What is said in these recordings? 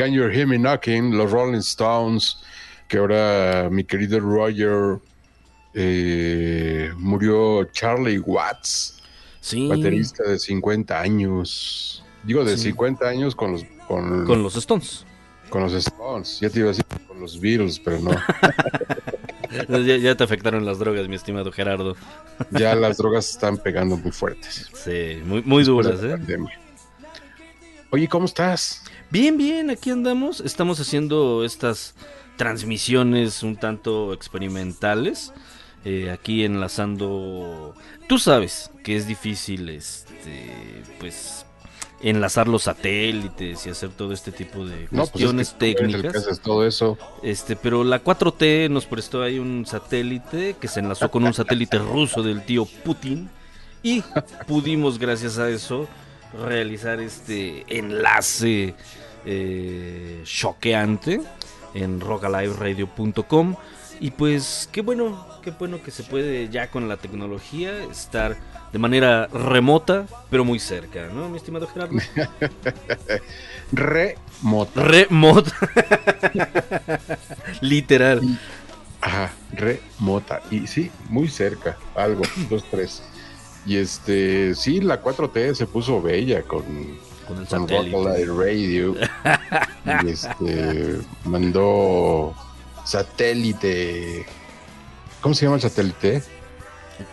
Can You Hear Me Knocking, los Rolling Stones, que ahora mi querido Roger eh, murió Charlie Watts, Sí. baterista de 50 años. Digo, de Sí. 50 años con los, con, Con los Stones. con los Stones. Ya te iba a decir con los Beatles, pero no. Ya, ya te afectaron las drogas, mi estimado Gerardo. Ya las drogas están pegando muy fuertes. Sí, muy, muy duras, ¿eh? pandemia. Oye, ¿cómo estás? Bien, bien, aquí andamos. Estamos haciendo estas transmisiones un tanto experimentales. eh, aquí enlazando. Tú sabes que es difícil, este, pues, enlazar los satélites y hacer todo este tipo de No, pues es que cuestiones técnicas. haces todo eso. Este, pero la 4T nos prestó ahí un satélite que se enlazó con un satélite ruso del tío Putin y pudimos gracias a eso realizar este enlace choqueante en rockaliveradio.com y pues qué bueno, qué bueno que se puede ya con la tecnología estar de manera remota pero muy cerca, ¿no, mi estimado Gerardo? Remota. Remota. Literal. Ajá, remota. Y sí, muy cerca. Algo, dos, tres. Y este, sí, la 4T se puso bella con, Con el con satélite. Radio. y este, mandó satélite. ¿Cómo se llama el satélite?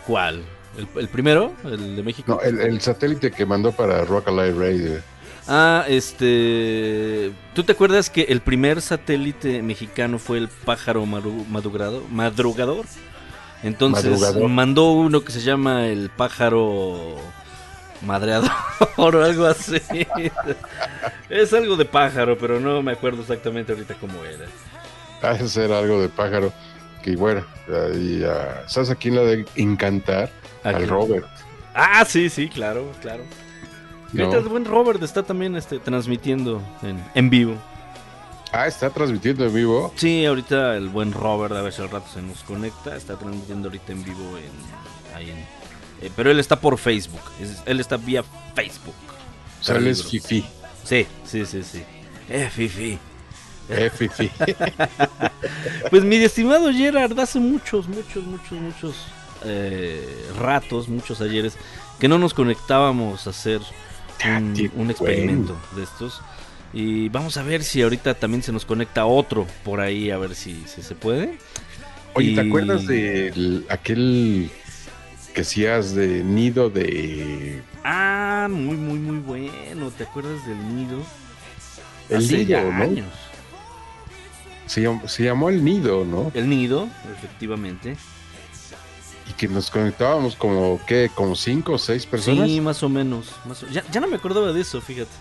¿Cuál? ¿El, el primero? ¿El de México? No, el, el satélite que mandó para Rockalight Radio. Ah, este. ¿Tú te acuerdas que el primer satélite mexicano fue el pájaro madrugrado- madrugador? Entonces Madrugador. mandó uno que se llama el pájaro madreador o algo así. es algo de pájaro, pero no me acuerdo exactamente ahorita cómo era. Ha de ser algo de pájaro. Que bueno, ahí, ah, ¿sabes a quién la de encantar? ¿A Al? Robert. Ah, sí, sí, claro, claro. Y ¿no? ahorita el buen Robert está también este, transmitiendo en, en vivo. Ah, está transmitiendo en vivo. Sí, ahorita el buen Robert, a ver si al rato se nos conecta, está transmitiendo ahorita en vivo en, ahí en- eh, pero él está por Facebook, es- él está vía Facebook. O sea, él es. Fifi. Sí, sí, sí, sí. Eh, Fifi. Eh, Fifi. Pues mi estimado Gerard, hace muchos, muchos, muchos, muchos eh, ratos, muchos ayeres, que no nos conectábamos a hacer un, experimento de estos. Y vamos a ver si ahorita también se nos conecta otro por ahí, a ver si, si se puede. Oye, ¿te acuerdas de aquel que hacías de nido de. Ah, muy, muy, muy bueno. ¿Te acuerdas del nido? El Hace nido, ya ¿no? años. Se, llam- se llamó el nido, ¿no? El nido, efectivamente. Y que nos conectábamos como, ¿qué? Como cinco o seis personas. Sí, más o menos. más o- Ya, ya no me acordaba de eso, fíjate.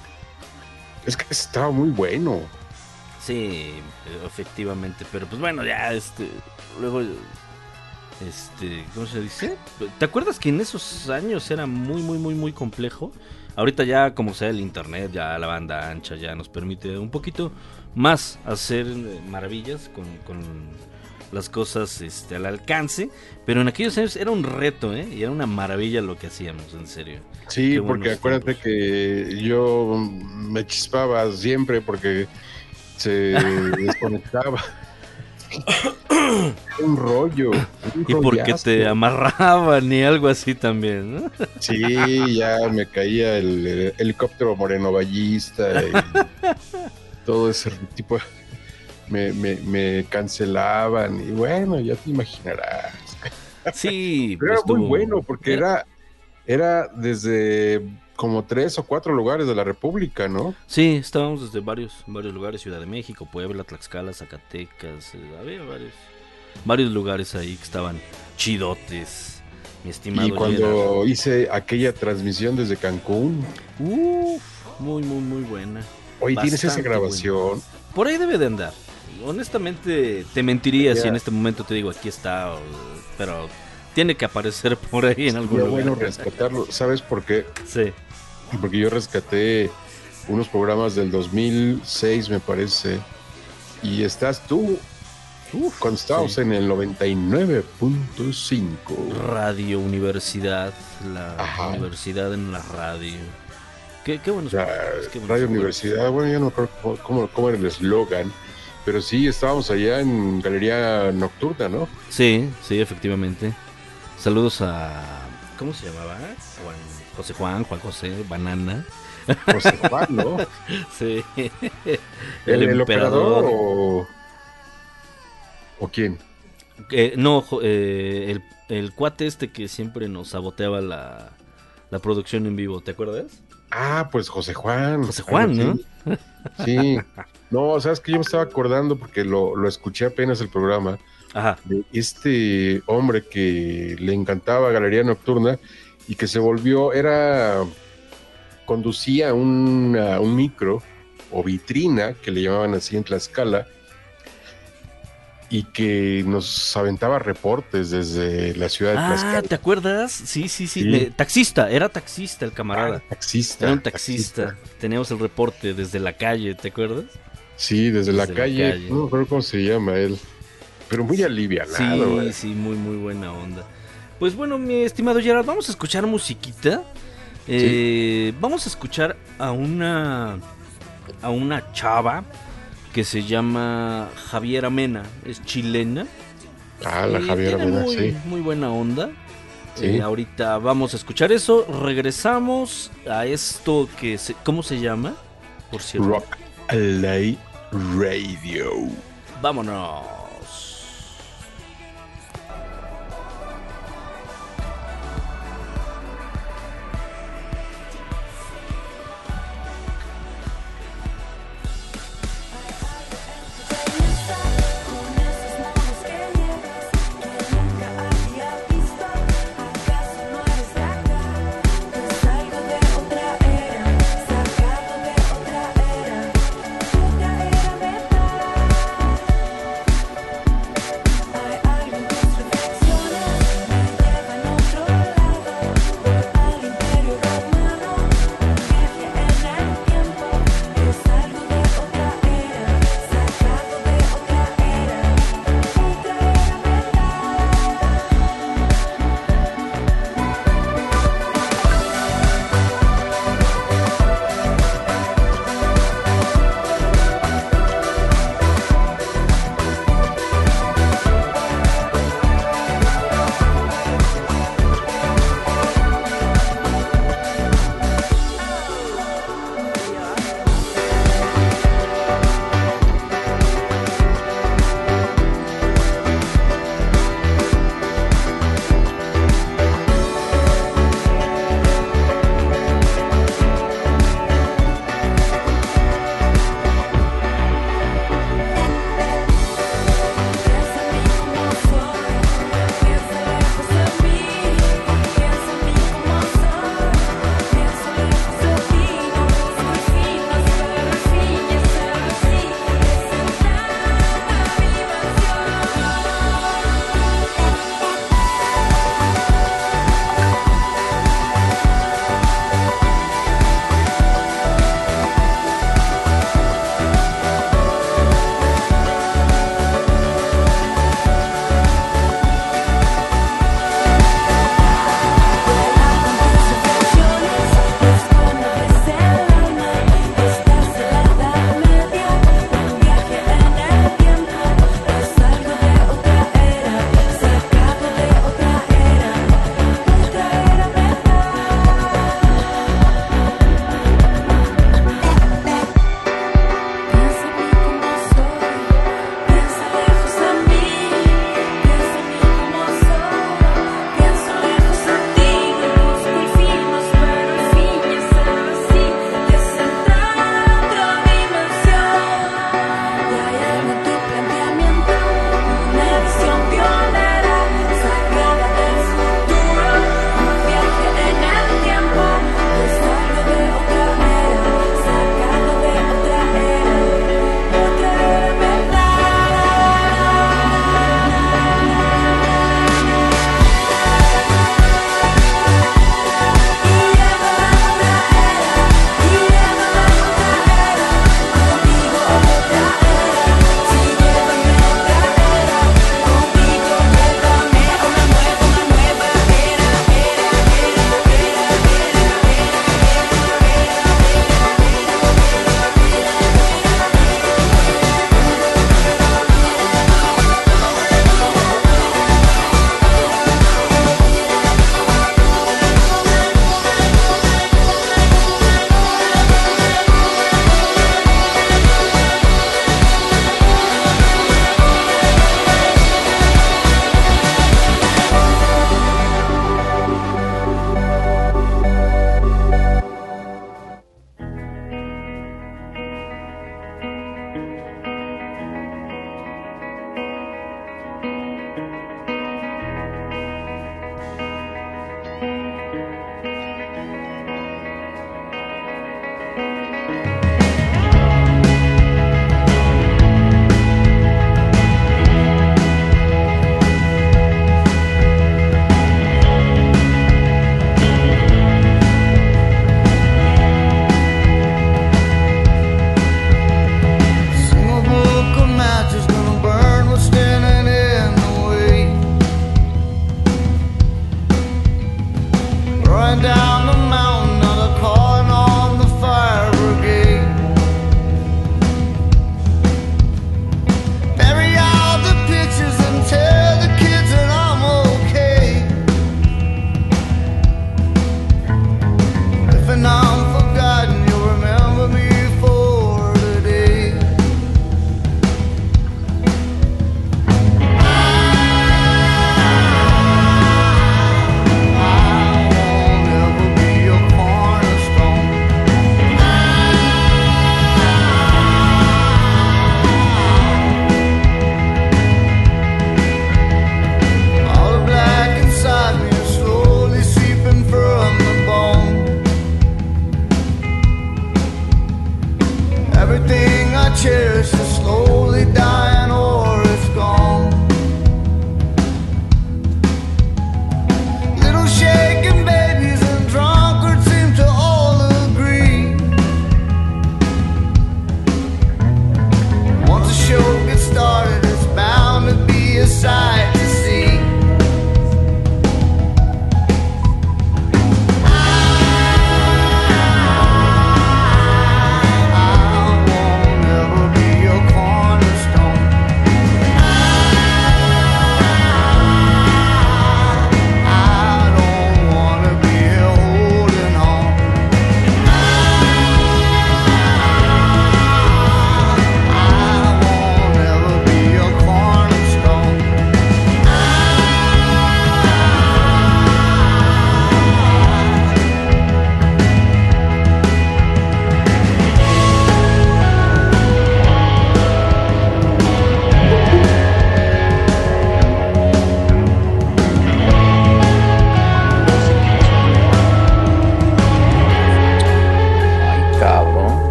Es que estaba muy bueno. Sí, efectivamente, pero pues bueno, ya este luego este, ¿cómo se dice? ¿Te acuerdas que en esos años era muy muy muy muy complejo? Ahorita ya como sea el internet, ya la banda ancha ya nos permite un poquito más hacer eh, maravillas con, con las cosas este, al alcance, pero en aquellos años era un reto, ¿eh? Y era una maravilla lo que hacíamos, en serio. Sí, porque acuérdate tiempos. que yo me chispaba siempre porque se desconectaba. un rollo. un Y porque te amarraban y algo así también, ¿no? Sí, ya me caía el, el helicóptero moreno ballista y todo ese tipo. Me, me, me cancelaban y bueno, ya te imaginarás. Sí, Pero era muy estuvo- bueno porque era, era desde como tres o cuatro lugares de la República, ¿no? Sí, estábamos desde varios, varios lugares, Ciudad de México, Puebla, Tlaxcala, Zacatecas, eh, había varios, varios lugares ahí que estaban chidotes, mi estimado Y cuando Gerard. hice aquella transmisión desde Cancún, Uf, muy, muy, muy buena. oye, ¿tienes esa grabación? Por ahí debe de andar. Honestamente, te mentiría si en este momento te digo aquí está, pero tiene que aparecer por ahí en algún Sería lugar. bueno rescatarlo. ¿Sabes por qué? Sí. Porque yo rescaté unos programas del 2006, me parece. Y estás tú, cuando estábamos sí. en el 99.5. Radio Universidad, la Ajá. universidad en la radio. Qué, qué buenos La programas, qué buenos Radio. Universidad, bueno, ya no cómo, cómo- cómo era el eslogan, pero sí, estábamos allá en Galería Nocturna, ¿no? Sí, sí, efectivamente. Saludos a. ¿Cómo se llamaba? Juan, José Juan, Juan José, Banana. José Juan, ¿no? Sí. ¿El, el operador o, o quién? Eh, no, eh, el, el cuate este que siempre nos saboteaba la, la producción en vivo, ¿te acuerdas? Ah, pues José Juan. José Juan, Sí. Sí. No, sabes que yo me estaba acordando porque lo, lo escuché apenas el programa Ajá. de este hombre que le encantaba Galería Nocturna y que se volvió, era, conducía una- un micro o vitrina, que le llamaban así en Tlaxcala, y que nos aventaba reportes desde la ciudad de Ah, Tlaxcala. ¿te acuerdas? Sí, sí, sí. Sí. de- taxista, era taxista el camarada. Ah, taxista. Era un taxista. Teníamos el reporte desde la calle, ¿te acuerdas? Sí, desde, la, Desde la calle, calle. no acuerdo cómo se llama él, pero muy alivianado. Sí, güey. sí, muy, muy buena onda. Pues bueno, mi estimado Gerard, vamos a escuchar musiquita. Eh, Vamos a escuchar a una a una chava que se llama Javiera Mena, es chilena. Ah, la y Javiera tiene Mena, muy, sí. muy buena onda. Sí. Eh, ahorita vamos a escuchar eso. Regresamos a esto que se, ¿cómo se llama? Por cierto. Rock Light Radio. Vámonos.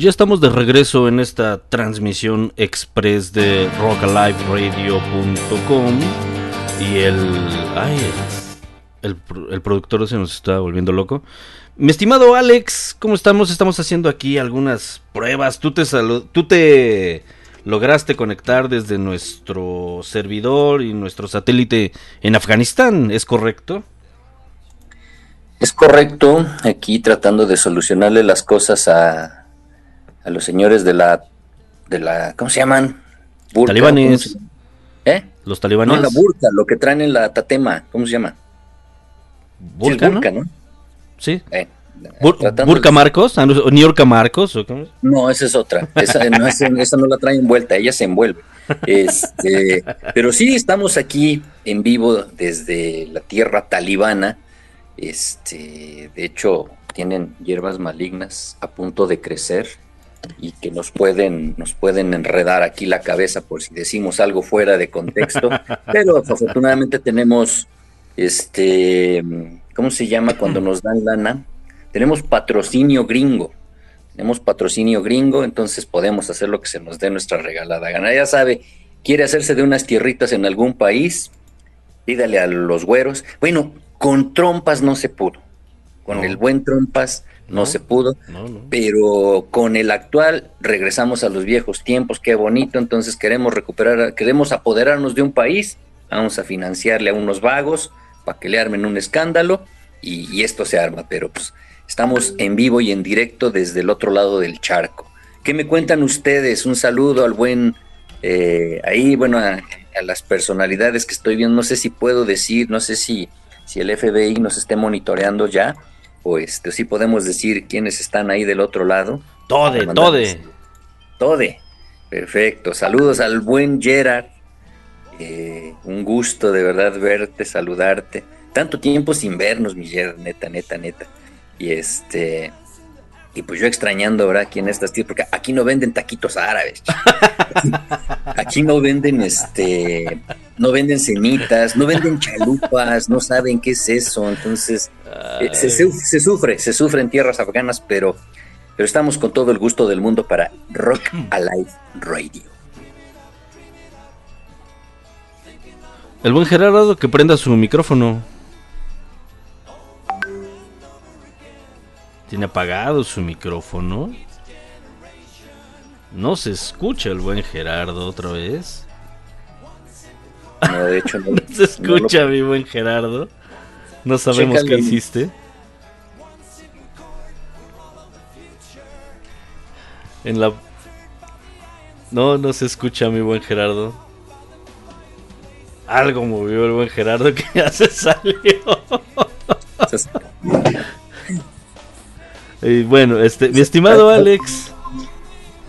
Pues ya estamos de regreso en esta transmisión express de rockaliveradio.com y el, ay, el, el productor se nos está volviendo loco. Mi estimado Alex, ¿cómo estamos? Estamos haciendo aquí algunas pruebas. Tú te, tú te lograste conectar desde nuestro servidor y nuestro satélite en Afganistán, ¿es correcto? Es correcto, aquí tratando de solucionarle las cosas a, a los señores de la, de la, ¿cómo se llaman? Burka, Talibanes. ¿cómo se llama? ¿Eh? Los No, talibanes. la burka, lo que traen en la tatema, ¿cómo se llama? Sí, Burka, ¿no? burka, ¿no? Sí. Eh, Bur- Burka de- Marcos, ah, no, York Marcos, ¿o cómo? No, esa es otra. Esa no, esa, esa no la trae envuelta, ella se envuelve. Este, pero sí estamos aquí en vivo desde la tierra talibana. Este, de hecho, tienen hierbas malignas a punto de crecer y que nos pueden, nos pueden enredar aquí la cabeza por si decimos algo fuera de contexto. Pero afortunadamente tenemos este, ¿cómo se llama cuando nos dan lana? Tenemos patrocinio gringo. Tenemos patrocinio gringo, entonces podemos hacer lo que se nos dé nuestra regalada gana. Ya sabe, quiere hacerse de unas tierritas en algún país, pídale a los güeros. Bueno, con trompas no se pudo. Con No. el buen trompas no, No. se pudo, No, no. pero con el actual regresamos a los viejos tiempos, qué bonito, entonces queremos recuperar, queremos apoderarnos de un país, vamos a financiarle a unos vagos para que le armen un escándalo y, y esto se arma, pero pues estamos en vivo y en directo desde el otro lado del charco. ¿Qué me cuentan ustedes? Un saludo al buen, eh, ahí, bueno, a, a las personalidades que estoy viendo, no sé si puedo decir, no sé si, si el FBI nos esté monitoreando ya, o este, si podemos decir quiénes están ahí del otro lado. Tode, tode. Tode. Perfecto. Saludos al buen Gerard. Eh, un gusto de verdad verte, saludarte. Tanto tiempo sin vernos, mi Gerard, neta, neta, neta. Y este. Y pues yo extrañando ahora aquí en estas tierras, porque aquí no venden taquitos árabes. Aquí no venden este, no venden cenitas, no venden chalupas, no saben qué es eso. Entonces, eh, se, se- se sufre, se sufre en tierras afganas, pero, pero estamos con todo el gusto del mundo para Rock Alive Radio. El buen Gerardo que prenda su micrófono. Tiene apagado su micrófono. No se escucha el buen Gerardo otra vez. No, de hecho, no, No se escucha mi buen Gerardo. No sabemos qué hiciste. En la... No, no se escucha mi buen Gerardo. Algo movió el buen Gerardo que ya se salió. Y bueno, este, mi estimado Alex.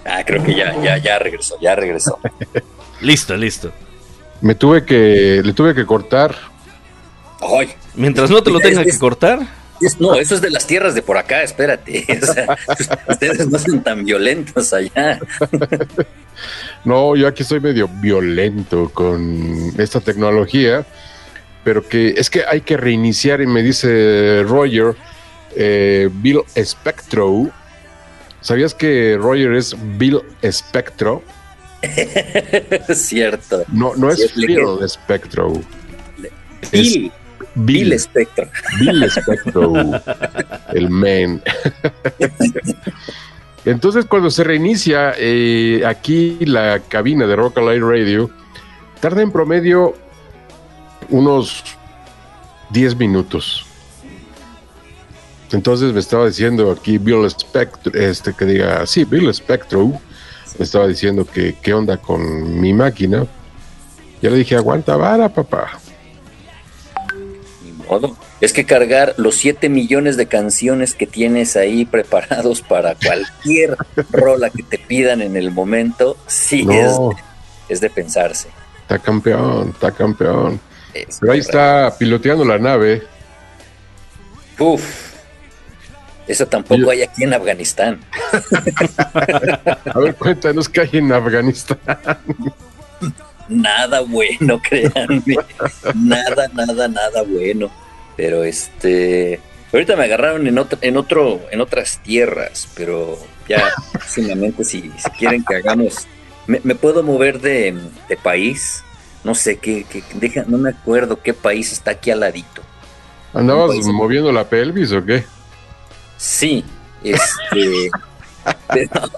ah, creo que ya, ya, ya regresó, ya regresó. Listo, listo. Me tuve que, le tuve que cortar. Ay, Mientras no te lo tenga es- que cortar. es- no, eso es de las tierras de por acá, espérate. O sea, ustedes no son tan violentos allá. No, yo aquí soy medio violento con esta tecnología. pero que es que hay que reiniciar y me dice Roger, eh, Bill Spectro. ¿Sabías que Roger es Bill Spectro? Es cierto. No, no es Sí, Phil leyenda. Spectro. Bill, Bill Bill, Spector. Bill Spectro, el man. Entonces, cuando se reinicia eh, aquí la cabina de Rock Alive Radio, tarda en promedio unos 10 minutos. Entonces me estaba diciendo aquí Bill Spectro, este que diga, sí, Bill Spectro, me estaba diciendo que qué onda con mi máquina. Ya le dije, aguanta vara, papá. Ni modo. Es que cargar los 7 millones de canciones que tienes ahí preparados para cualquier rola que te pidan en el momento, sí es, No, es de pensarse. está campeón, está campeón. Es Pero ahí está piloteando la nave. Uf. Eso tampoco hay aquí en Afganistán. A ver, cuéntanos qué hay en Afganistán. Nada bueno, créanme. nada, nada, nada bueno. Pero este. Ahorita me agarraron en otro, en otro, en otras tierras, pero ya próximamente si, si quieren que hagamos. Me, me puedo mover de, de país. No sé qué, qué- deja, no me acuerdo qué país está aquí al ladito. ¿Andabas moviendo la pelvis o qué? Sí, este,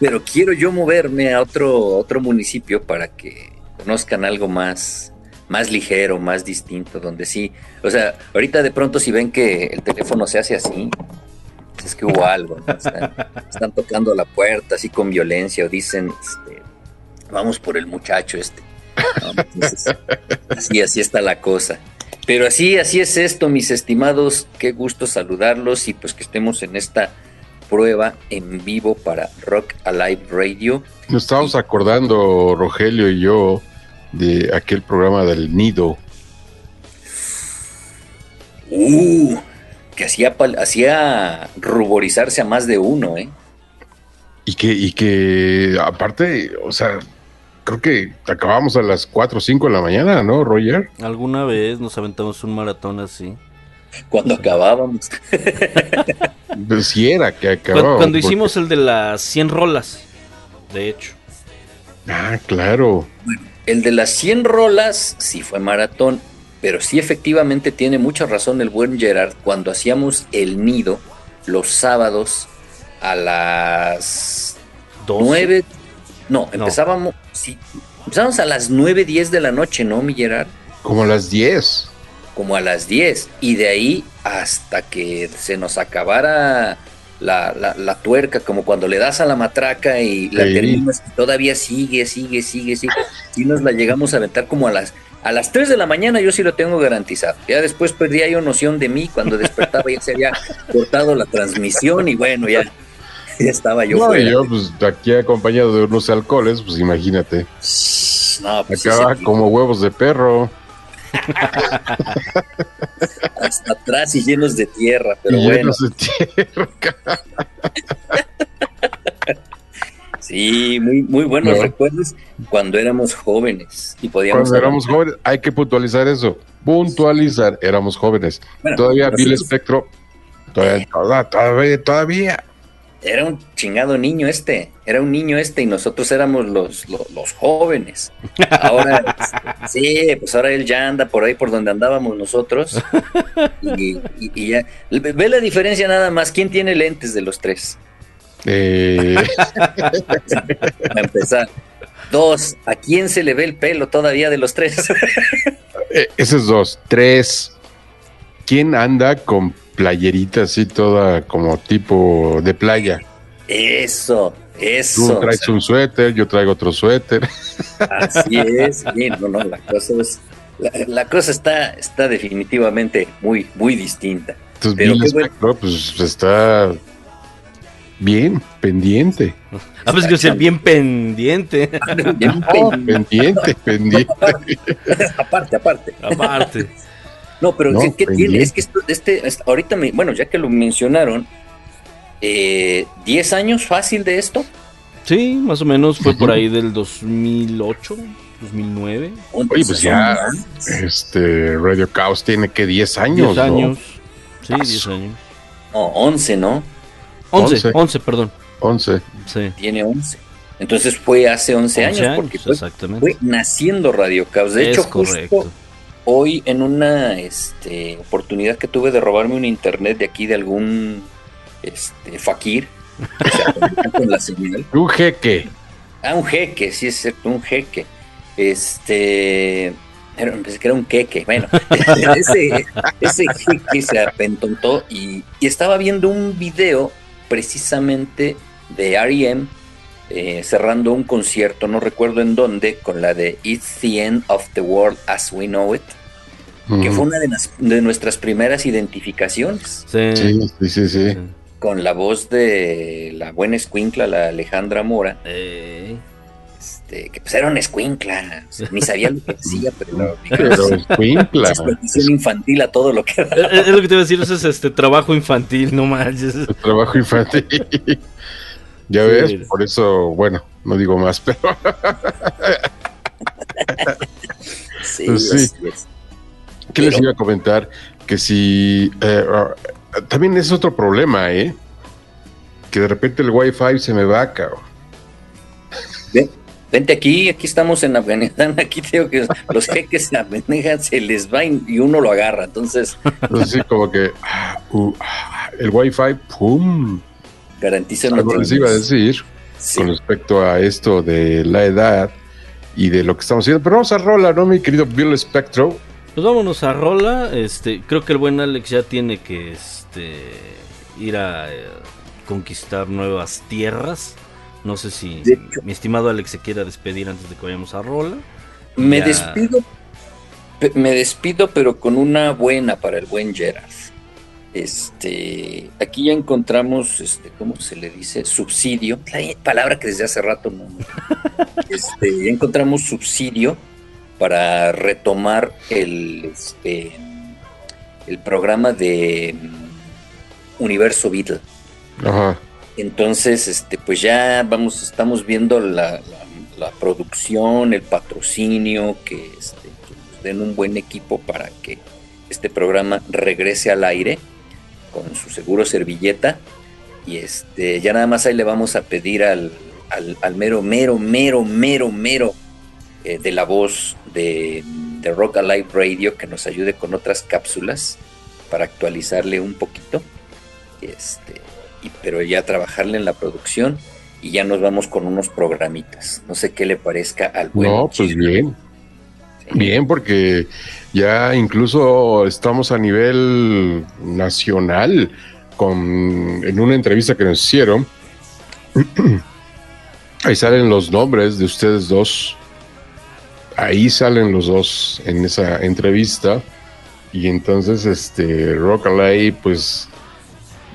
pero, quiero yo moverme a otro, otro municipio para que conozcan algo más, más ligero, más distinto, donde sí, o sea, ahorita de pronto si ven que el teléfono se hace así, pues es que hubo algo, ¿no? están, están tocando la puerta así con violencia o dicen, este, vamos por el muchacho este. así, así está la cosa. Pero así, así es esto, mis estimados. Qué gusto saludarlos y pues que estemos en esta prueba en vivo para Rock Alive Radio. Nos estábamos acordando, Rogelio y yo, de aquel programa del Nido. Uh, que hacía, hacía ruborizarse a más de uno, ¿eh? Y que, y que aparte, o sea, creo que acabamos a las 4 o 5 de la mañana, ¿no, Roger? Alguna vez nos aventamos un maratón así. Cuando acabábamos. Pues sí era que Cuando, acabábamos. cuando porque- hicimos el de las 100 rolas, de hecho. Ah, claro. El de las 100 rolas sí fue maratón, pero sí efectivamente tiene mucha razón el buen Gerard cuando hacíamos el nido los sábados a las 12. 9. No, empezábamos, sí, empezábamos a las 9, 10 de la noche, ¿no, mi Gerard? Como a las 10. Como a las 10. Y de ahí hasta que se nos acabara la, la- la tuerca, como cuando le das a la matraca y la Sí. terminas y todavía sigue, sigue, sigue, sigue. Sí nos la llegamos a aventar como a las... A las 3 de la mañana yo sí lo tengo garantizado. Ya después perdía yo noción de mí cuando despertaba ya se había cortado la transmisión y bueno, ya, ya estaba yo No, fuera. yo, pues aquí acompañado de unos alcoholes, pues imagínate. No, pues, Acaba como huevos de perro. hasta atrás y llenos de tierra, pero y bueno, llenos de tierra. sí, muy, muy buenos No. recuerdos cuando éramos jóvenes y podíamos... Cuando éramos jóvenes, hay que puntualizar eso. Puntualizar, éramos jóvenes. Bueno, todavía pero Bill sí, Spectro, todavía, toda- todavía, todavía. Era un chingado niño este, era un niño este y nosotros éramos los, los, los jóvenes. Ahora, sí, pues ahora él ya anda por ahí por donde andábamos nosotros. Y, y- y ya, ve la diferencia nada más, ¿quién tiene lentes de los tres? Eh, Para empezar. Dos, ¿a quién se le ve el pelo todavía de los tres? eh, esos dos. Tres. ¿Quién anda con playerita así toda como tipo de playa? Eso, Tú eso. traes un suéter, yo traigo otro suéter. Así es, sí, no, no, la cosa es, la, la cosa está, está definitivamente muy, muy distinta. Entonces Pero Bill qué bueno. Pues está bien, pendiente. A veces que ser bien pendiente. Bien pen- pendiente, pendiente. aparte, aparte. Aparte. No, pero No, ¿qué, qué pendiente. tiene? Es que esto, este, es- ahorita, me, bueno, ya que lo mencionaron, eh, ¿10 años fácil de esto? Sí, más o menos fue por Ujú. ahí del 2008. 2009. Oye, pues ya, este, Radio Caos tiene que 10 años, 10 ¿no? años. Sí, Ah, 10 años. No, 11, ¿no? 11, Once. 11, perdón. 11. Sí. Tiene 11. Entonces fue hace 11, 11 años, porque fue, exactamente. fue naciendo Radio Caos. De es hecho, justo correcto. Hoy en una este, oportunidad que tuve de robarme un internet de aquí de algún este, fakir, con la señal. Un jeque. Ah, un jeque, sí es cierto, un jeque. Este. Era, pensé que era un queque. Bueno, ese, ese jeque se apentontó y, y estaba viendo un video precisamente de R.E.M. eh, cerrando un concierto, no recuerdo en dónde, con la de It's the End of the World as We Know It, que fue una de, las- de nuestras primeras identificaciones, Sí. Sí, sí, sí, con la voz de la buena escuincla, la Alejandra Mora. Eh, este, que pues era una escuincla, o sea, ni sabía lo que decía, pero la Pero escuincla. explotación infantil a todo lo que eh, es lo que te iba a decir, eso es este trabajo infantil, no manches. El trabajo infantil. Ya Sí. ves, por eso, bueno, no digo más, pero Sí, Pues sí. ¿qué les iba a comentar? Que si eh, ah, también es otro problema, ¿eh? Que de repente el wifi se me va, cabrón. Ven- Vente aquí, aquí estamos en Afganistán, aquí te digo que los jeques se abenejan, se les va y y uno lo agarra, entonces Entonces sí, como que ah, uh, ah, el wifi, ¡pum! Garantizan Algo les iba a decir Sí. con respecto a esto de la edad y de lo que estamos haciendo. Pero vamos a rola, ¿no, mi querido Bill Spectro? Pues vámonos a Rola. Este, creo que el buen Alex ya tiene que este, ir a eh, conquistar nuevas tierras. No sé si hecho- mi estimado Alex se quiera despedir antes de que vayamos a Rola. Me Ya. despido, me despido, pero con una buena para el buen Gerard. Este, aquí ya encontramos, este, ¿cómo se le dice? Subsidio, la palabra que desde hace rato no. Este, ya encontramos subsidio para retomar el, este, el programa de mm, Universo Beatle. Ajá. Entonces, este, pues ya vamos, estamos viendo la, la- la producción, el patrocinio, que, este, que nos den un buen equipo para que este programa regrese al aire con su seguro servilleta. Y este, ya nada más ahí le vamos a pedir al, al, al mero, mero, mero, mero, mero eh, de la voz de, de Rock Alive Radio que nos ayude con otras cápsulas para actualizarle un poquito. Este, y, pero ya trabajarle en la producción y ya nos vamos con unos programitas. No sé qué le parezca al buen No, pues bien. Bien, porque ya incluso estamos a nivel nacional con en una entrevista que nos hicieron. Ahí salen los nombres de ustedes dos. Ahí salen los dos en esa entrevista. Y entonces, este, Rock Alley, pues,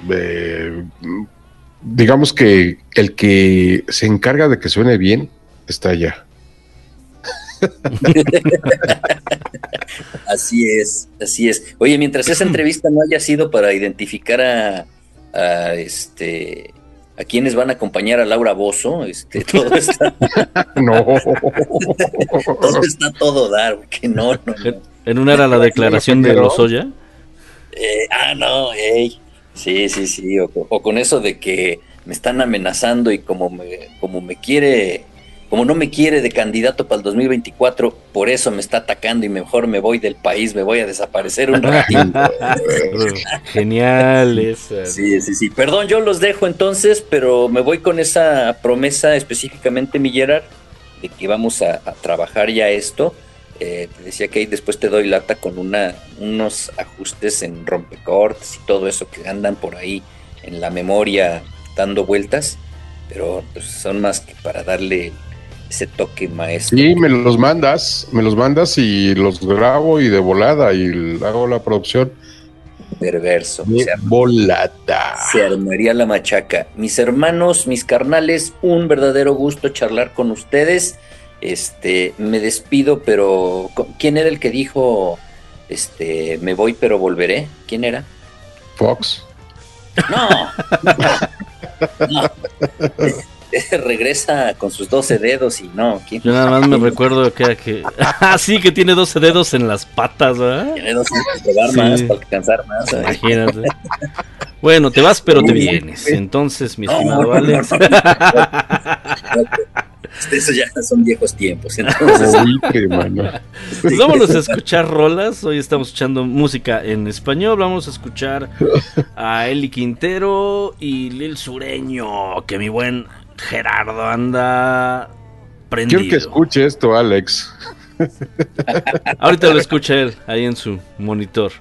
eh, digamos que el que se encarga de que suene bien está allá. Así es, así es. Oye, mientras esa entrevista no haya sido para identificar a, a, este a quienes van a acompañar a Laura Bozo, este, todo está, No. todo está todo dar, que no, no, no. En una era la declaración de Lozoya. Eh, ah, no, ey. Sí, sí, sí. O, o con eso de que me están amenazando y como me, como me quiere, como no me quiere de candidato para el 2024, por eso me está atacando y mejor me voy del país, me voy a desaparecer un ratito. Genial esa. Sí, sí, sí. Perdón, yo los dejo entonces, pero me voy con esa promesa específicamente, mi Gerard, de que vamos a, a trabajar ya esto. Eh, te decía que ahí después te doy lata con una, unos ajustes en rompecortes y todo eso que andan por ahí en la memoria dando vueltas, pero pues, son más que para darle ese toque maestro. Sí, me los mandas, me los mandas y los grabo y de volada y hago la producción perverso. De sea, volada. se armaría la machaca. Mis hermanos, mis carnales, un verdadero gusto charlar con ustedes. Este, me despido, pero ¿co- ¿quién era el que dijo este, me voy pero volveré? ¿Quién era? Fox. No. No. regresa con sus 12 dedos y no, ¿quién Yo nada más me recuerdo que, que... Ah, sí, que tiene 12 dedos en las patas, ¿verdad? tiene 12 dedos para probar Sí. más, para alcanzar más? ¿sabes? Imagínate. Bueno, te vas pero te vienes. Entonces, mi estimado no, no, Alex. no, no. Esos ya son viejos tiempos. Entonces. Pues vámonos a escuchar rolas. Hoy estamos escuchando música en español. Vamos a escuchar a Eli Quintero y Lil Sureño. Que mi buen Gerardo anda prendido. Quiero que escuche esto, Alex. Ahorita lo escucha él ahí en su monitor.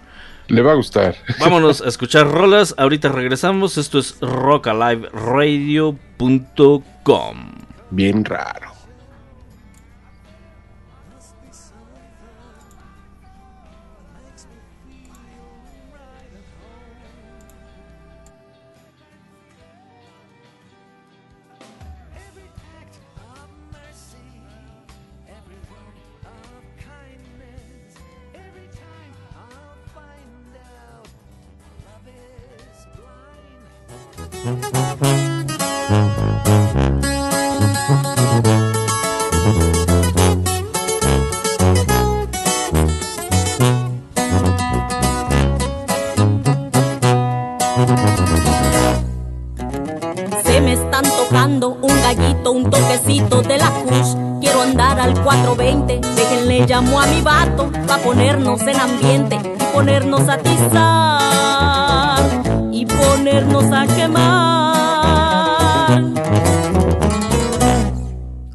Le va a gustar. Vámonos a escuchar rolas. Ahorita regresamos. Esto es rockaliveradio.com. Bien raro. Se me están tocando un gallito, un toquecito de la Kush. Quiero andar al 420, déjenle llamo a mi vato pa' ponernos en ambiente y ponernos a tizar ponernos a quemar.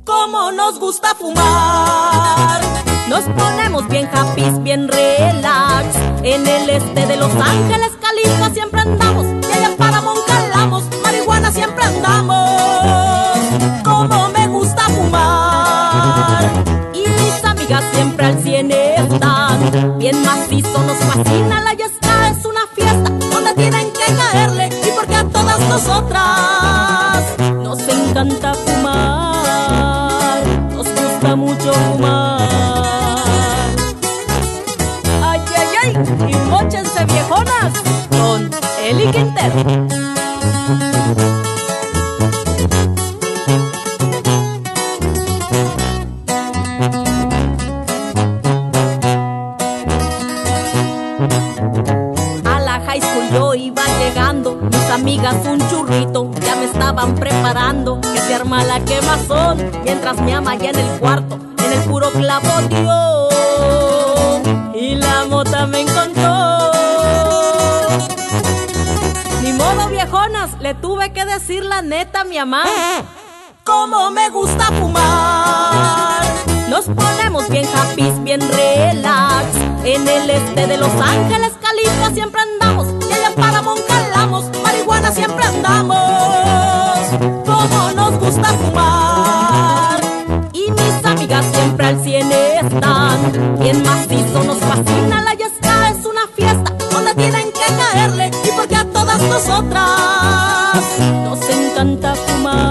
Como nos gusta fumar, nos ponemos bien happy, bien relax. En el este de Los Ángeles, Califa siempre andamos y allá para Moncalamos, marihuana siempre andamos. Como me gusta fumar y mis amigas siempre al cien están. Bien macizo nos fascina la yesca, nosotras nos encanta fumar, nos gusta mucho fumar. Ay, ay, ay, y mochense viejonas con Eli Quintero. Amigas un churrito ya me estaban preparando, que se arma la quemazón, mientras me ama ya en el cuarto, en el puro clavo y la mota me encontró. Ni modo viejonas, le tuve que decir la neta a mi mamá. Como me gusta fumar. Nos ponemos bien happy, bien relax. En el este de Los Ángeles, Califa siempre andamos. Y allá para Moncalamos, marihuana siempre andamos. Como nos gusta fumar. Y mis amigas siempre al cien están. Bien macizo nos fascina la yesca, es una fiesta donde tienen que caerle. Y porque a todas nosotras nos encanta fumar,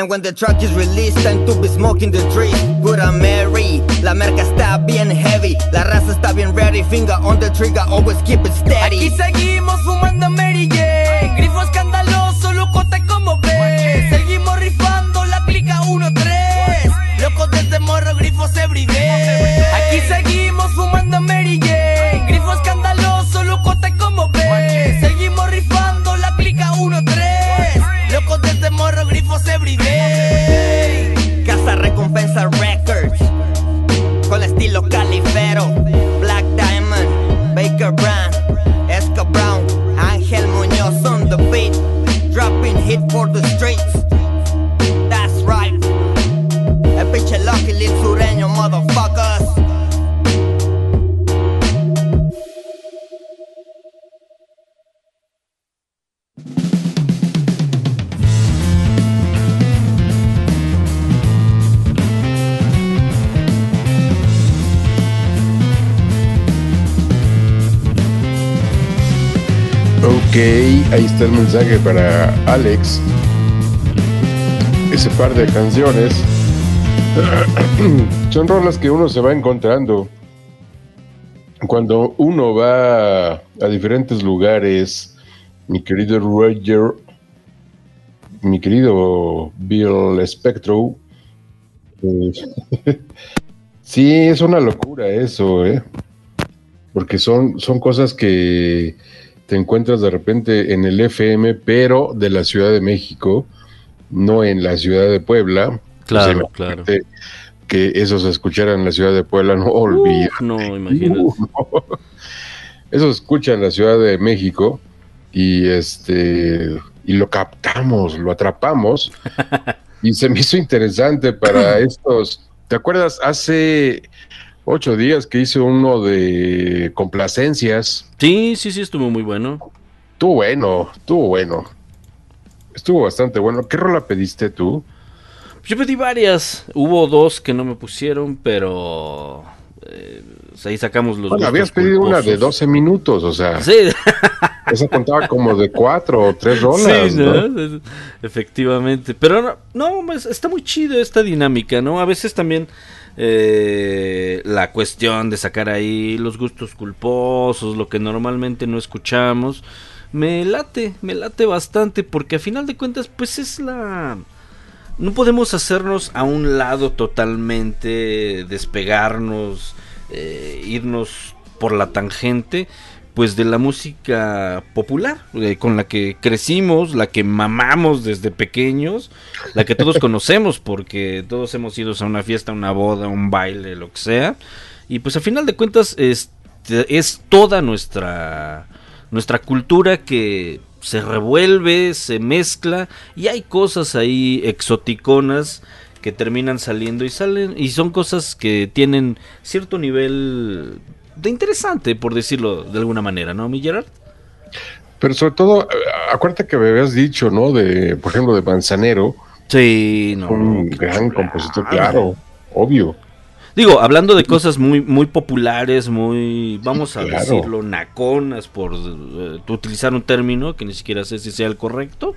And when the track is released, time to be smoking the trees. Put a Mary, la merca está bien heavy. La raza está bien ready, finger on the trigger, always keep it steady. Ok, ahí está el mensaje para Alex. Ese par de canciones son rolas que uno se va encontrando cuando uno va a diferentes lugares. Mi querido Roger, mi querido Bill Spectro. eh, sí, es una locura eso, ¿eh? Porque son, son cosas que te encuentras de repente en el FM, pero de la Ciudad de México, no en la ciudad de Puebla. Claro, Pues, claro. Que eso se escuchara en la ciudad de Puebla, no olvides. Uf, no, imagínate. Uh, no. Eso se escucha en la Ciudad de México y este y lo captamos, lo atrapamos y se me hizo interesante para estos. ¿Te acuerdas hace ocho días que hice uno de complacencias? Sí, sí, sí, estuvo muy bueno. Estuvo bueno, estuvo bueno. Estuvo bastante bueno. ¿Qué rola pediste tú? Yo pedí varias. Hubo dos que no me pusieron, pero. eh, pues ahí sacamos los. Bueno, habías pedido una de culposos. 12 minutos, o sea, Sí, esa contaba como de cuatro o tres rolas, sí, ¿no? ¿no? Efectivamente. Pero no, no, está muy chido esta dinámica, ¿no? A veces también eh, la cuestión de sacar ahí los gustos culposos, lo que normalmente no escuchamos, me late, me late bastante, porque a final de cuentas, pues es la... No podemos hacernos a un lado totalmente, despegarnos, eh, irnos por la tangente, pues de la música popular, eh, con la que crecimos, la que mamamos desde pequeños, la que todos conocemos, porque todos hemos ido a una fiesta, una boda, un baile, lo que sea, y pues a final de cuentas este, es toda nuestra nuestra cultura que se revuelve, se mezcla y hay cosas ahí exoticonas que terminan saliendo y salen y son cosas que tienen cierto nivel de interesante por decirlo de alguna manera, ¿no, mi Gerard? Pero sobre todo, eh, acuérdate que me habías dicho, ¿no? De, por ejemplo, de Manzanero, Sí, no. un gran compositor, claro, obvio. Digo, hablando de cosas muy muy populares, muy, vamos a claro. decirlo, naconas, por eh, utilizar un término que ni siquiera sé si sea el correcto,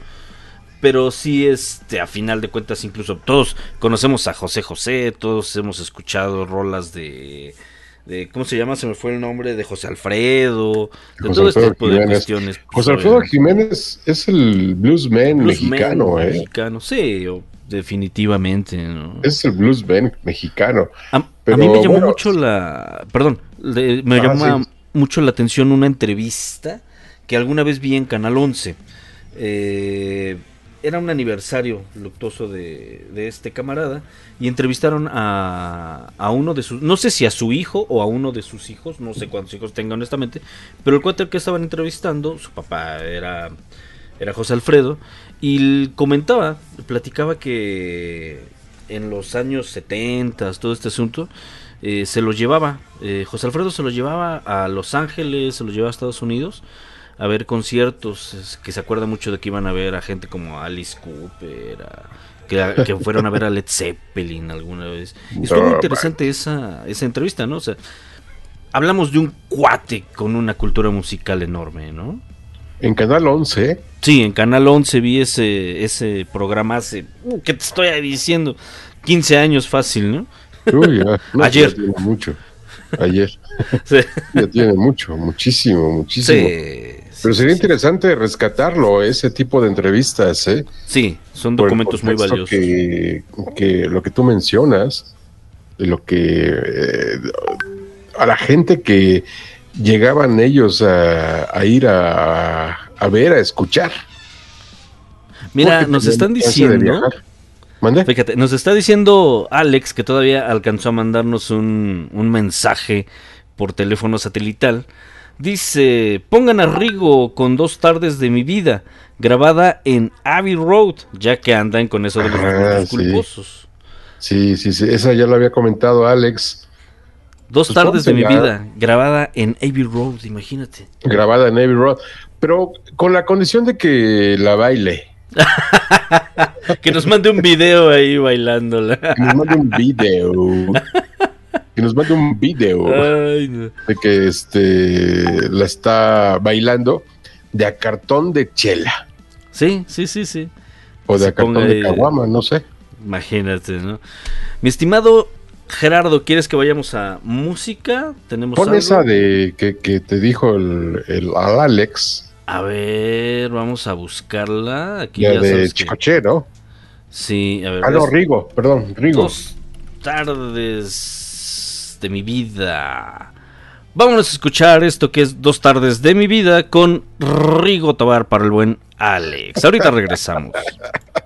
pero sí, este, a final de cuentas, incluso todos conocemos a José José, todos hemos escuchado rolas de, de ¿cómo se llama? Se me fue el nombre de José Alfredo, de José todo este Alfredo tipo de cuestiones. José Alfredo Jiménez es el bluesman Bluesman mexicano, ¿eh? mexicano, sí, definitivamente. ¿no? Es el bluesman mexicano. A, a Pero, mí me llamó bueno, mucho la. Perdón, me Ah, llama sí. mucho la atención una entrevista que alguna vez vi en Canal 11. Eh, era un aniversario luctuoso de, de este camarada y entrevistaron a, a uno de sus. No sé si a su hijo o a uno de sus hijos, no sé cuántos hijos tenga honestamente, pero el cuate que estaban entrevistando, su papá era, era José Alfredo, y comentaba, platicaba que en los años 70, todo este asunto, eh, se los llevaba, eh, José Alfredo se los llevaba a Los Ángeles, se los llevaba a Estados Unidos a ver conciertos, que se acuerda mucho de que iban a ver a gente como Alice Cooper, a- que, que fueron a ver a Led Zeppelin alguna vez. Y estuvo muy interesante esa, esa entrevista, ¿no? O sea, hablamos de un cuate con una cultura musical enorme, ¿no? En Canal 11, Sí, en Canal 11 vi ese, ese programa hace, uh, ¿qué te estoy diciendo? 15 años fácil, ¿no? uy, ya, no, Ayer. ya tiene mucho. Ayer. Sí, Ya tiene mucho, muchísimo, muchísimo. sí, Pero sería sí. interesante rescatarlo, ese tipo de entrevistas, ¿eh? Sí, son documentos muy valiosos. Que, que lo que tú mencionas, lo que eh, a la gente que llegaban ellos a, a ir a, a ver, a escuchar. Mira, Porque nos están diciendo, fíjate, nos está diciendo Alex que todavía alcanzó a mandarnos un, un mensaje por teléfono satelital. Dice, pongan a Rigo con dos tardes de mi vida, grabada en Abbey Road, ya que andan con eso de los Ah, sí. culposos. Sí, sí, sí, esa ya lo había comentado Alex, Dos Pues tardes de mi vida, grabada en Abbey Road, imagínate. grabada en Abbey Road, pero con la condición de que la baile. Que nos mande un video ahí bailándola. Que nos mande un video. Que nos mande un video. Ay, no. de que este la está bailando de a cartón de chela Sí, sí, sí, sí. o de a cartón ponga de caguama, no sé. Imagínate, ¿no? Mi estimado Gerardo, ¿quieres que vayamos a música? ¿Tenemos Pon algo? esa de que, que te dijo el, el al Alex, A ver, vamos a buscarla. Aquí la ya de que- Chicoche, ¿no? Sí, a ver. Ah, no, Rigo, perdón, Rigo. Dos tardes de mi vida. Vámonos a escuchar esto que es Dos tardes de mi vida con Rigo Tobar para el buen Alex. Ahorita regresamos.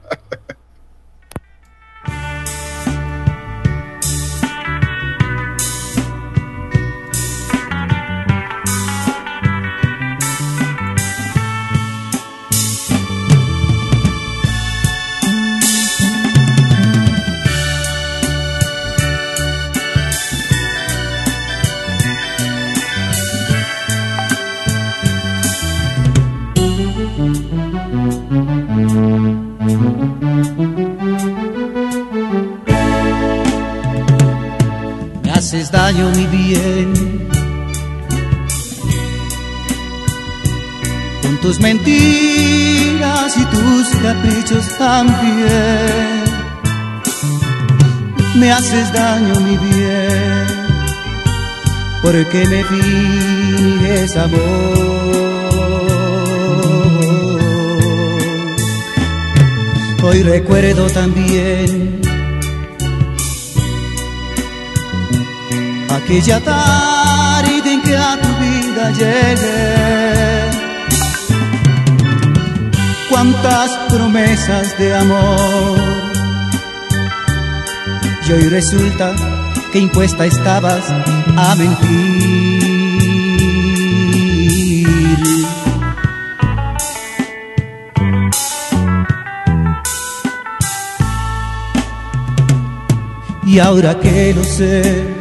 haces daño mi bien. Con tus mentiras y tus caprichos también. Me haces daño mi bien. Porque me finges amor. Hoy recuerdo también aquella tarde en que a tu vida llegué. Cuántas promesas de amor. Y hoy resulta que impuesta estabas a mentir. Y ahora que lo sé,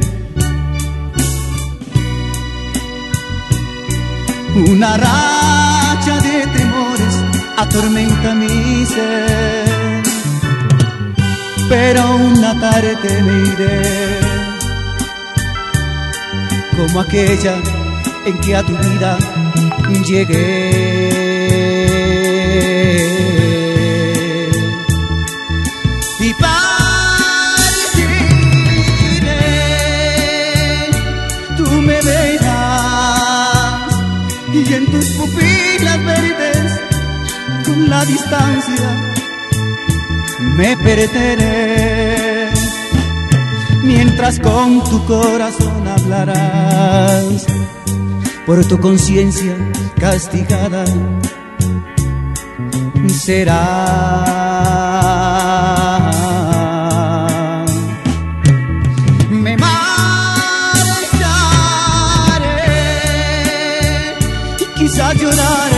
Una racha de temores atormenta mi ser. Pero una tarde me iré, como aquella en que a tu vida llegué. Ansia me perderé. Mientras con tu corazón hablarás por tu conciencia castigada será. Me marcharé quizás lloraré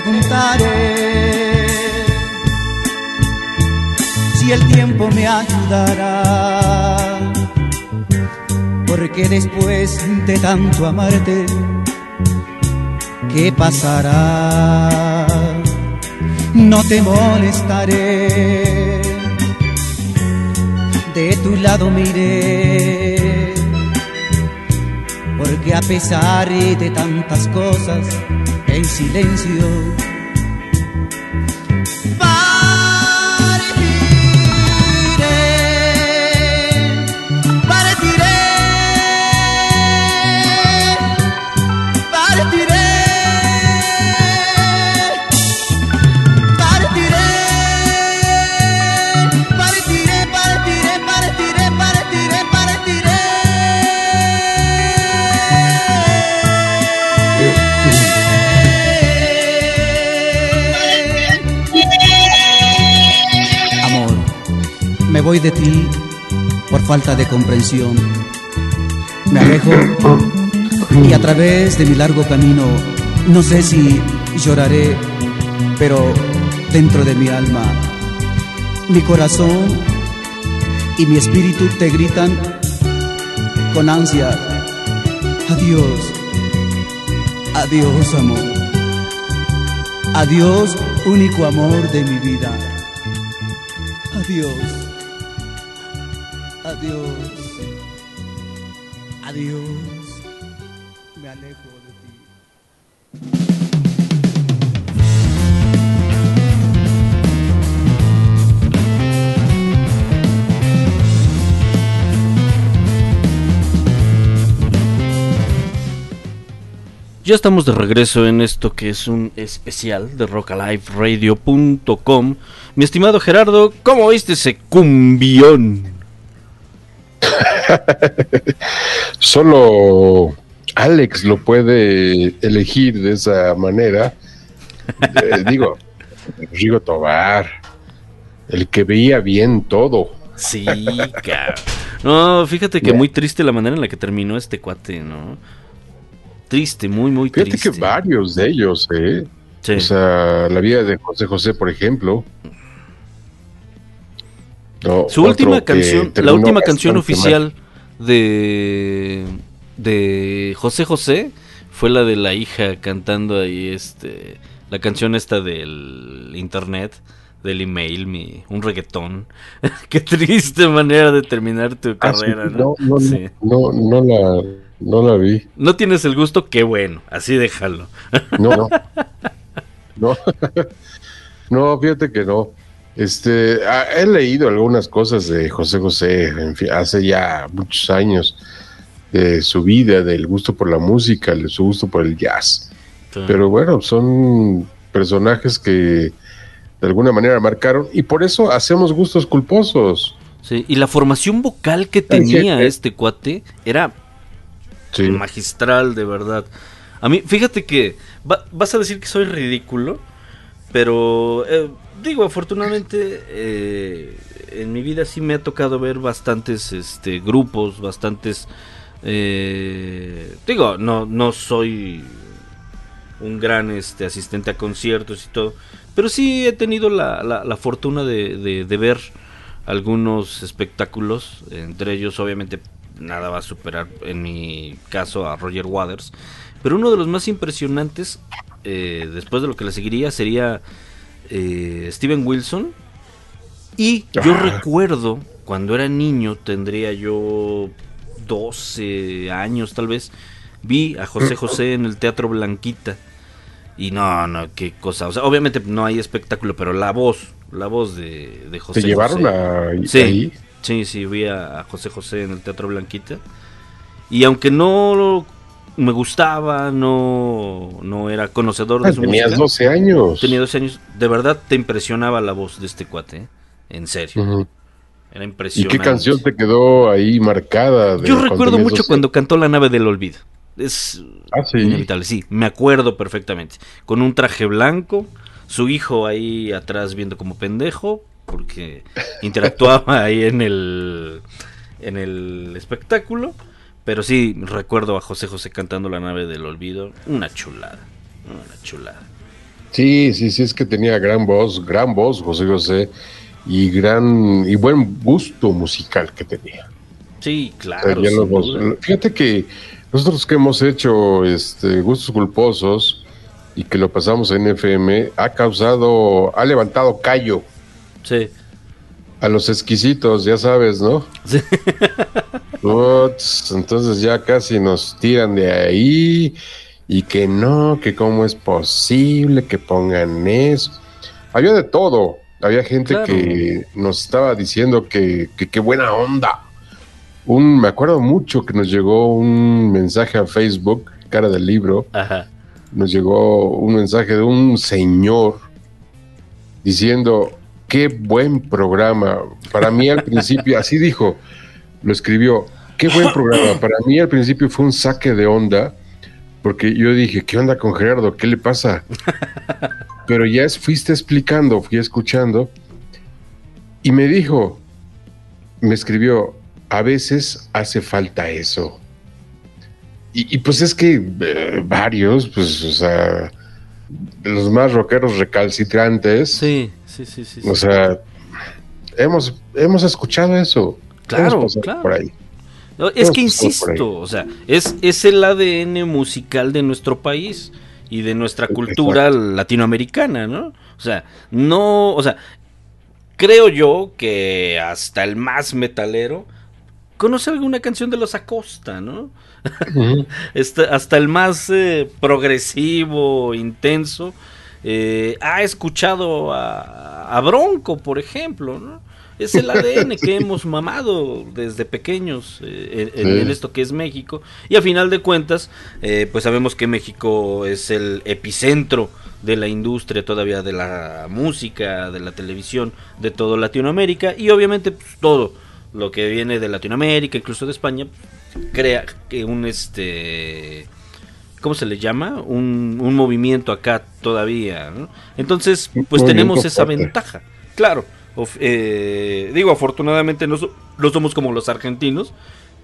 preguntaré si el tiempo me ayudará porque después de tanto amarte, ¿qué pasará? No te molestaré, de tu lado miré, porque a pesar de tantas cosas, en silencio, voy de ti por falta de comprensión. Me alejo y a través de mi largo camino, no sé si lloraré, pero dentro de mi alma, mi corazón y mi espíritu te gritan con ansia, adiós, adiós amor, adiós único amor de mi vida, adiós. Adiós. Adiós. Me alejo de ti. Ya estamos de regreso en esto que es un especial de rockaliferadio.com. Mi estimado Gerardo, ¿cómo viste ese cumbión? Solo Alex lo puede elegir de esa manera. Eh, digo, Rigo Tobar, el que veía bien todo. Sí, cabrón. No, fíjate que muy triste la manera en la que terminó este cuate, ¿no? Triste, muy, muy Fíjate triste. que varios de ellos, ¿eh? Sí. O sea, la vida de José José, por ejemplo. No, Su última canción, la última canción oficial de de José José fue la de la hija cantando ahí este la canción esta del internet, del email, mi un reggaetón. Qué triste manera de terminar tu. Ah, sí, carrera, no, ¿no? no, Sí. no, no la, no la vi. No tienes el gusto, qué bueno, así déjalo. No, no. No, no, fíjate que no. Este, ah, he leído algunas cosas de José José, en fin, hace ya muchos años, de su vida, del gusto por la música, de su gusto por el jazz. Pero bueno, son personajes que de alguna manera marcaron y por eso hacemos gustos culposos. Sí, y la formación vocal que tenía jefe. este cuate era Sí. magistral, de verdad. A mí, fíjate que va- vas a decir que soy ridículo, pero eh, digo, afortunadamente eh, en mi vida sí me ha tocado ver bastantes este, grupos, bastantes... eh, digo, no, no soy un gran este, asistente a conciertos y todo, pero sí he tenido la, la- la fortuna de, de- de ver algunos espectáculos, entre ellos obviamente nada va a superar en mi caso a Roger Waters, pero uno de los más impresionantes, eh, después de lo que le seguiría, sería eh, Steven Wilson. Y yo Ah. recuerdo, cuando era niño, tendría yo 12 años tal vez, vi a José José en el Teatro Blanquita. Y no, no, qué cosa. O sea, obviamente no hay espectáculo, pero la voz, la voz de, de José ¿Te llevaron José. a, Sí, ahí? sí, sí, vi a, a José José en el Teatro Blanquita. Y aunque no me gustaba, no, no era conocedor de su Ah, Tenías música. 12 años. Tenía 12 años. De verdad te impresionaba la voz de este cuate, ¿eh? En serio. Era ¿Y impresionante. qué canción te quedó ahí marcada? de Yo recuerdo tenías mucho 12? cuando cantó La nave del olvido. Es Ah, sí. inevitable, sí, me acuerdo perfectamente. Con un traje blanco, su hijo ahí atrás viendo como pendejo, porque interactuaba ahí en el, en el espectáculo. Pero sí, recuerdo a José José cantando La nave del olvido. Una chulada, una chulada. Sí, sí, sí, es que tenía gran voz, gran voz, José José, y gran y buen gusto musical que tenía. Sí, claro. los. Fíjate que nosotros que hemos hecho este, gustos culposos y que lo pasamos en FM, ha causado, ha levantado callo Sí. A los exquisitos, ya sabes, ¿no? Sí. Uts, entonces ya casi nos tiran de ahí y que no, que cómo es posible que pongan eso. Había de todo. Había gente Claro. que nos estaba diciendo que que qué buena onda. Un, me acuerdo mucho que nos llegó un mensaje a Facebook, cara del libro, Ajá. nos llegó un mensaje de un señor diciendo, qué buen programa. Para mí al principio, así dijo, lo escribió, qué buen programa. Para mí al principio fue un saque de onda, porque yo dije, ¿qué onda con Gerardo? ¿Qué le pasa? Pero ya fuiste explicando, fui escuchando, y me dijo, me escribió, a veces hace falta eso. Y, y pues es que eh, varios, pues, o sea, los más rockeros recalcitrantes, Sí, sí, sí, sí. sí. o sea, hemos, hemos escuchado eso. Claro, claro. Por ahí. No, es que insisto, o sea, es, es el ADN musical de nuestro país y de nuestra cultura latinoamericana, ¿no? O sea, no, o sea, creo yo que hasta el más metalero conoce alguna canción de los Acosta, ¿no? Este- hasta el más eh, progresivo, intenso, eh, ha escuchado a, a Bronco, por ejemplo, ¿no? Es el ADN que hemos mamado desde pequeños eh, en, esto que es México. Y a final de cuentas, eh, pues sabemos que México es el epicentro de la industria todavía de la música, de la televisión, de todo Latinoamérica. Y obviamente pues, todo lo que viene de Latinoamérica, incluso de España, crea que un este ¿cómo se le llama? Un, un movimiento acá todavía, ¿no? Entonces, pues tenemos esa ventaja. Claro, of- eh, digo, afortunadamente no, so- no somos como los argentinos,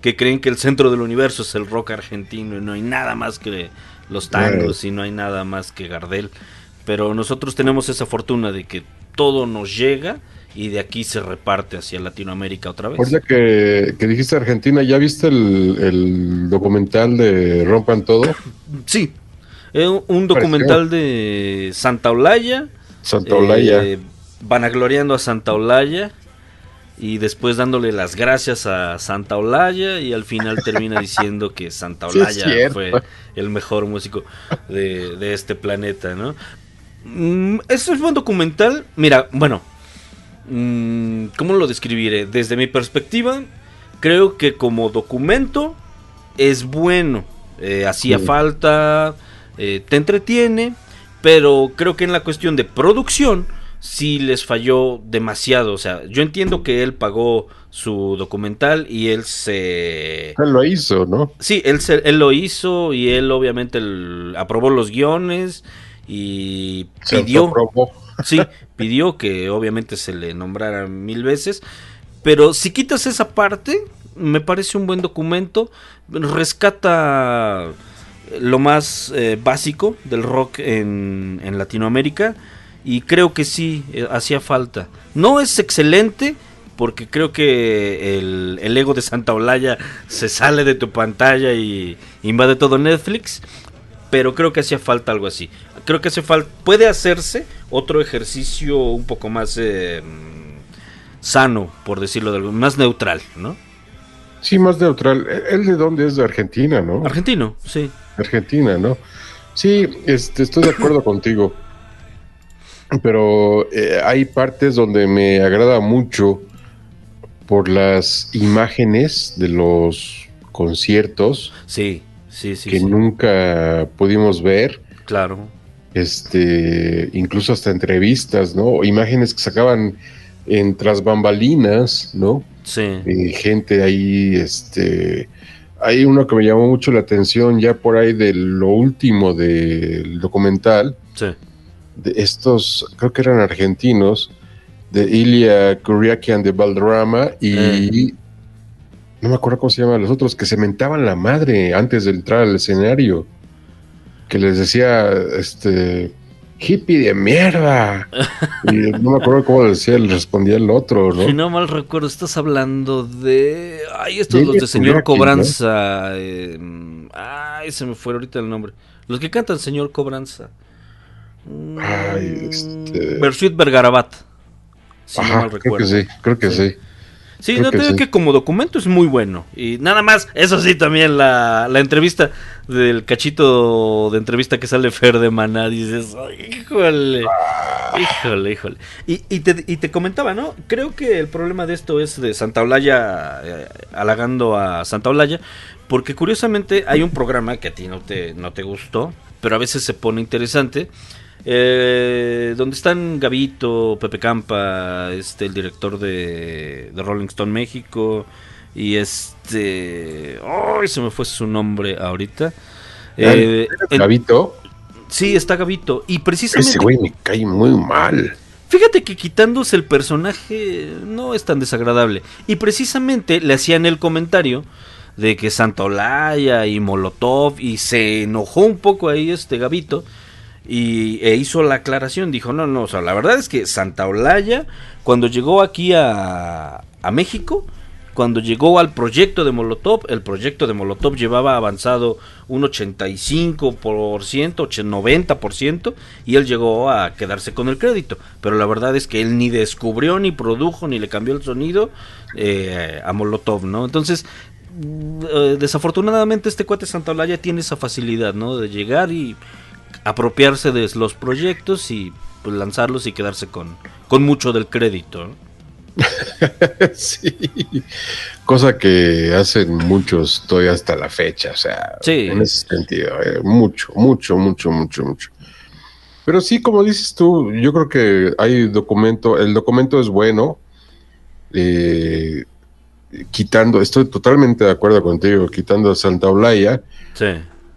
que creen que el centro del universo es el rock argentino y no hay nada más que los tangos y no hay nada más que Gardel. Pero nosotros tenemos esa fortuna de que todo nos llega y de aquí se reparte hacia Latinoamérica otra vez. Ahorita que, que dijiste Argentina, ¿ya viste el, el documental de Rompan Todo? Sí, eh, un- documental de Santa Olaya. Santa Olaya. eh, vanagloriando a Santa Olaya y después dándole las gracias a Santa Olaya y al final termina diciendo que Santa Olaya fue el mejor músico de, de este planeta, ¿no? Mm, Eso es buen documental. Mira, bueno, mm, ¿cómo lo describiré? Desde mi perspectiva, creo que como documento es bueno. Eh, hacía Sí. falta, eh, te entretiene, pero creo que en la cuestión de producción sí les falló demasiado. O sea, yo entiendo que él pagó su documental y él se... Él lo hizo, ¿no? Sí, él, se- él lo hizo y él obviamente el- aprobó los guiones y Se pidió... autoprobó. Sí, pidió que obviamente se le nombrara mil veces. Pero si quitas esa parte, me parece un buen documento. Rescata lo más eh, básico del rock en, Latinoamérica. Y creo que sí, eh, hacía falta. No es excelente, porque creo que el, el ego de Santa Olaya se sale de tu pantalla y invade todo Netflix. Pero creo que hacía falta algo así. Creo que hace falta. Puede hacerse otro ejercicio un poco más eh, sano, por decirlo de algo, más neutral, ¿no? Sí, más neutral. ¿Él de dónde es? De Argentina, ¿no? Argentino, sí. Argentina, ¿no? Sí, este, estoy de acuerdo contigo. Pero eh, hay partes donde me agrada mucho por las imágenes de los conciertos. Sí. Sí, sí, que sí. nunca pudimos ver. Claro. Este, incluso hasta entrevistas, ¿no? Imágenes que sacaban en tras bambalinas, ¿no? Sí. Eh, gente ahí, este, hay uno que me llamó mucho la atención ya por ahí de lo último del documental, Sí. de estos, creo que eran argentinos, de Ilya Kuriakian de Valderrama y Eh. no me acuerdo cómo se llaman los otros, que se mentaban la madre antes de entrar al escenario, que les decía, este, hippie de mierda. y no me acuerdo cómo decía, le respondía el otro, ¿no? Si no mal recuerdo, estás hablando de. Ay, estos los de Señor Kuriaki, ¿no? Cobranza. eh, Ay, se me fue ahorita el nombre. Los que cantan Señor Cobranza. Ay, este- Bersuit Bergarabat. Si no mal creo recuerdo. que sí, creo que sí. Sí, Creo no te digo sí. que como documento es muy bueno. Y nada más, eso sí, también la, la entrevista del cachito de entrevista que sale Fer de Maná, dices, "Ay, híjole, híjole, híjole. Y, y te, y te comentaba, ¿no? Creo que el problema de esto es de Santa Olaya, eh, halagando a Santa Olaya, porque curiosamente hay un programa que a ti no te, no te gustó, pero a veces se pone interesante. Eh, donde están Gavito, Pepe Campa, este, el director de, de Rolling Stone México, y este. ¡Ay! se me fue su nombre ahorita. Eh, Gavito, sí, está Gavito. Y precisamente. ese güey me cae muy mal. Fíjate que quitándose el personaje no es tan desagradable. Y precisamente le hacían el comentario de que Santa Olaya y Molotov y se enojó un poco ahí este Gavito y e hizo la aclaración, dijo, no, no, o sea, la verdad es que Santa Olaya cuando llegó aquí a, a México, cuando llegó al proyecto de Molotov, el proyecto de Molotov llevaba avanzado un 85%, 90%, y él llegó a quedarse con el crédito. Pero la verdad es que él ni descubrió, ni produjo, ni le cambió el sonido eh, a Molotov, ¿no? Entonces, mm, eh, desafortunadamente este cuate Santaolalla tiene esa facilidad, ¿no? De llegar y apropiarse de los proyectos y pues, lanzarlos y quedarse con, con mucho del crédito. ¿no? sí. Cosa que hacen muchos todavía hasta la fecha, o sea, Sí. en ese sentido, eh, mucho, mucho, mucho, mucho, mucho. Pero sí, como dices tú, yo creo que hay documento, el documento es bueno, eh, quitando, estoy totalmente de acuerdo contigo, quitando a Santa Olaya, Sí.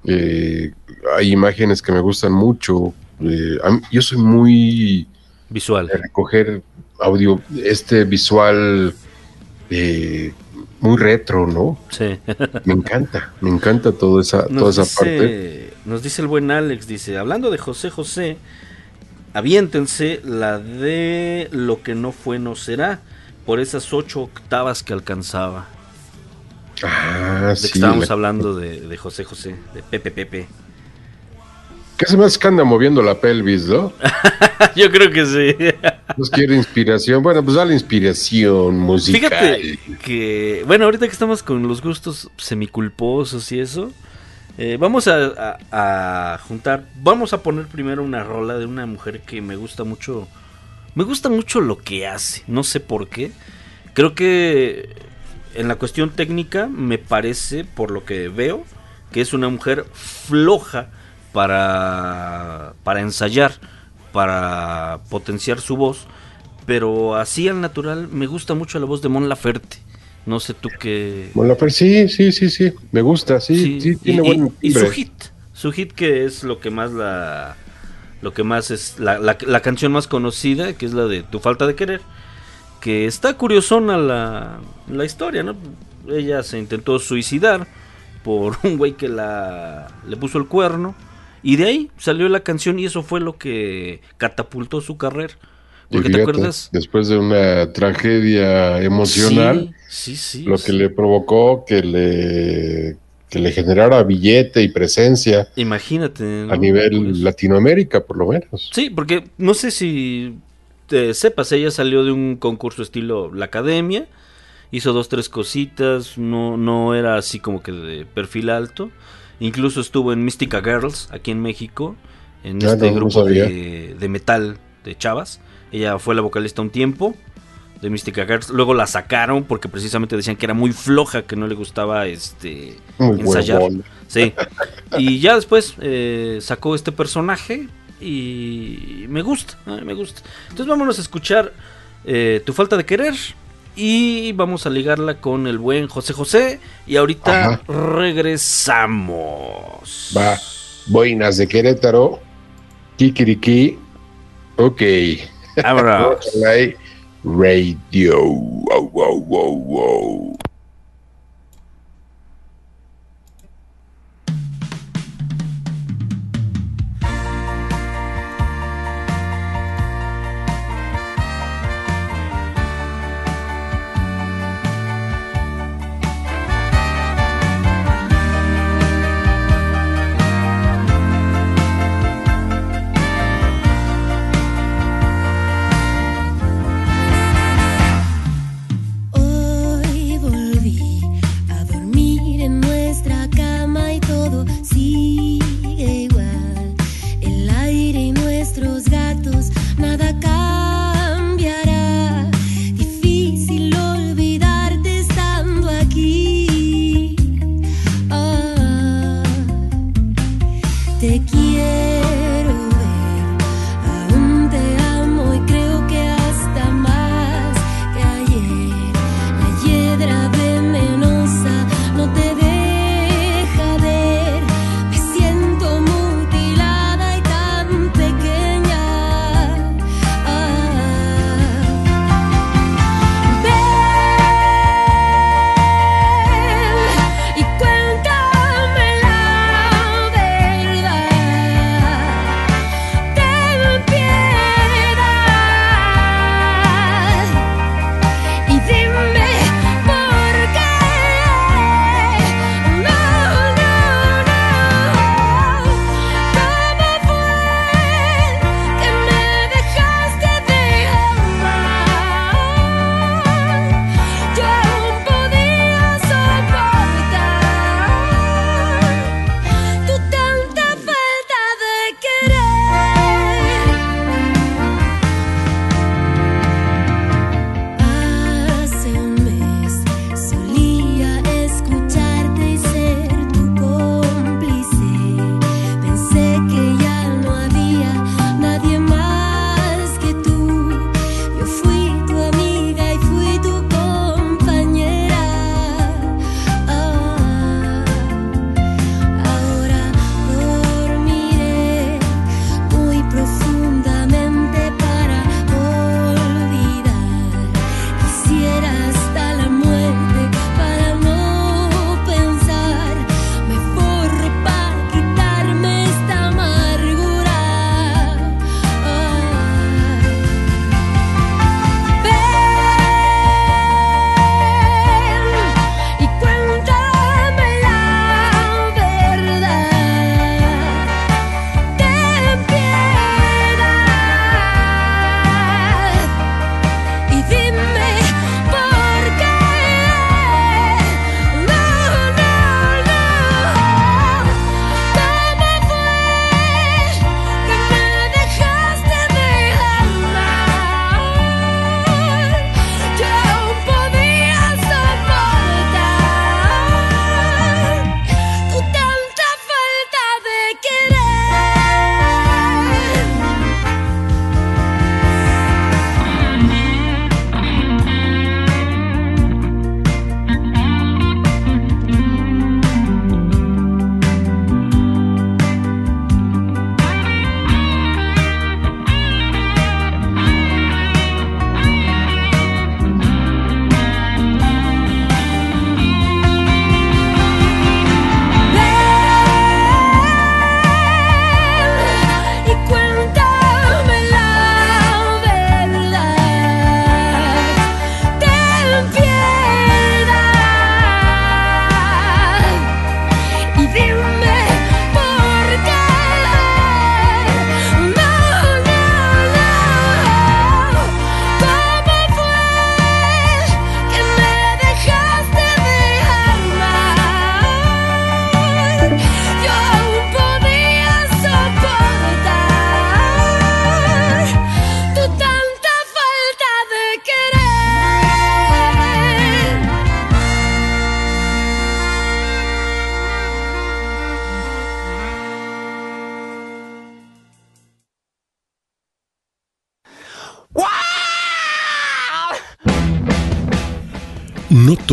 Eh, hay imágenes que me gustan mucho, eh, yo soy muy Visual. de recoger audio, este visual eh, muy retro, ¿no? Sí. Me encanta, me encanta toda esa, toda esa parte. nos dice el buen Alex, dice, hablando de José José, aviéntense la de lo que no fue no será, por esas ocho octavas que alcanzaba. Ah, De sí. que estábamos la- hablando de, de José José, de Pepe Pepe. ¿Qué se hace que anda moviendo la pelvis, no? Yo creo que sí. Nos quiere inspiración. Bueno, pues dale inspiración musical. Fíjate que, bueno, ahorita que estamos con los gustos semiculposos y eso, eh, vamos a, a- a juntar, vamos a poner primero una rola de una mujer que me gusta mucho, me gusta mucho lo que hace, no sé por qué. Creo que en la cuestión técnica me parece, por lo que veo, que es una mujer floja para, para ensayar, para potenciar su voz, pero así al natural me gusta mucho la voz de Mon Laferte. No sé tú qué... Mon Laferte, sí, sí, sí, sí. Me gusta, sí, sí, y, tiene y- buen y su timbre. hit, su hit que es lo que más la... Lo que más es la, la, la canción más conocida, que es la de Tu falta de querer, que está curiosona la, la historia, ¿no? Ella se intentó suicidar por un güey que la le puso el cuerno y de ahí salió la canción y eso fue lo que catapultó su carrera. Te acuerdas Después de una tragedia emocional, Sí, sí, sí, lo que le provocó que le, que le generara billete y presencia Imagínate. a nivel Curioso. Latinoamérica, por lo menos. Sí, porque no sé si este, sepas, ella salió de un concurso estilo La Academia, hizo dos, tres cositas, no, no era así como que de perfil alto. Incluso estuvo en Mystica Girls, aquí en México, en este grupo de, metal de chavas. Ella fue la vocalista un tiempo de Mystica Girls. Luego la sacaron porque precisamente decían que era muy floja, que no le gustaba este ensayar. Sí. Y ya después eh, sacó este personaje y me gusta, me gusta. Entonces vámonos a escuchar eh, Tu falta de querer y vamos a ligarla con el buen José José y ahorita regresamos. Va, boinas de Querétaro, Kikiriki, ok. Vámonos. Radio. Wow, wow, wow, wow.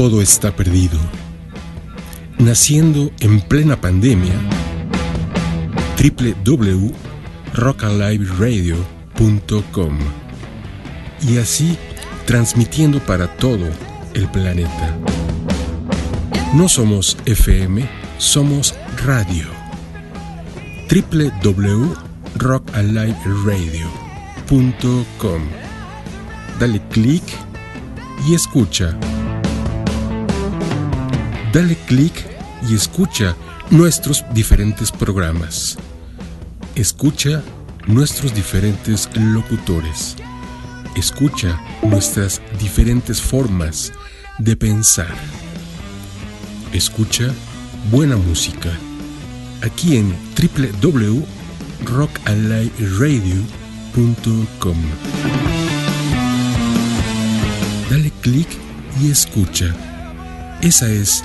Todo está perdido. Naciendo en plena pandemia, www.rockaliveradio.com y así transmitiendo para todo el planeta. No somos FM, somos radio. www.rockaliveradio.com Dale clic y escucha. Dale clic y escucha nuestros diferentes programas. Escucha nuestros diferentes locutores. Escucha nuestras diferentes formas de pensar. Escucha buena música aquí en www.rockaliveradio.com. Dale clic y escucha. Esa es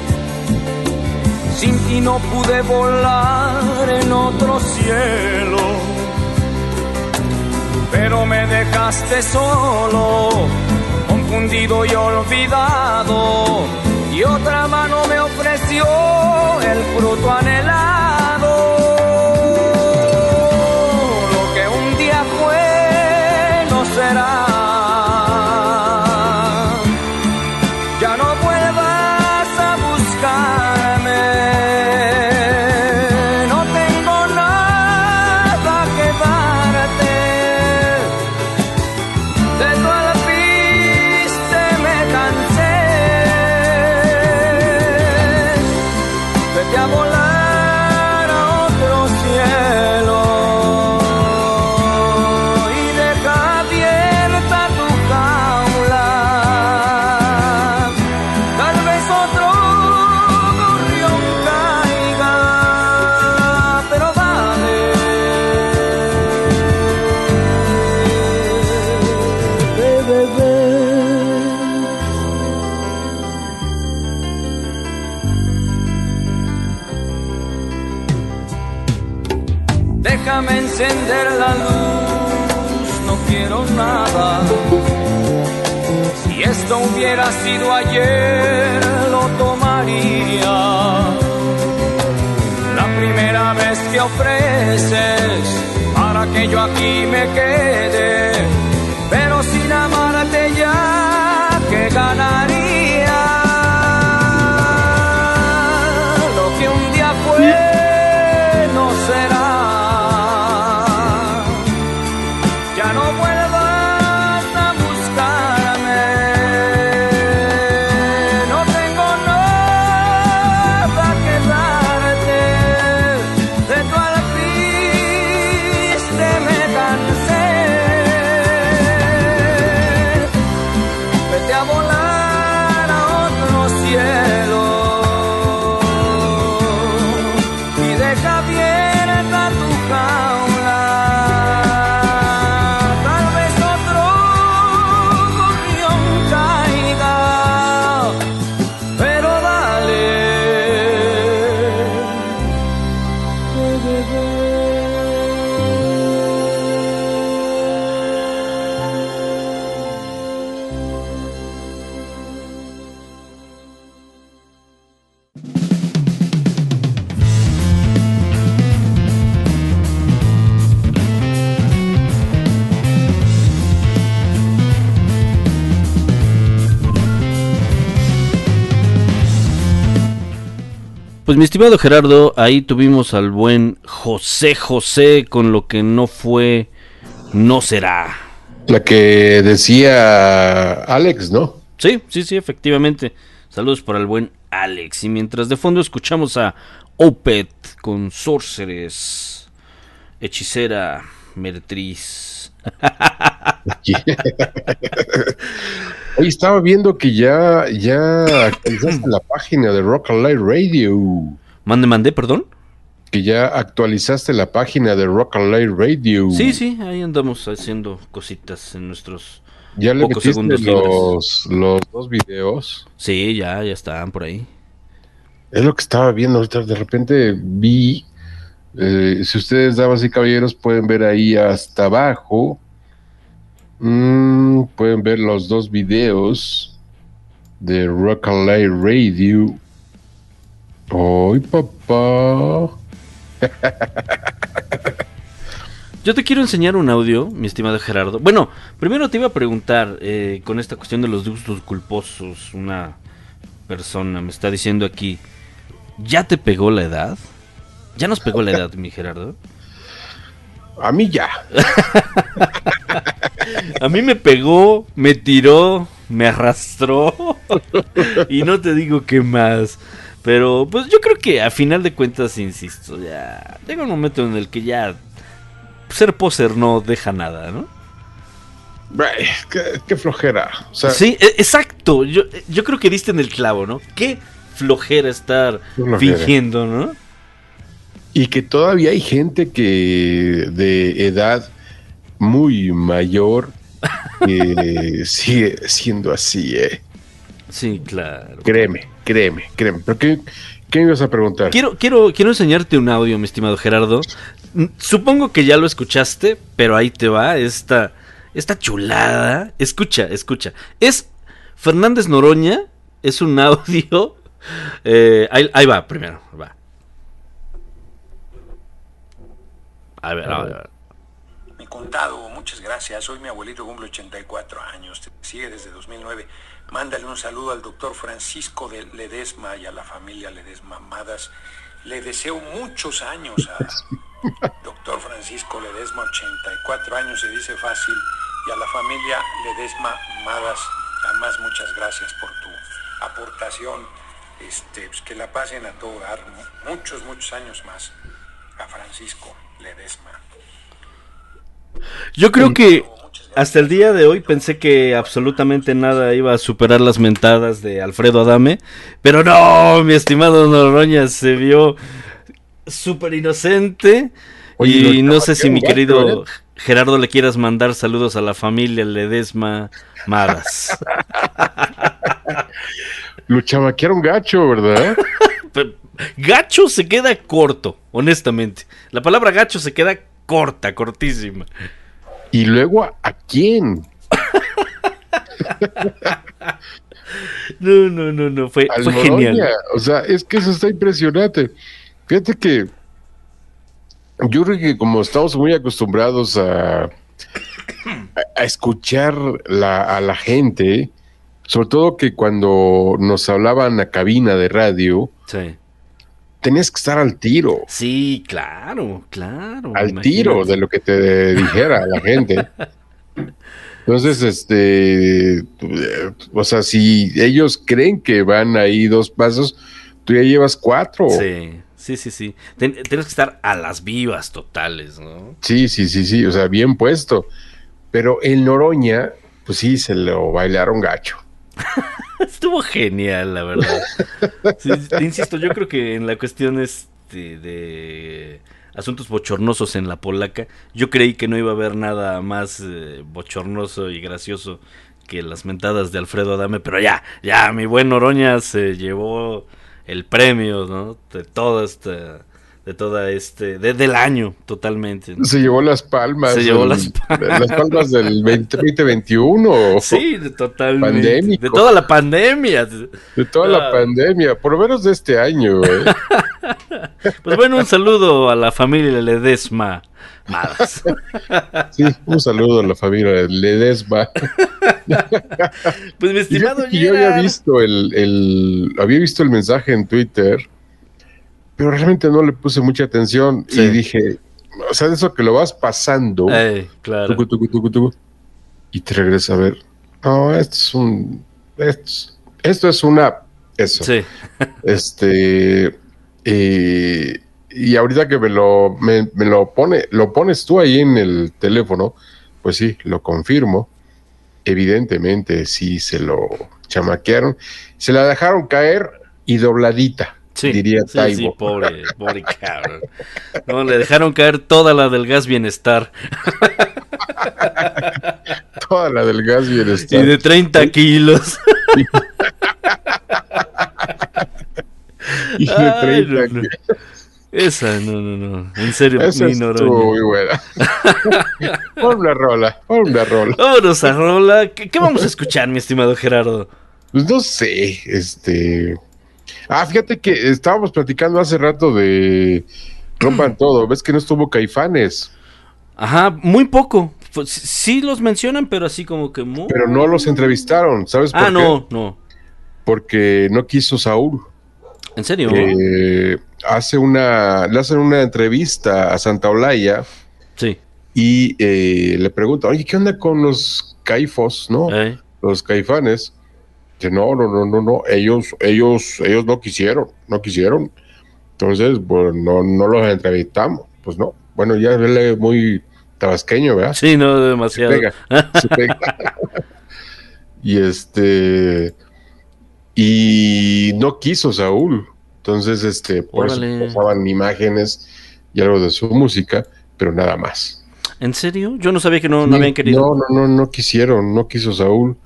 Ti no pude volar en otro cielo. Pero me dejaste solo, confundido y olvidado. Y otra mano me ofreció el fruto anhelado. Ofreces para que yo aquí me quede, Pues mi estimado Gerardo, ahí tuvimos al buen José José con lo que no fue, no será. La que decía Alex, ¿no? Sí, sí, sí, efectivamente. Saludos para el buen Alex. Y mientras de fondo escuchamos a Opet con Sorceress, Hechicera, Meretriz. Oye, estaba viendo que ya, ya actualizaste la página de Rock and Light Radio. Mande, mande, perdón. Que ya actualizaste la página de Rock and Light Radio. Sí, sí, ahí andamos haciendo cositas en nuestros Ya le pocos segundos los, los dos videos. Sí, ya, ya están por ahí. Es lo que estaba viendo ahorita. De repente vi. Eh, si ustedes, damas y caballeros, pueden ver ahí hasta abajo. mm, pueden ver los dos videos de Rock Light Radio. ¡Ay, papá! Yo te quiero enseñar un audio, mi estimado Gerardo. Bueno, primero te iba a preguntar eh, con esta cuestión de los gustos culposos. Una persona me está diciendo aquí, ¿ya te pegó la edad? ¿Ya nos pegó la edad, mi Gerardo? A mí ya. A mí me pegó, me tiró, me arrastró y no te digo qué más. Pero pues yo creo que a final de cuentas, insisto, ya llega un momento en el que ya ser poser no deja nada, ¿no? Qué, qué flojera. O sea, sí, e- exacto. Yo, yo creo que diste en el clavo, ¿no? Qué flojera estar flojera. fingiendo, ¿no? Y que todavía hay gente que de edad muy mayor que sigue siendo así, ¿eh? Sí, claro. Créeme, créeme, créeme. ¿Pero qué, qué me ibas a preguntar? Quiero, quiero, quiero enseñarte un audio, mi estimado Gerardo. Mm, Supongo que ya lo escuchaste, pero ahí te va esta, esta chulada. Escucha, escucha. Es Fernández Noroña, es un audio. eh, ahí, ahí va, primero, va. A ver, a ver. Mi contado, muchas gracias. Hoy mi abuelito cumple 84 años. Te sigue desde 2009. Mándale un saludo al doctor Francisco de Ledesma y a la familia Ledesma Madas. Le deseo muchos años a doctor Francisco Ledesma, 84 años, se dice fácil. Y a la familia Ledesma Madas, además muchas gracias por tu aportación. Este, pues, que la pasen a todo dar. Muchos, muchos años más a Francisco Ledesma. Yo creo que hasta el día de hoy pensé que absolutamente nada iba a superar las mentadas de Alfredo Adame, pero no, mi estimado Noroña se vio súper inocente Oye, y no sé si mi querido ¿eh? Gerardo le quieras mandar saludos a la familia Ledesma Madas. Lo chamaquearon gacho, ¿verdad? Gacho se queda corto, honestamente. La palabra gacho se queda corta, cortísima. y luego, ¿a, quién? No, no, no, no, fue, genial. O sea, es que eso está impresionante. Fíjate que yo creo que como estamos muy acostumbrados a, a- a escuchar la- a la gente, sobre todo que cuando nos hablaban a cabina de radio, Sí. tenías que estar al tiro, Sí, claro, claro. al imagínate. tiro de lo que te dijera la gente. Entonces, este, eh, o sea, si ellos creen que van ahí dos pasos, tú ya llevas cuatro. Sí, sí, sí, sí. Ten- tienes que estar a las vivas totales, ¿no? Sí, sí, sí, sí, o sea, bien puesto. Pero el Noroña, pues sí, se lo bailaron gacho. Estuvo genial, la verdad. Insisto, yo creo que en la cuestión este de asuntos bochornosos en la polaca, yo creí que no iba a haber nada más eh, bochornoso y gracioso que las mentadas de Alfredo Adame, pero ya, ya, mi buen Noroña se llevó el premio, ¿no? De toda esta, de toda este, de- del año, totalmente. ¿no? Se llevó las palmas. Se llevó las palmas. las palmas del 20 2021. Sí, de totalmente. Pandémico. De toda la pandemia. De toda la Ah. pandemia, por lo menos de este año. ¿eh? Pues bueno, un saludo a la familia Ledesma Madas. Sí, un saludo a la familia de Ledesma. Pues mi Y estimado que yo había visto el, el- había visto el mensaje en Twitter pero realmente no le puse mucha atención Sí. y dije, o sea, de eso que lo vas pasando, Eh, claro. tucu, tucu, tucu, tucu, y te regresa a ver, no, esto es un, esto, esto es una, eso. Sí. Este, eh, y ahorita que me lo, me, me lo pone, lo pones tú ahí en el teléfono, pues sí, lo confirmo. Evidentemente, sí se lo chamaquearon. Se la dejaron caer y dobladita, Sí, diría sí, Taibo. sí, pobre, pobre cabrón. No, le dejaron caer toda la del gas bienestar. Toda la del gas bienestar. Y de 30 kilos. Y de Ay, 30 no, no. Esa, no, no, no. En serio, Esa mi Noroña. muy buena. Pon una rola, pon una rola. Vámonos a Rola. ¿Qué, qué vamos a escuchar, mi estimado Gerardo? Pues no sé, este. Ah, fíjate que estábamos platicando hace rato de Rompan Todo. ¿Ves que no estuvo Caifanes? Ajá, muy poco. Pues, sí los mencionan, pero así como que muy... Pero no los entrevistaron, ¿sabes por Ah, qué? no, no. Porque no quiso Saúl. ¿En serio? Eh, hace una, le hacen una entrevista a Santa Olaya Sí. y eh, le preguntan, oye, ¿qué onda con los caifos, no? Eh, Los caifanes. No, no, no, no, no, ellos, ellos, ellos no quisieron, no quisieron. Entonces, pues no, no los entrevistamos, pues no. Bueno, ya él es muy tabasqueño, ¿verdad? Sí, no, demasiado. pega, se pega. y este y no quiso Saúl. Entonces, este, por Órale. eso pasaban imágenes y algo de su música, pero nada más. ¿En serio? Yo no sabía que no, no habían querido. No, no, no, no quisieron, no quiso Saúl.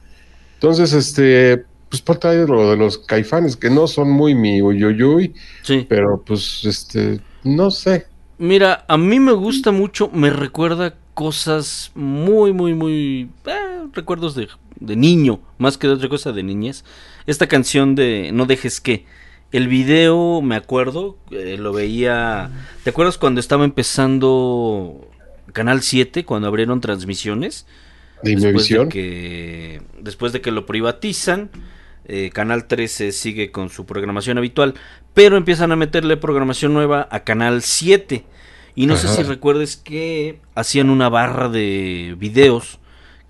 Entonces, este, pues por ahí lo de los caifanes, que no son muy mi uyuyuy, Sí. pero pues, este, no sé. Mira, a mí me gusta mucho, me recuerda cosas muy, muy, muy... eh, recuerdos de, de niño, más que de otra cosa de niñez. Esta canción de No dejes que... El video, me acuerdo, eh, lo veía... ¿Te acuerdas cuando estaba empezando Canal 7, cuando abrieron transmisiones? De después de que después de que lo privatizan eh, Canal 13 sigue con su programación habitual pero empiezan a meterle programación nueva a Canal 7 y no sé si recuerdes que hacían una barra de videos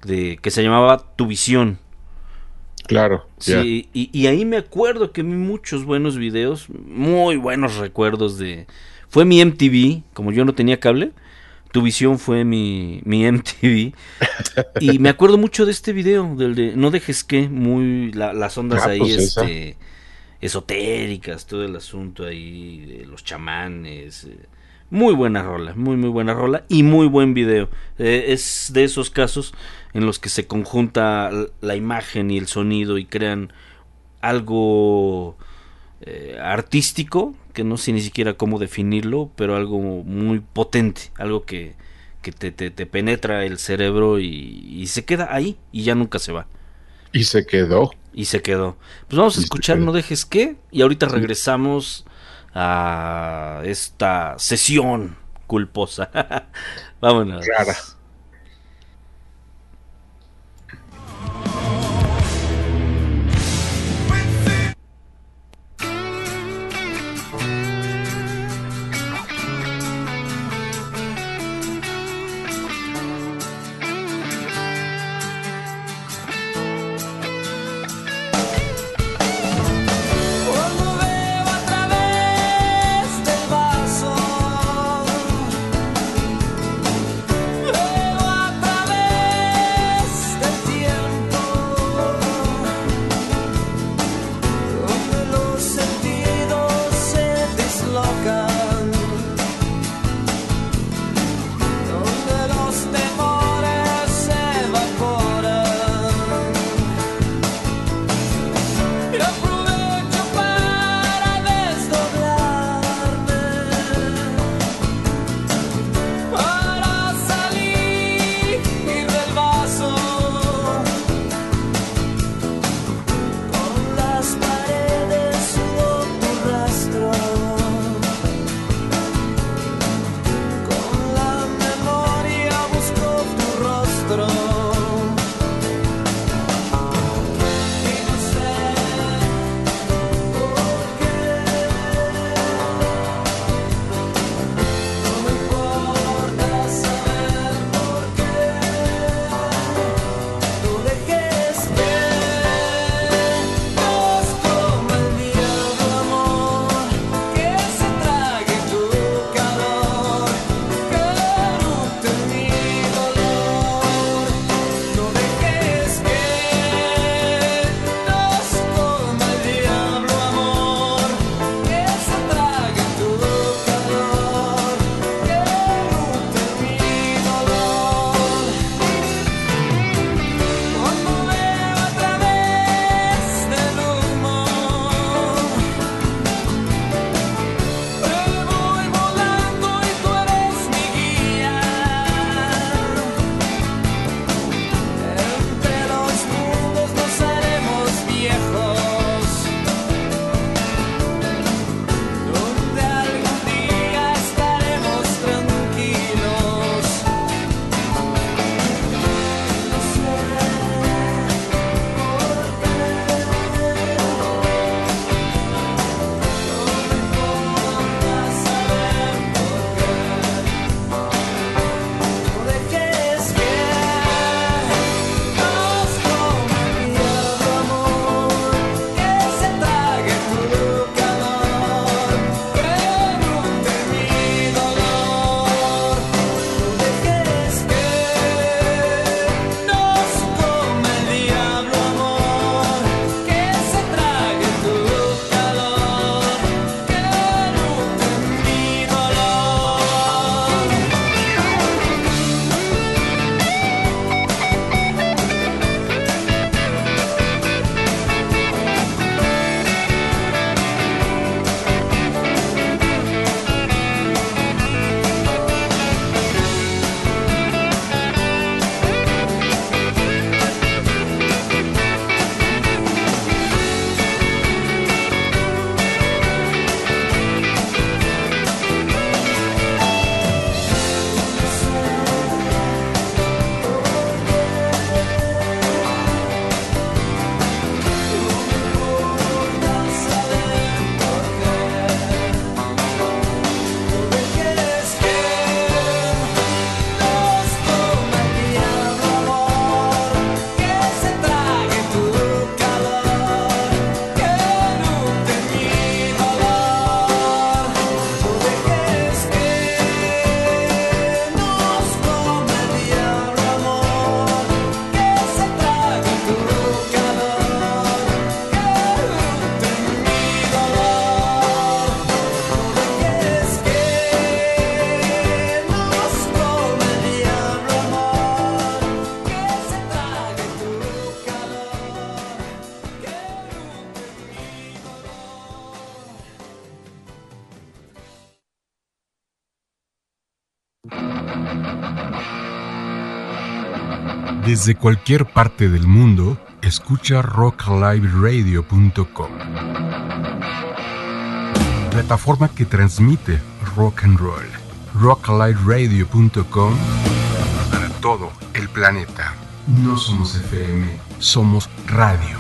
de que se llamaba Tu Visión. Claro. Sí, y, y ahí me acuerdo que vi muchos buenos videos, muy buenos recuerdos de... Fue mi MTV, como yo no tenía cable, tu visión fue mi, mi MTV. y me acuerdo mucho de este video, del de No dejes que, muy... la- las ondas Ah, ahí, pues esa. este... Esotéricas, todo el asunto ahí, de los chamanes. eh, Muy buena rola, muy muy buena rola y muy buen video. Eh, es de esos casos en los que se conjunta la imagen y el sonido y crean algo eh, artístico, que no sé ni siquiera cómo definirlo, pero algo muy potente, algo que, que te, te- te penetra el cerebro y, y se queda ahí y ya nunca se va. Y se quedó. Y se quedó. Pues vamos a Y escuchar. No dejes que y ahorita regresamos a esta sesión culposa. Vámonos. Rara. Desde cualquier parte del mundo, escucha rockliveradio.com. Plataforma que transmite rock and roll. rockliveradio.com para todo el planeta. No somos FM, somos radio.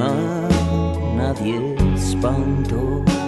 a nadie espantó.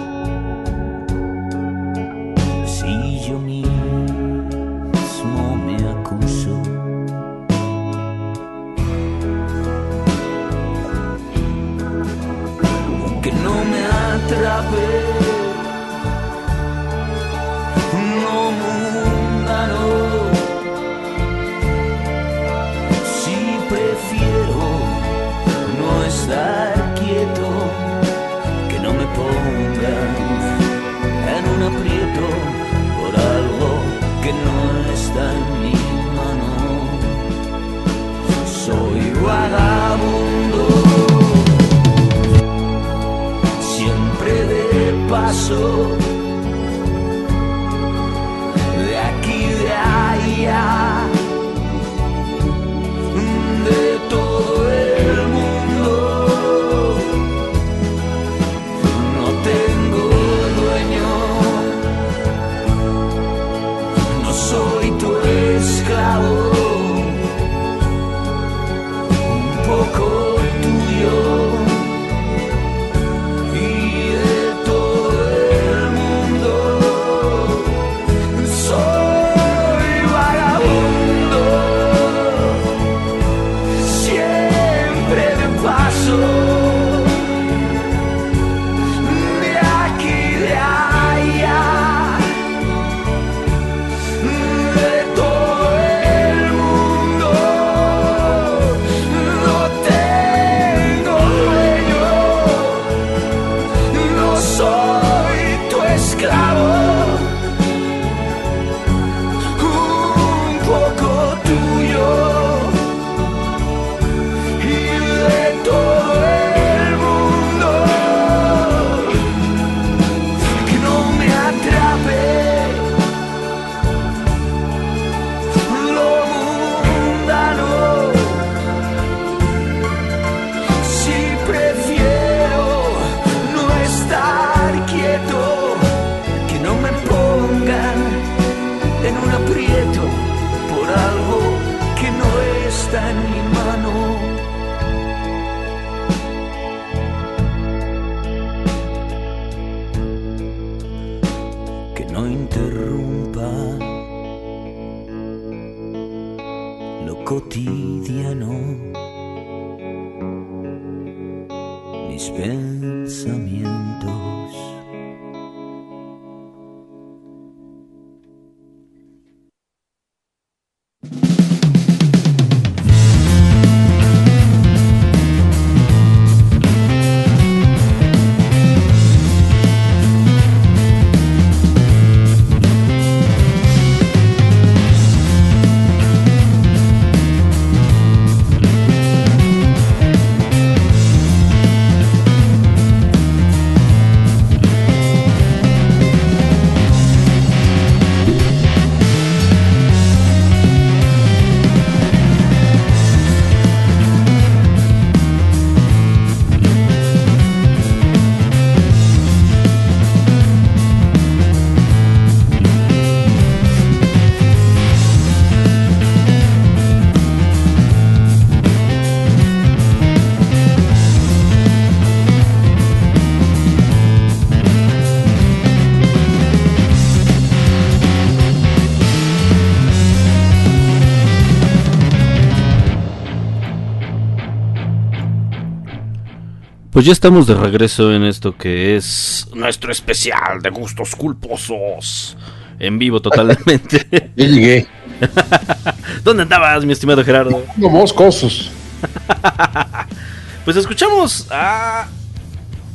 Pues ya estamos de regreso en esto que es nuestro especial de gustos culposos. En vivo totalmente. Llegué. ¿Dónde andabas, mi estimado Gerardo? No moscosos. Pues escuchamos a.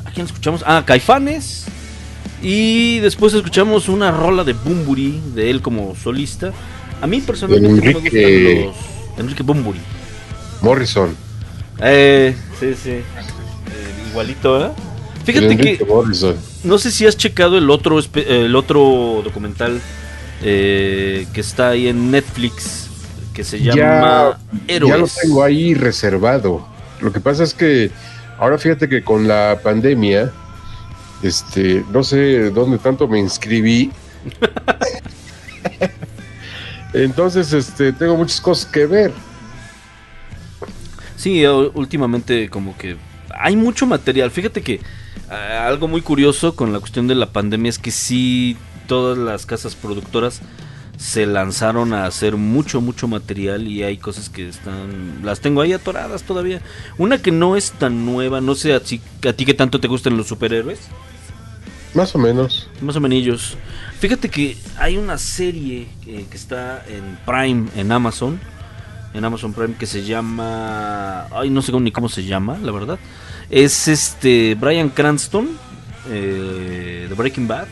¿A quién escuchamos? Ah, Caifanes. Y después escuchamos una rola de Bumburi, de él como solista. A mí personalmente no me Enrique- gustan los. Enrique Bumburi. Morrison. Eh, sí, sí. Igualito, ¿eh? Fíjate Enrique que. Morrison. No sé si has checado el otro, el otro documental eh, que está ahí en Netflix, que se llama ya, Héroes. ya lo tengo ahí reservado. Lo que pasa es que ahora fíjate que con la pandemia, este, no sé dónde tanto me inscribí. Entonces, este, tengo muchas cosas que ver. Sí, últimamente como que hay mucho material. Fíjate que ah, algo muy curioso con la cuestión de la pandemia es que sí todas las casas productoras se lanzaron a hacer mucho, mucho material y hay cosas que están... Las tengo ahí atoradas todavía. Una que no es tan nueva, no sé a ti, a ti qué tanto te gustan los superhéroes. Más o menos. Más o menos. Fíjate que hay una serie eh, que está en Prime, en Amazon. En Amazon Prime que se llama... Ay, no sé ni cómo se llama, la verdad. Es este Brian Cranston eh, de Breaking Bad.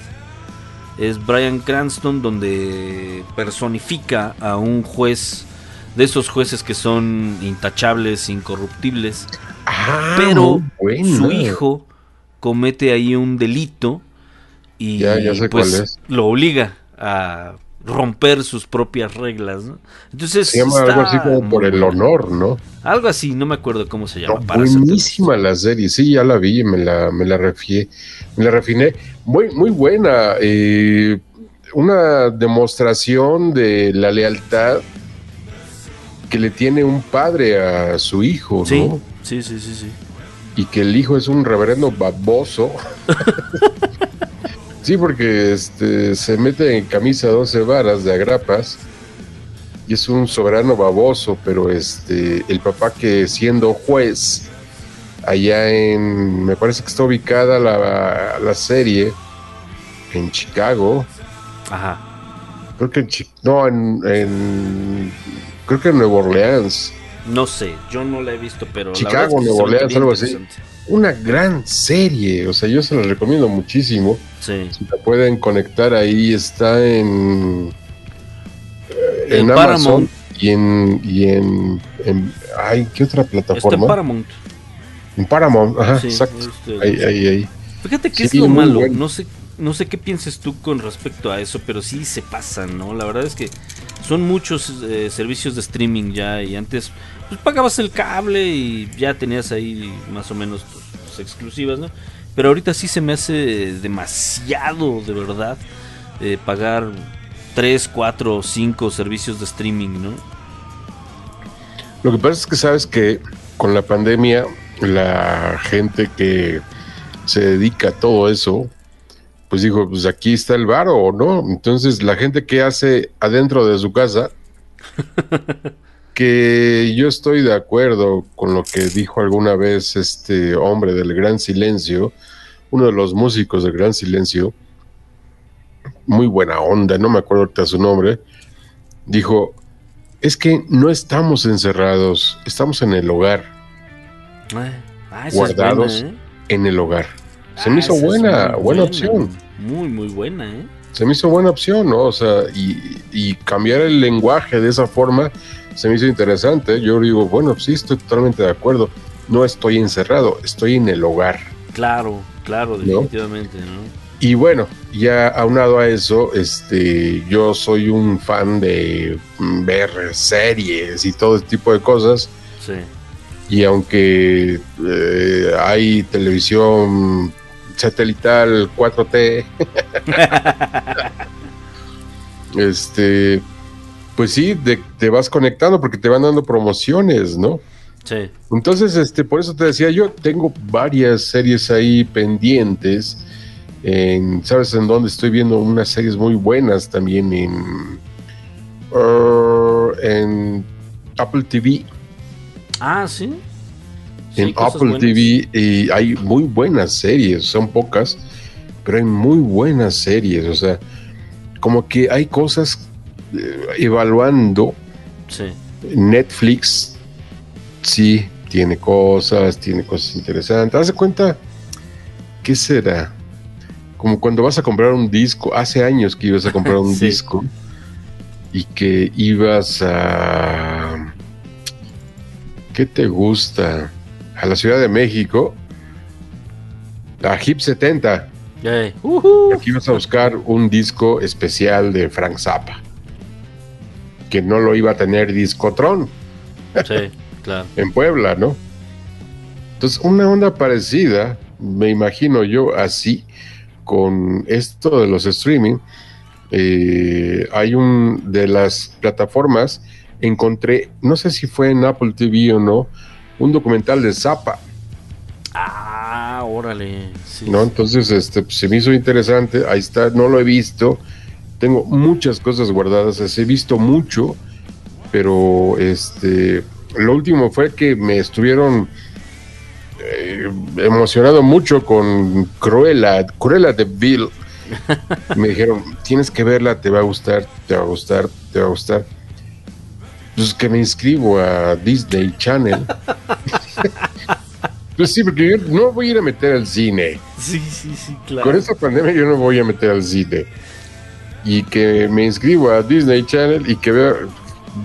Es Brian Cranston donde personifica a un juez de esos jueces que son intachables, incorruptibles. pero muy buena. su hijo comete ahí un delito y Ya, ya sé pues cuál es. lo obliga a romper sus propias reglas. ¿no? Entonces Se llama algo así como por el honor, ¿no? Algo así, no me acuerdo cómo se llama. No, para serte- buenísima la serie, sí, ya la vi, me la, me la refié, me la refiné. Muy, muy buena. eh, una demostración de la lealtad que le tiene un padre a su hijo, Sí, ¿no? sí, sí, sí, sí. Y que el hijo es un reverendo baboso. sí, porque este, se mete en camisa 12 varas de agrapas y es un soberano baboso, pero este, el papá que siendo juez allá en, me parece que está ubicada la, la serie en Chicago, Ajá. creo que en, no, en, en- creo que en Nueva Orleans, No sé, yo no la he visto, pero. la Chicago, es que Nueva Orleans, algo así. Una gran serie, o sea, yo se la recomiendo muchísimo. Sí. Si la pueden conectar ahí, está en, En en Amazon Paramount. y en, y en, en- ay, ¿qué otra Está en plataforma? Paramount. En Paramount, ajá, Sí, exacto. este, Ahí, ahí, ahí. Fíjate que Sí, es lo malo. bueno. No sé, no sé qué pienses tú con respecto a eso, pero sí se pasan, ¿no? La verdad es que son muchos eh, servicios de streaming ya y antes pues pagabas el cable y ya tenías ahí más o menos tus, tus exclusivas, ¿no? Pero ahorita sí se me hace demasiado, de verdad, eh, pagar 3, 4, 5 servicios de streaming, ¿no? Lo que pasa es que sabes que con la pandemia, la gente que se dedica a todo eso, pues dijo, pues aquí está el varo, ¿no? Entonces la gente que hace adentro de su casa, que yo estoy de acuerdo con lo que dijo alguna vez este hombre del Gran Silencio, uno de los músicos del Gran Silencio, muy buena onda, no me acuerdo ahorita su nombre, dijo, es que no estamos encerrados, estamos en el hogar, Ah, ah, guardados buena, ¿eh? en el hogar. Se Ah, me hizo esa es buena, buena buena. opción. Muy, muy buena, ¿eh? Se me hizo buena opción, ¿no? O sea, y, y cambiar el lenguaje de esa forma se me hizo interesante. Yo digo, bueno, sí, estoy totalmente de acuerdo. No estoy encerrado, estoy en el hogar. Claro, claro, definitivamente, ¿no? Y bueno, ya aunado a eso, este, yo soy un fan de mm, ver series y todo ese tipo de cosas. Sí. Y aunque eh, hay televisión satelital 4T, este, pues sí, de- te vas conectando porque te van dando promociones, ¿no? Sí. Entonces, este, por eso te decía, yo tengo varias series ahí pendientes. En, ¿Sabes en dónde estoy viendo unas series muy buenas también en, uh, en Apple TV? Ah, sí. Sí, en Apple buenas. TV y hay muy buenas series, son pocas, pero hay muy buenas series, o sea, como que hay cosas evaluando Sí. Netflix, sí, tiene cosas, tiene cosas interesantes. Haz de cuenta, ¿qué será? Como cuando vas a comprar un disco, hace años que ibas a comprar un Sí. disco y que ibas a... ¿Qué te gusta? A la Ciudad de México, a Hip 70. Ey, Aquí vas a buscar un disco especial de Frank Zappa, que no lo iba a tener Discotron Sí, claro. en Puebla, ¿no? Entonces, una onda parecida, me imagino yo así, con esto de los streaming, eh, hay un de las plataformas, encontré, no sé si fue en Apple TV o no, un documental de Zappa, Ah, órale. Sí, ¿no? Entonces, este, pues, se me hizo interesante, ahí está, no lo he visto, tengo muchas cosas guardadas, he visto mucho, pero este, lo último fue que me estuvieron eh, emocionado mucho con Cruella, Cruella de Bill. Me dijeron, tienes que verla, te va a gustar, te va a gustar, te va a gustar. Pues que me inscribo a Disney Channel. pues sí, porque yo no voy a ir a meter al cine. Sí, sí, sí, claro. Con esta pandemia yo no voy a meter al cine. Y que me inscribo a Disney Channel y que veo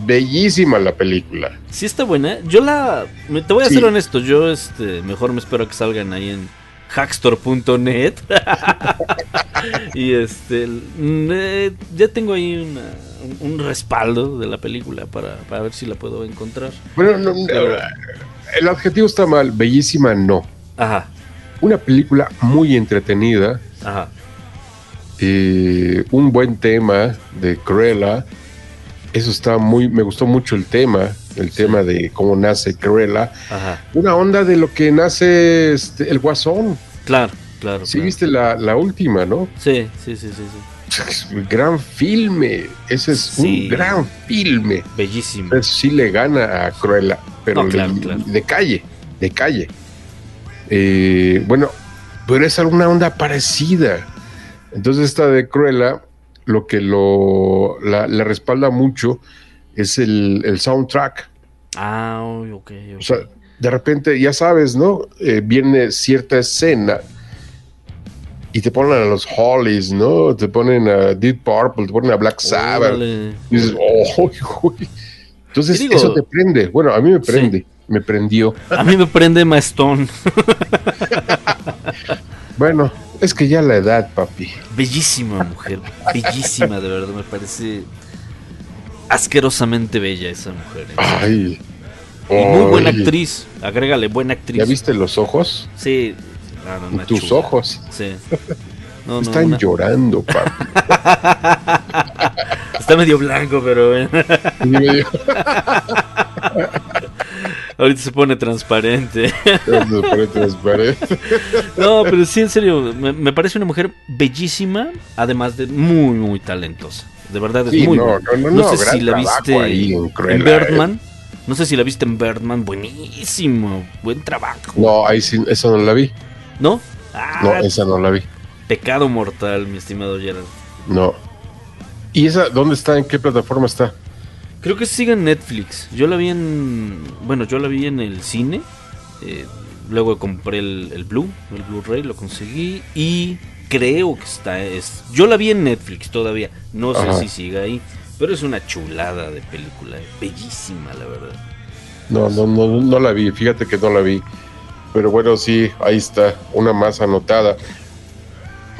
bellísima la película. Sí está buena. Yo la... Te voy a ser honesto, yo este, mejor me espero que salgan ahí en hackstore.net. y este... eh, ya tengo ahí una- un, un respaldo de la película para, para ver si la puedo encontrar. Bueno, no, no, el adjetivo está mal, bellísima no. Ajá, Una película muy entretenida, ajá. Eh, un buen tema de Cruella. Eso está muy, me gustó mucho el tema, el tema de cómo nace Cruella. Ajá. Una onda de lo que nace este, el Guasón. Claro, claro. Sí, claro. viste la, la última, ¿no? Sí, sí, sí, sí, sí. Es un gran filme. Ese es Sí. un gran filme. Bellísimo. Entonces, sí le gana a Cruella, pero No, claro, de, claro. de calle, de calle. Eh, bueno, pero es alguna onda parecida. Entonces, esta de Cruella, lo que lo la, la respalda mucho es el, el soundtrack. Ah, ok, ok. O sea, de repente, ya sabes, ¿no? Eh, viene cierta escena y te ponen a los Hollies, ¿no? Te ponen a Deep Purple, te ponen a Black Sabbath. Órale. Y dices, "Oh, uy". Entonces, digo- eso te prende. Bueno, a mí me prende, me prendió. A mí me prende Maestón. Bueno, es que ya la edad, papi. Bellísima mujer, bellísima, de verdad, me parece asquerosamente bella esa mujer. ¿eh? Ay. Y muy buena actriz, agrégale, buena actriz. ¿Ya viste los ojos? Sí, no, no, Tus chula. ojos. Sí. No, no, Están una- llorando, papi. Está medio blanco, pero medio- Ahorita se pone transparente. Nos pone transparente. No, pero sí, en serio, me, me parece una mujer bellísima, además de muy, muy talentosa. De verdad es Sí, muy no, no, no, no, sé si la viste ahí en Cruella, ¿eh? Birdman. No sé si la viste en Birdman, buenísimo, buen trabajo. No, ahí sí, esa no la vi. ¿No? Ah, No, esa no la vi. pecado mortal, mi estimado Gerald. No. ¿Y esa dónde está? ¿En qué plataforma está? Creo que sigue en Netflix. Yo la vi en. Bueno, yo la vi en el cine. eh, luego compré el, el Blue, el Blu-ray, lo conseguí. Y creo que está. Es, yo la vi en Netflix todavía. No sé Ajá. si sigue ahí. Pero es una chulada de película. eh, Bellísima, la verdad. No, no, no, no la vi. Fíjate que no la vi. Pero bueno, sí, ahí está. Una más anotada.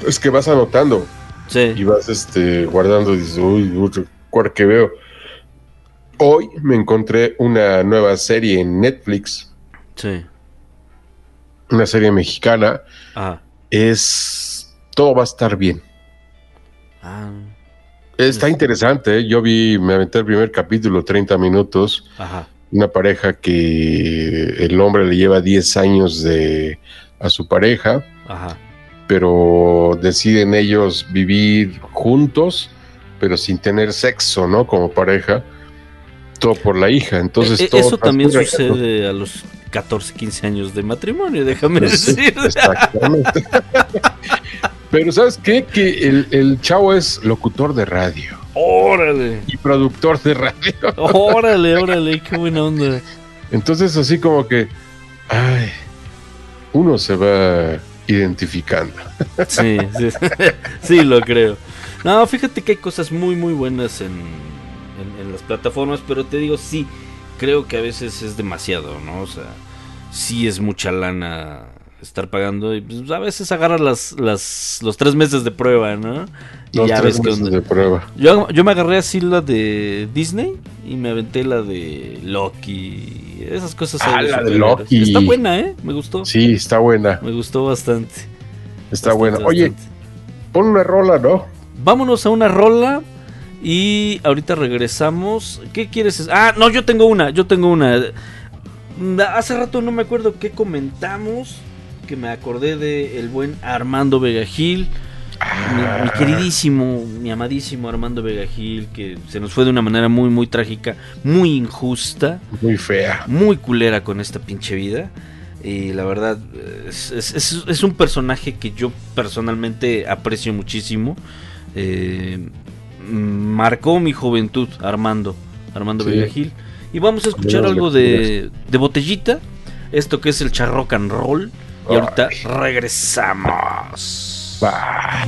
Es que vas anotando. Sí. Y vas este, guardando y dices, uy, uy, cuál que veo. Hoy me encontré una nueva serie en Netflix, Sí. una serie mexicana. Ajá. Es. Todo va a estar bien. Ah, Está interesante, ¿eh? yo vi, me aventé el primer capítulo, 30 minutos, ajá. una pareja que el hombre le lleva 10 años de, a su pareja, Ajá. pero deciden ellos vivir juntos, pero sin tener sexo, ¿no? Como pareja, todo por la hija. Entonces, E- e- todo eso también sucede a los 14, 15 años de matrimonio, déjame decir. exactamente. Pero ¿sabes qué? Que el, el chavo es locutor de radio Órale. y productor de radio. Órale, órale, qué buena onda. Entonces así como que, ay, uno se va identificando. Sí, sí, sí, lo creo. No, fíjate que hay cosas muy, muy buenas en, en- las plataformas, pero te digo, sí, creo que a veces es demasiado, ¿no? O sea, sí es mucha lana estar pagando y pues, a veces agarras las, las, los tres meses de prueba, ¿no? Y Los ya tres ves meses onda. de prueba. Yo, yo me agarré así la de Disney y me aventé la de Loki. Esas cosas. Ah, la de. Loki. Está buena, ¿eh? Me gustó. Sí, está buena, Me gustó bastante. está Bastante, buena. Oye, bastante. pon una rola, ¿no? Vámonos a una rola y ahorita regresamos. ¿Qué quieres? Ah, no, yo tengo una, yo tengo una. Hace rato no me acuerdo qué comentamos, que me acordé de el buen Armando Vega Gil. Mi, mi queridísimo, mi amadísimo Armando Vega Gil, que se nos fue de una manera muy, muy trágica, muy injusta, Muy fea. muy culera con esta pinche vida. Y la verdad, es, es- un personaje que yo personalmente aprecio muchísimo. Eh, marcó mi juventud, Armando, Armando Sí. Vega Gil. Y vamos a escuchar algo de, de botellita, esto que es el charrock and roll. Y ahorita regresamos. Va.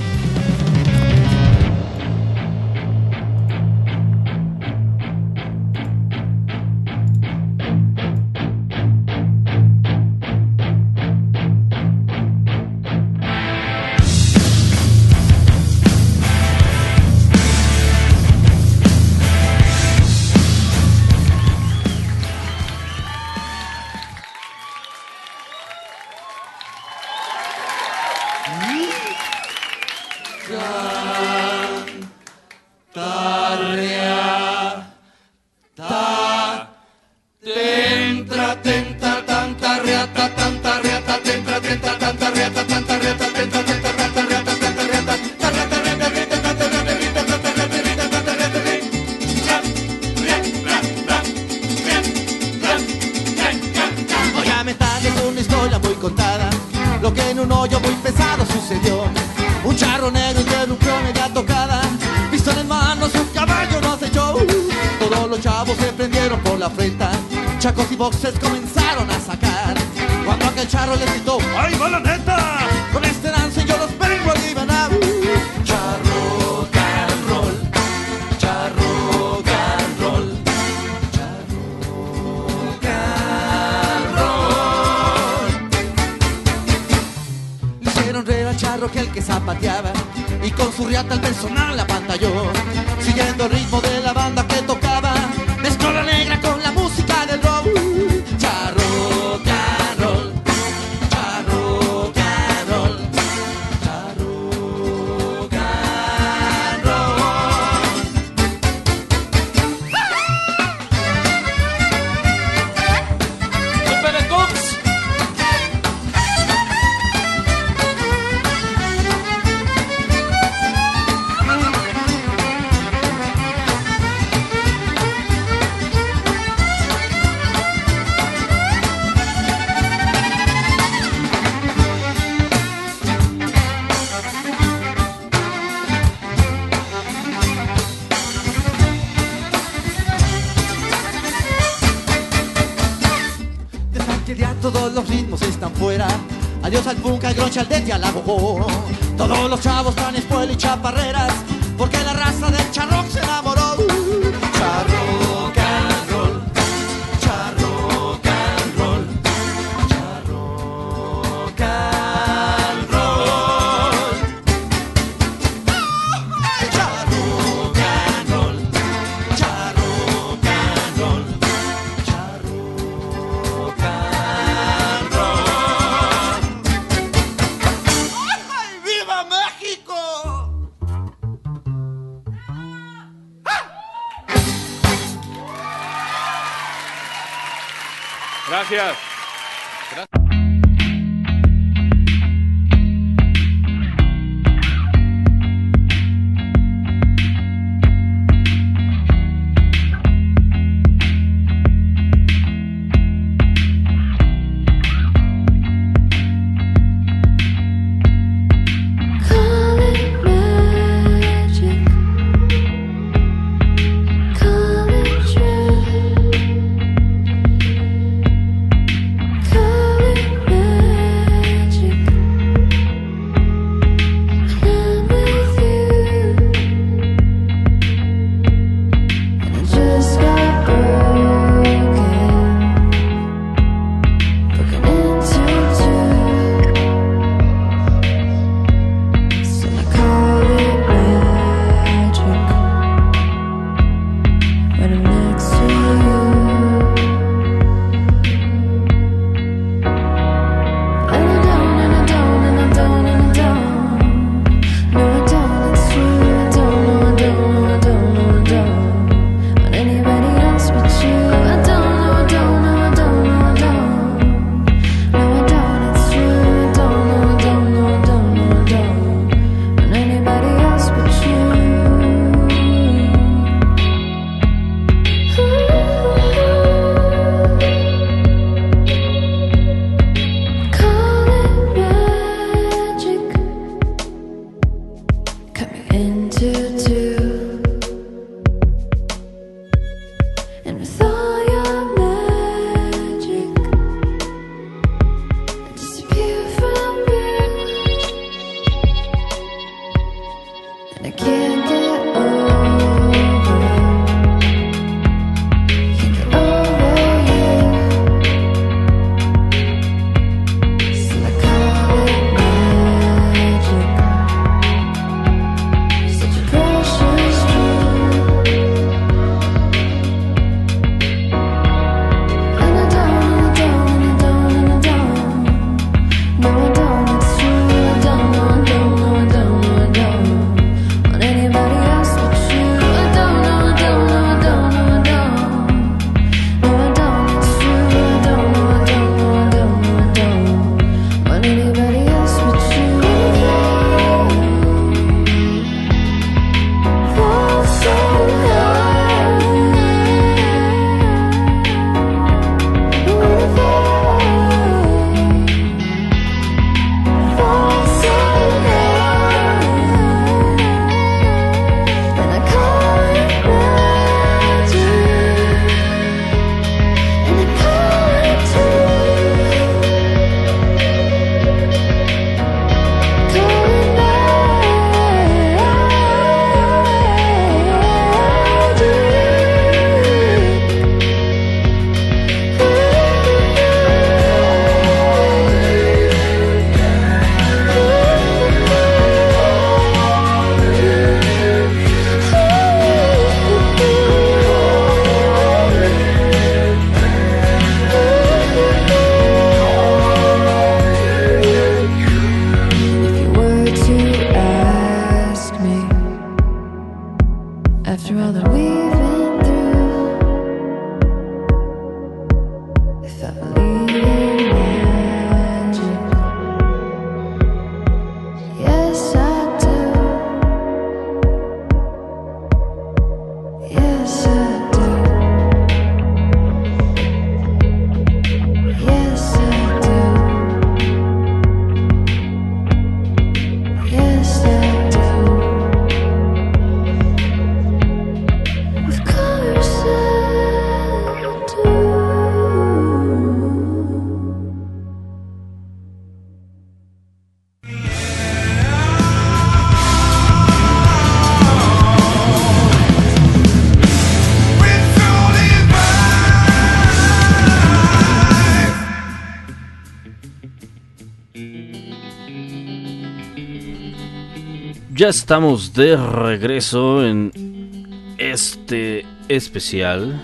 Ya estamos de regreso en este especial.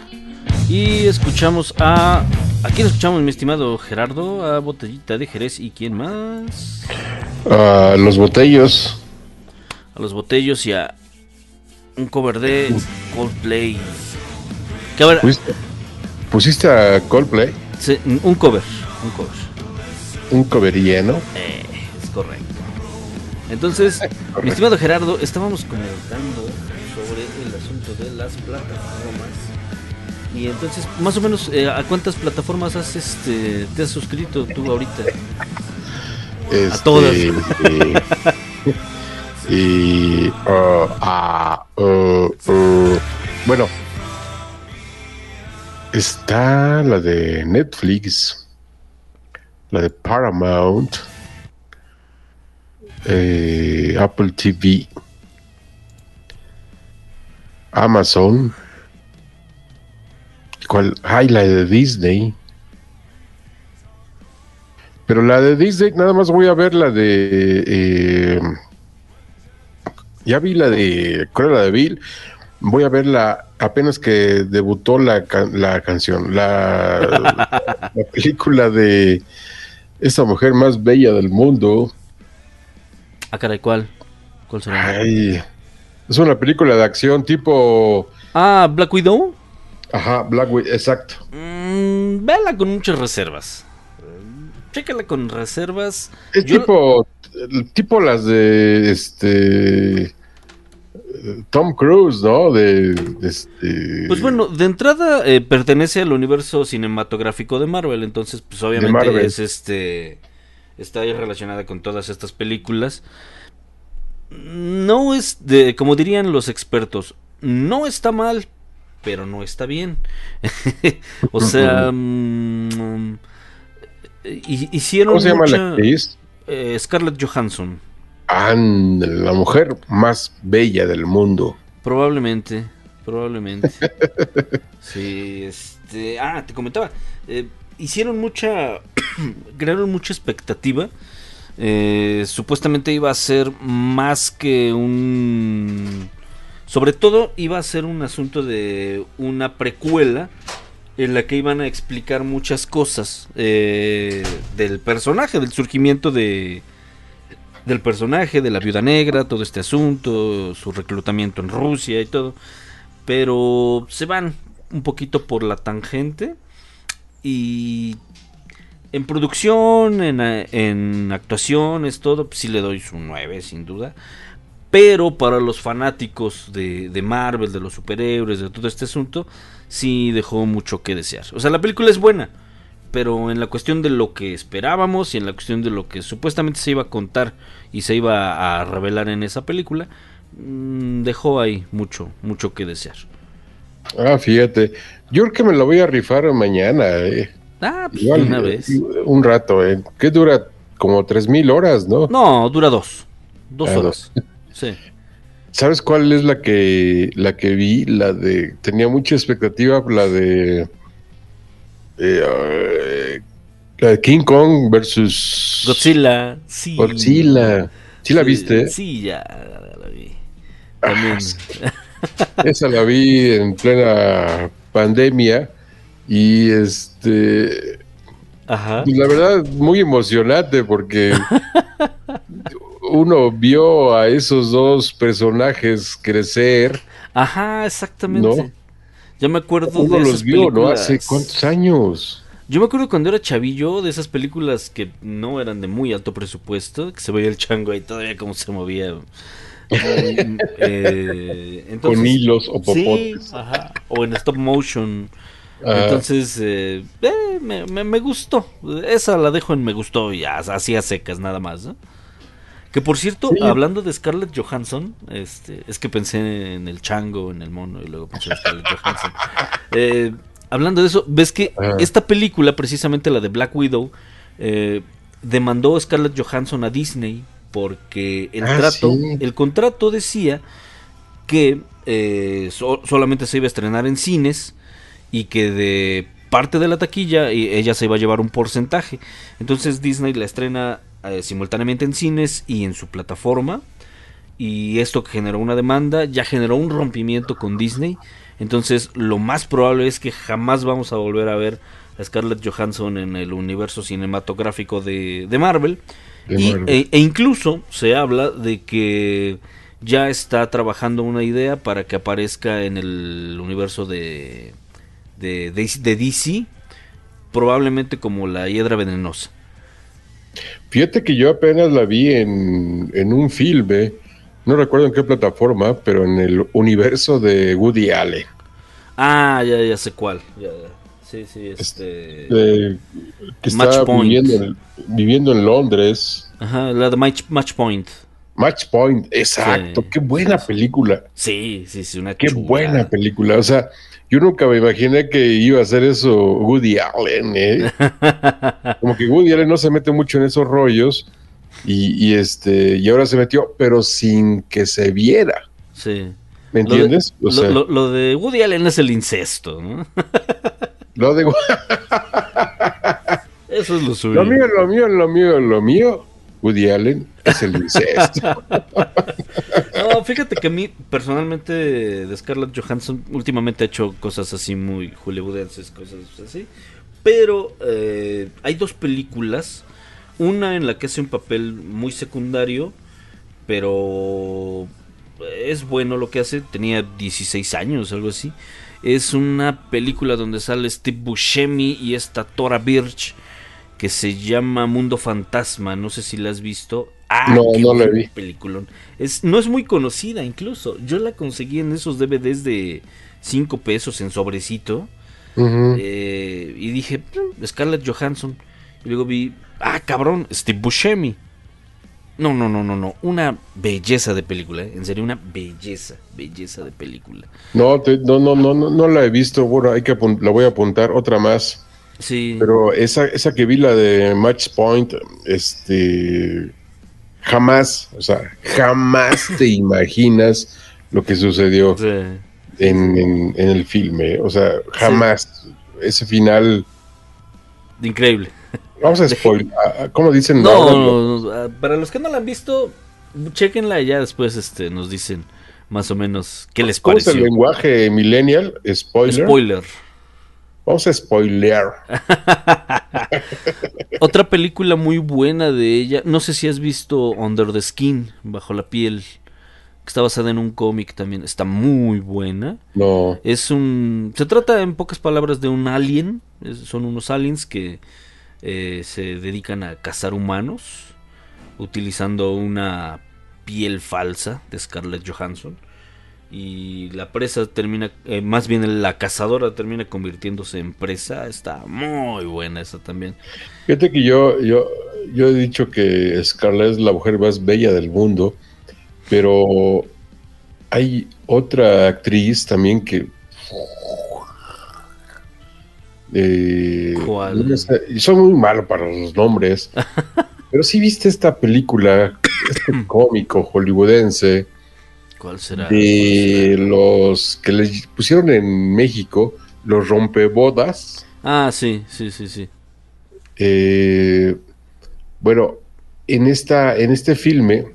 Y escuchamos a. ¿A quién escuchamos, mi estimado Gerardo? A Botellita de Jerez y quién más? Ah, los botellos. A los Botellos y a. Un cover de Coldplay. Que a ¿Pusiste, pusiste a Coldplay? sí, un cover. Un cover. Un cover lleno. Eh, es correcto. Entonces, mi estimado Gerardo, estábamos comentando sobre el asunto de las plataformas. Y entonces, más o menos, eh, ¿a cuántas plataformas has, este, te has suscrito tú ahorita? Este, todas. Y, y, ah, ah, uh, uh, bueno, está la de Netflix, TV, Amazon, ¿cuál? Ay, la de Disney. Pero la de Disney, nada más voy a ver la de. eh, ya vi la de. ¿Cuál era la de Bill? Voy a ver la. Apenas que debutó la, la canción. La, la película de. Esa mujer más bella del mundo. Ah, caray, ¿cuál? ¿Cuál será? Ay, es una película de acción tipo. Ah, Black Widow. Ajá, Black Widow, exacto. Mm, véala con muchas reservas. Chécala con reservas. Es Yo- tipo. Tipo las de. Este. Tom Cruise, ¿no? De. de este, Pues bueno, de entrada eh, pertenece al universo cinematográfico de Marvel, entonces pues obviamente es este está ahí relacionada con todas estas películas. No es de como dirían los expertos, no está mal, pero no está bien. o sea, mm, hi- hicieron ¿Cómo se llama la actriz? eh, Scarlett Johansson. Ah, la mujer más bella del mundo. Probablemente, probablemente. sí, este. Ah, te comentaba. eh, hicieron mucha. crearon mucha expectativa. Eh, supuestamente iba a ser más que un. Sobre todo iba a ser un asunto de una precuela en la que iban a explicar muchas cosas eh, del personaje, del surgimiento de, del personaje, de la viuda negra, todo este asunto, su reclutamiento en Rusia y todo. Pero se van un poquito por la tangente. Y en producción, en, en actuaciones, todo, pues sí le doy su 9, sin duda. Pero para los fanáticos de, de Marvel, de los superhéroes, de todo este asunto, sí dejó mucho que desear. O sea, la película es buena, pero en la cuestión de lo que esperábamos y en la cuestión de lo que supuestamente se iba a contar y se iba a revelar en esa película, mm, dejó ahí mucho, mucho que desear. Ah, fíjate. Yo creo que me la voy a rifar mañana. eh. Ah, pues Igual, una vez. Un rato, ¿eh? ¿Qué dura? Como tres mil horas, ¿no? No, dura dos. Dos Ah, horas. dos. Sí. ¿Sabes cuál es la que la que vi? La de tenía mucha expectativa, la de eh, la de King Kong versus Godzilla, sí. Godzilla. ¿Sí la Sí, viste? Sí, ya la vi. También. Esa la vi en plena pandemia y este Ajá. pues, la verdad muy emocionante porque uno vio a esos dos personajes crecer, Ajá, exactamente. ¿no? Ya me acuerdo Uno de los esas vio, ¿no? Hace cuántos años. Yo me acuerdo cuando era chavillo de esas películas que no eran de muy alto presupuesto, que se veía el chango ahí todavía como se movía. Eh, entonces- Con hilos o Sí, popotes. ajá, o en stop motion. Ah. Entonces, eh, eh, me, me- me gustó. Esa la dejo en me gustó y así a secas nada más. ¿no? Que por cierto, Sí. hablando de Scarlett Johansson, este, es que pensé en el chango, en el mono y luego pensé en Scarlett Johansson. Eh, hablando de eso, ves que Ah. esta película, precisamente la de Black Widow, demandó a Scarlett Johansson a Disney porque el Ah, trato, sí. el contrato decía que so- solamente se iba a estrenar en cines y que de parte de la taquilla ella se iba a llevar un porcentaje. Entonces Disney la estrena eh, simultáneamente en cines y en su plataforma y esto que generó una demanda ya generó un rompimiento con Disney. Entonces lo más probable es que jamás vamos a volver a ver a Scarlett Johansson en el universo cinematográfico de, de Marvel. De Y- Marvel. e, e incluso se habla de que ya está trabajando una idea para que aparezca en el universo de, de, de- de DC, probablemente como la hiedra venenosa. Fíjate que yo apenas la vi en, en un filme, no recuerdo en qué plataforma, pero en el universo de Woody Allen. Ah, ya, ya sé cuál. ya, ya. Sí, sí, este... eh, que Match está Point. viviendo en, viviendo en Londres. Ajá, la de Match, Match Point. Match Point, exacto. Sí, qué buena película. Sí, sí, sí, una Qué buena película. O sea, yo nunca me imaginé que iba a hacer eso Woody Allen. ¿eh? Como que Woody Allen no se mete mucho en esos rollos. Y, y este, y ahora se metió, pero sin que se viera. Sí. ¿Me Lo de- entiendes? Lo de Woody Allen es el incesto, ¿no? lo de Eso es lo suyo. Lo mío, lo mío, lo mío, lo mío, Woody Allen es el incesto. Fíjate que a mí, personalmente, de Scarlett Johansson, últimamente ha hecho cosas así muy hollywoodenses, cosas así. Pero eh, hay dos películas. Una en la que hace un papel muy secundario, pero es bueno lo que hace. Tenía 16 años, algo así. Es una película donde sale Steve Buscemi y esta Tora Birch que se llama Mundo Fantasma. No sé si la has visto. Ah, No, qué no la vi. peliculón. Es, no es muy conocida incluso. Yo la conseguí en esos DVDs de 5 pesos en sobrecito. Eh, y dije, "Mm, Scarlett Johansson. Y luego vi, ah, cabrón, Steve Buscemi. No, no, no, no, no. Una belleza de película, ¿eh? En serio, una belleza, belleza de película. No, te- no, no, no, no, no la he visto. Bueno, hay que la voy a apuntar otra más. Sí. Pero esa, esa que vi, la de Match Point, este, jamás, o sea, jamás te imaginas lo que sucedió en, en- en el filme. O sea, jamás. Ese final, Increíble. vamos a spoiler. ¿Cómo dicen? No, no, no, para los que no la han visto, chequenla y ya después este, nos dicen más o menos qué les ¿Cómo es el pareció. lenguaje millennial? Spoiler. Spoiler. Vamos a spoilear. Otra película muy buena de ella, no sé si has visto Under the Skin, bajo la piel, que está basada en un cómic también, está muy buena. No. Es un, se trata en pocas palabras de un alien, es- son unos aliens que eh, se dedican a cazar humanos utilizando una piel falsa de Scarlett Johansson y la presa termina, eh, más bien la cazadora termina convirtiéndose en presa, está muy buena esa también. Fíjate que yo, yo, yo he dicho que Scarlett es la mujer más bella del mundo, pero hay otra actriz también que... eh, ¿Cuál? no sé, y soy muy malo para los nombres, pero sí viste esta película, este cómico hollywoodense, ¿Cuál será? de los que le pusieron en México, los rompebodas. Ah, sí, sí, sí, sí. Eh, bueno, en esta, en este filme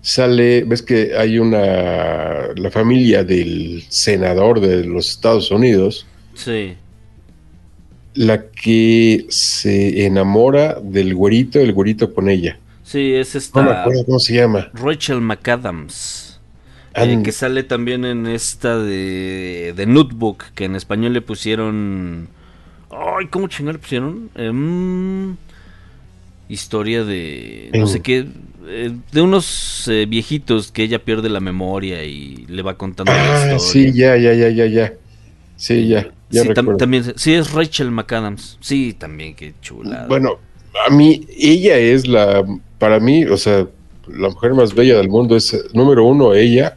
sale, ves que hay una, la familia del senador de los Estados Unidos, Sí. la que se enamora del güerito, el güerito con ella. Sí, es No esta me acuerdo cómo se llama. Rachel McAdams. eh, And- que sale también en esta de, de Notebook, que en español le pusieron... Ay, ¿cómo chingón le pusieron? Em, historia de... No sé qué... eh, de unos eh, viejitos que ella pierde la memoria y le va contando la Ah, historia. sí, ya, ya, ya, ya, ya. Sí, ya, ya Sí, tam- también, sí, es Rachel McAdams. Sí, también, qué chula. Bueno, a mí, ella es la, para mí, o sea, la mujer más bella del mundo es, número uno, ella,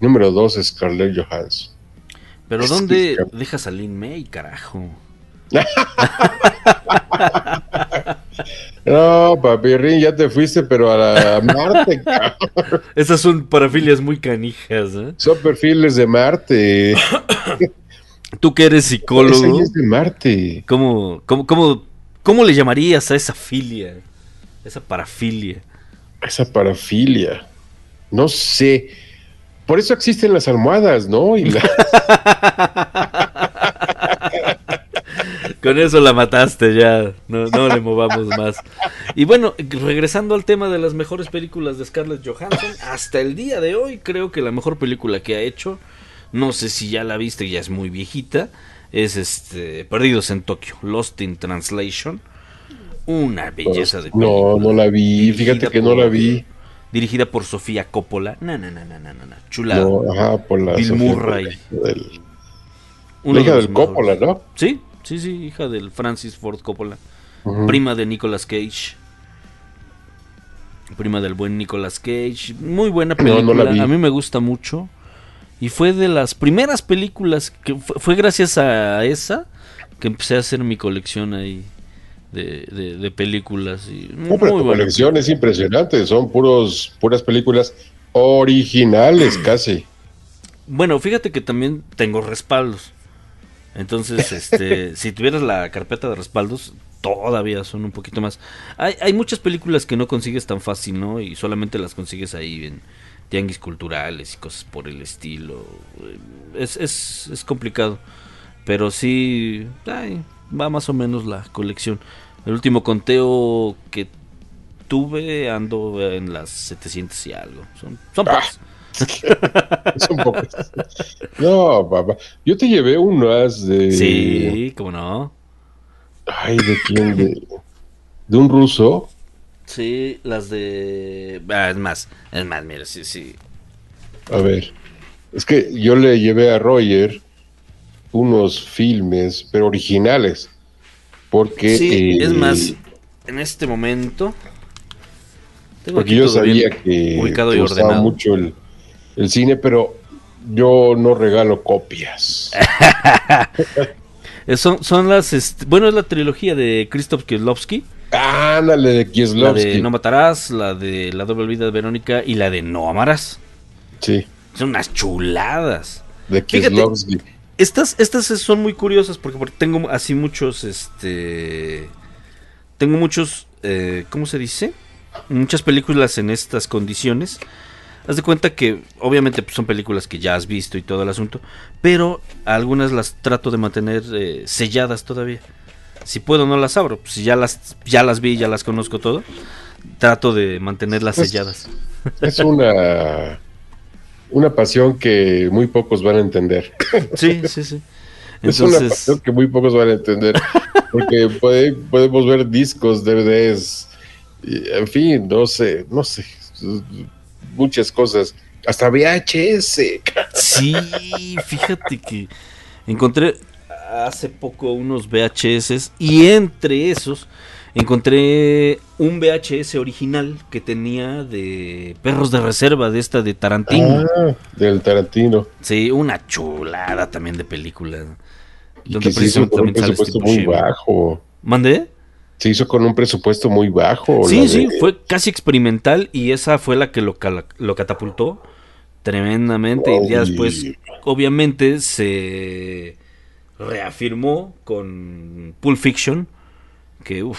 número dos, Scarlett Johansson. Pero es ¿dónde que- dejas a Lin May, carajo? No, papirrín, ya te fuiste, pero a, la, a Marte, cabrón. Esas son parafilias muy canijas, ¿eh? son perfiles de Marte. Tú que eres psicólogo, es de Marte. ¿cómo, cómo, cómo, cómo le llamarías a esa filia? Esa parafilia. esa parafilia. No sé. Por eso existen las almohadas, ¿no? Y la- Con eso la mataste ya. No, no le movamos más. Y bueno, regresando al tema de las mejores películas de Scarlett Johansson, hasta el día de hoy creo que la mejor película que ha hecho, no sé si ya la viste, ya es muy viejita, es este Perdidos en Tokio, Lost in Translation. Una belleza de no, no la vi. Fíjate que no la vi. Dirigida por Sofía Coppola. No, no, no, no, no, no, no. Chulada. No, ajá, por la Bill Sofía Murray. Coppola, del- la de hija los del Coppola, mejores. ¿no? Sí, sí, sí, hija del Francis Ford Coppola. Ujú. Prima de Nicolas Cage. Prima del buen Nicolas Cage. Muy buena No, no película. la vi. A mí me gusta mucho. Y fue de las primeras películas que fue, fue gracias a esa que empecé a hacer mi colección ahí de, de- de películas. Y pero muy tu buena colección es impresionante. Son puros, puras películas originales casi. Bueno, fíjate que también tengo respaldos. Entonces, este, si tuvieras la carpeta de respaldos, todavía son un poquito más. Hay, hay muchas películas que no consigues tan fácil, ¿no? Y solamente las consigues ahí en tianguis culturales y cosas por el estilo. Es, es, es complicado. Pero sí, ay, va más o menos la colección. El último conteo que tuve ando en las 700 y algo. Son, son pocas. Son pocas. No, papá. Yo te llevé unas de. Sí, cómo no. Ay, ¿de quién? De, de un ruso. Sí, las de. Ah, es más, es más, mira, sí, sí. A ver. Es que yo le llevé a Roger unos filmes, pero originales. Porque. Sí, eh, es más, en este momento. Tengo Porque yo sabía que ubicado y ordenado. mucho el, el cine, pero yo no regalo copias. Eh, Son, son las. bueno, es la trilogía de Krzysztof Kieslowski. Ándale, de La Kieslowski. de No Matarás, la de La Doble Vida de Verónica y la de No Amarás. Sí, Son unas chuladas. de Fíjate, Kieslowski. Estas, estas son muy curiosas porque, porque tengo así muchos, este... Tengo muchos, eh, ¿cómo se dice? Muchas películas en estas condiciones. Haz de cuenta que obviamente pues, son películas que ya has visto y todo el asunto, pero algunas las trato de mantener eh, selladas todavía. Si puedo no las abro, pues, si ya las, ya las vi, ya las conozco todo, trato de mantenerlas Pues, selladas. Es una, una pasión que muy pocos van a entender. Sí, sí, sí. es una Entonces, pasión que muy pocos van a entender. Porque puede- podemos ver discos, DVDs, y, en fin, no sé, no sé, muchas cosas. Hasta VHS. Sí, fíjate que encontré hace poco unos VHS y entre esos encontré un VHS original que tenía de Perros de Reserva, de esta de Tarantino. Ah, del Tarantino. Sí, una chulada también de película. Y Donde que se hizo con un sale presupuesto muy bajo. ¿Mandé? Se hizo con un presupuesto muy bajo. Sí, de- sí, fue casi experimental y esa fue la que lo, catapultó tremendamente. Y ya después, obviamente, se reafirmó con Pulp Fiction, que uff,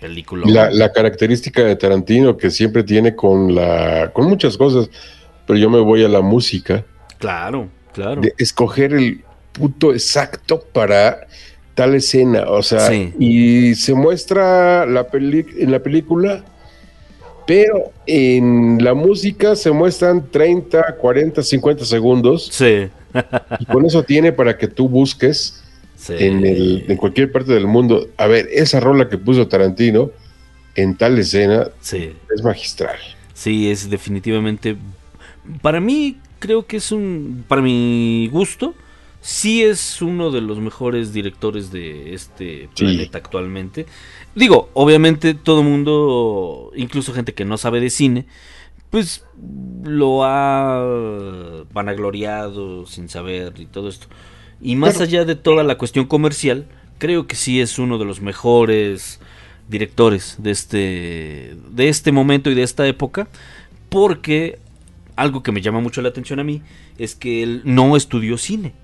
película. La, la característica de Tarantino que siempre tiene con la con muchas cosas, pero yo me voy a la música, Claro, claro. de escoger el punto exacto para tal escena, o sea, Sí. y se muestra la peli en la película, pero en la música se muestran 30, 40, 50 segundos. Sí. Y con eso tiene para que tú busques Sí. en, el, en cualquier parte del mundo. A ver, esa rola que puso Tarantino en tal escena Sí. es magistral. Sí, es definitivamente. Para mí, creo que es un. Para mi gusto, sí es uno de los mejores directores de este Sí. planeta actualmente. Digo, obviamente, todo mundo, incluso gente que no sabe de cine, pues lo ha vanagloriado sin saber y todo esto. Y más Claro. allá de toda la cuestión comercial, creo que sí es uno de los mejores directores de este de este momento y de esta época porque algo que me llama mucho la atención a mí es que él no estudió cine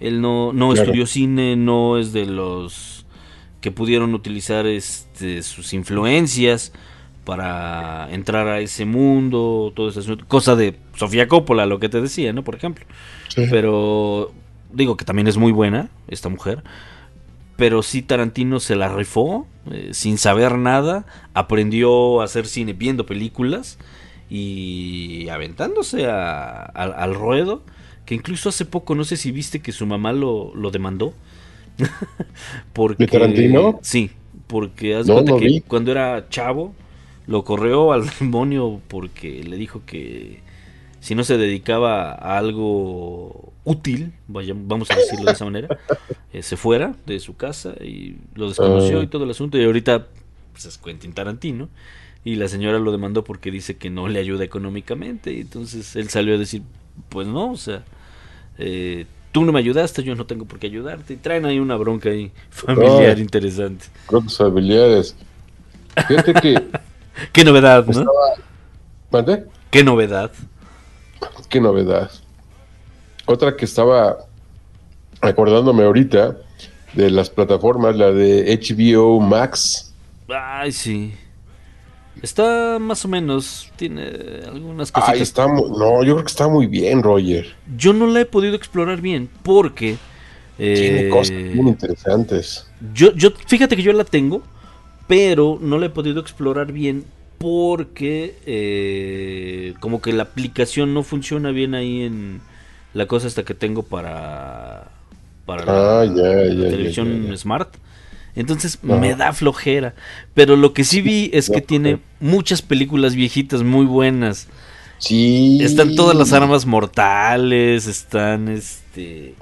él no, no Claro. estudió cine no es de los que pudieron utilizar este sus influencias para entrar a ese mundo, todo ese asunto. Cosa de Sofía Coppola, lo que te decía, ¿no? Por ejemplo. Pero digo que también es muy buena esta mujer. Pero sí Tarantino se la rifó eh, sin saber nada. Aprendió a hacer cine viendo películas y aventándose a- al- al ruedo. Que incluso hace poco, no sé si viste que su mamá lo, lo demandó. porque, ¿De Tarantino? Sí, porque haz No, cuenta no que vi. cuando era chavo lo corrió al demonio porque le dijo que si no se dedicaba a algo útil, vaya, vamos a decirlo de esa manera, eh, se fuera de su casa y lo desconoció Ah. y todo el asunto. Y ahorita pues, es Quentin Tarantino. Y la señora lo demandó porque dice que no le ayuda económicamente. Y entonces él salió a decir, pues no, o sea, eh, tú no me ayudaste, yo no tengo por qué ayudarte. Y traen ahí una bronca ahí familiar Ay. interesante. Responsabilidades. Fíjate que. Qué novedad, ¿no? Estaba- ¿Mande? Qué novedad. Qué novedad. Otra que estaba acordándome ahorita de las plataformas, la de HBO Max. Ay, sí. Está más o menos, tiene algunas Ay, cositas. está mu- no, yo creo que está muy bien, Roger. Yo no la he podido explorar bien porque... Tiene eh, cosas muy interesantes. Yo, yo, fíjate que yo la tengo, pero no la he podido explorar bien porque eh, como que la aplicación no funciona bien ahí en la cosa hasta que tengo para para la, Ah, la televisión smart. Entonces me da flojera. Pero lo que sí vi es que tiene muchas películas viejitas muy buenas. Sí. Están todas las armas mortales, están este...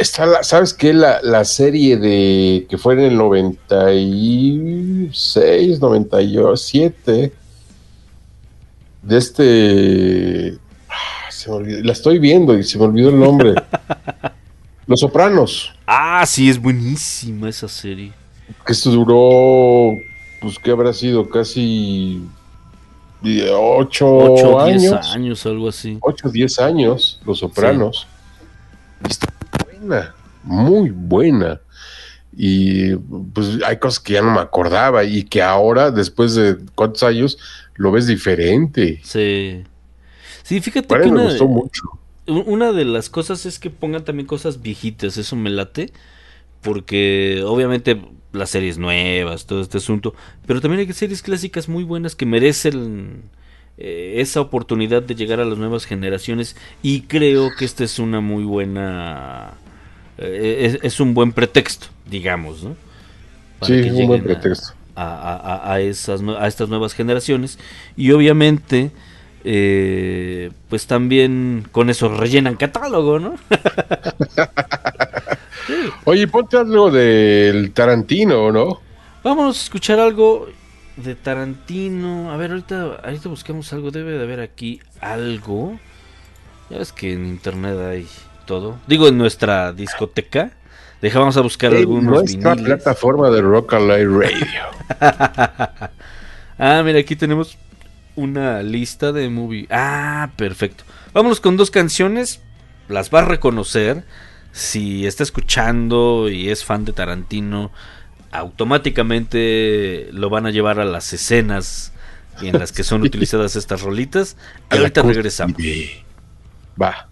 Está la, ¿Sabes qué? La, la serie de que fue en el 96, 97, de este... ah, se me olvidó- la estoy viendo y se me olvidó el nombre. Los Sopranos, Ah, sí, es buenísima esa serie. que esto duró, pues, ¿qué habrá sido? Casi 8 8 o 10 años. años, algo así. 8 o 10 años, Los Sopranos. Y Está buena, muy buena. Y pues hay cosas que ya no me acordaba y que ahora, después de cuántos años, lo ves diferente. Sí. Sí, fíjate Bueno, que me una, gustó mucho. una de las cosas es que pongan también cosas viejitas, eso me late, porque obviamente las series nuevas, todo este asunto, pero también hay series clásicas muy buenas que merecen eh, esa oportunidad de llegar a las nuevas generaciones y creo que esta es una muy buena, eh, es, es un buen pretexto, digamos, ¿no? Para Sí, que un buen pretexto. a, a- esas, a estas nuevas generaciones y obviamente eh, pues también con eso rellenan catálogo, ¿no? Oye, ponte algo del Tarantino, ¿no? Vamos a escuchar algo de Tarantino. A ver, ahorita, ahorita buscamos algo. Debe de haber aquí algo. Ya ves que en internet hay todo. Digo, en nuestra discoteca. Deja, vamos a buscar En algunos nuestra viniles. plataforma de Rock Alive Radio. ah, mira, aquí tenemos una lista de movie. Ah, perfecto. Vámonos con dos canciones. Las va a reconocer. Si está escuchando y es fan de Tarantino, automáticamente lo van a llevar a las escenas en las que son Sí. utilizadas estas rolitas. Y ahorita regresamos. Va.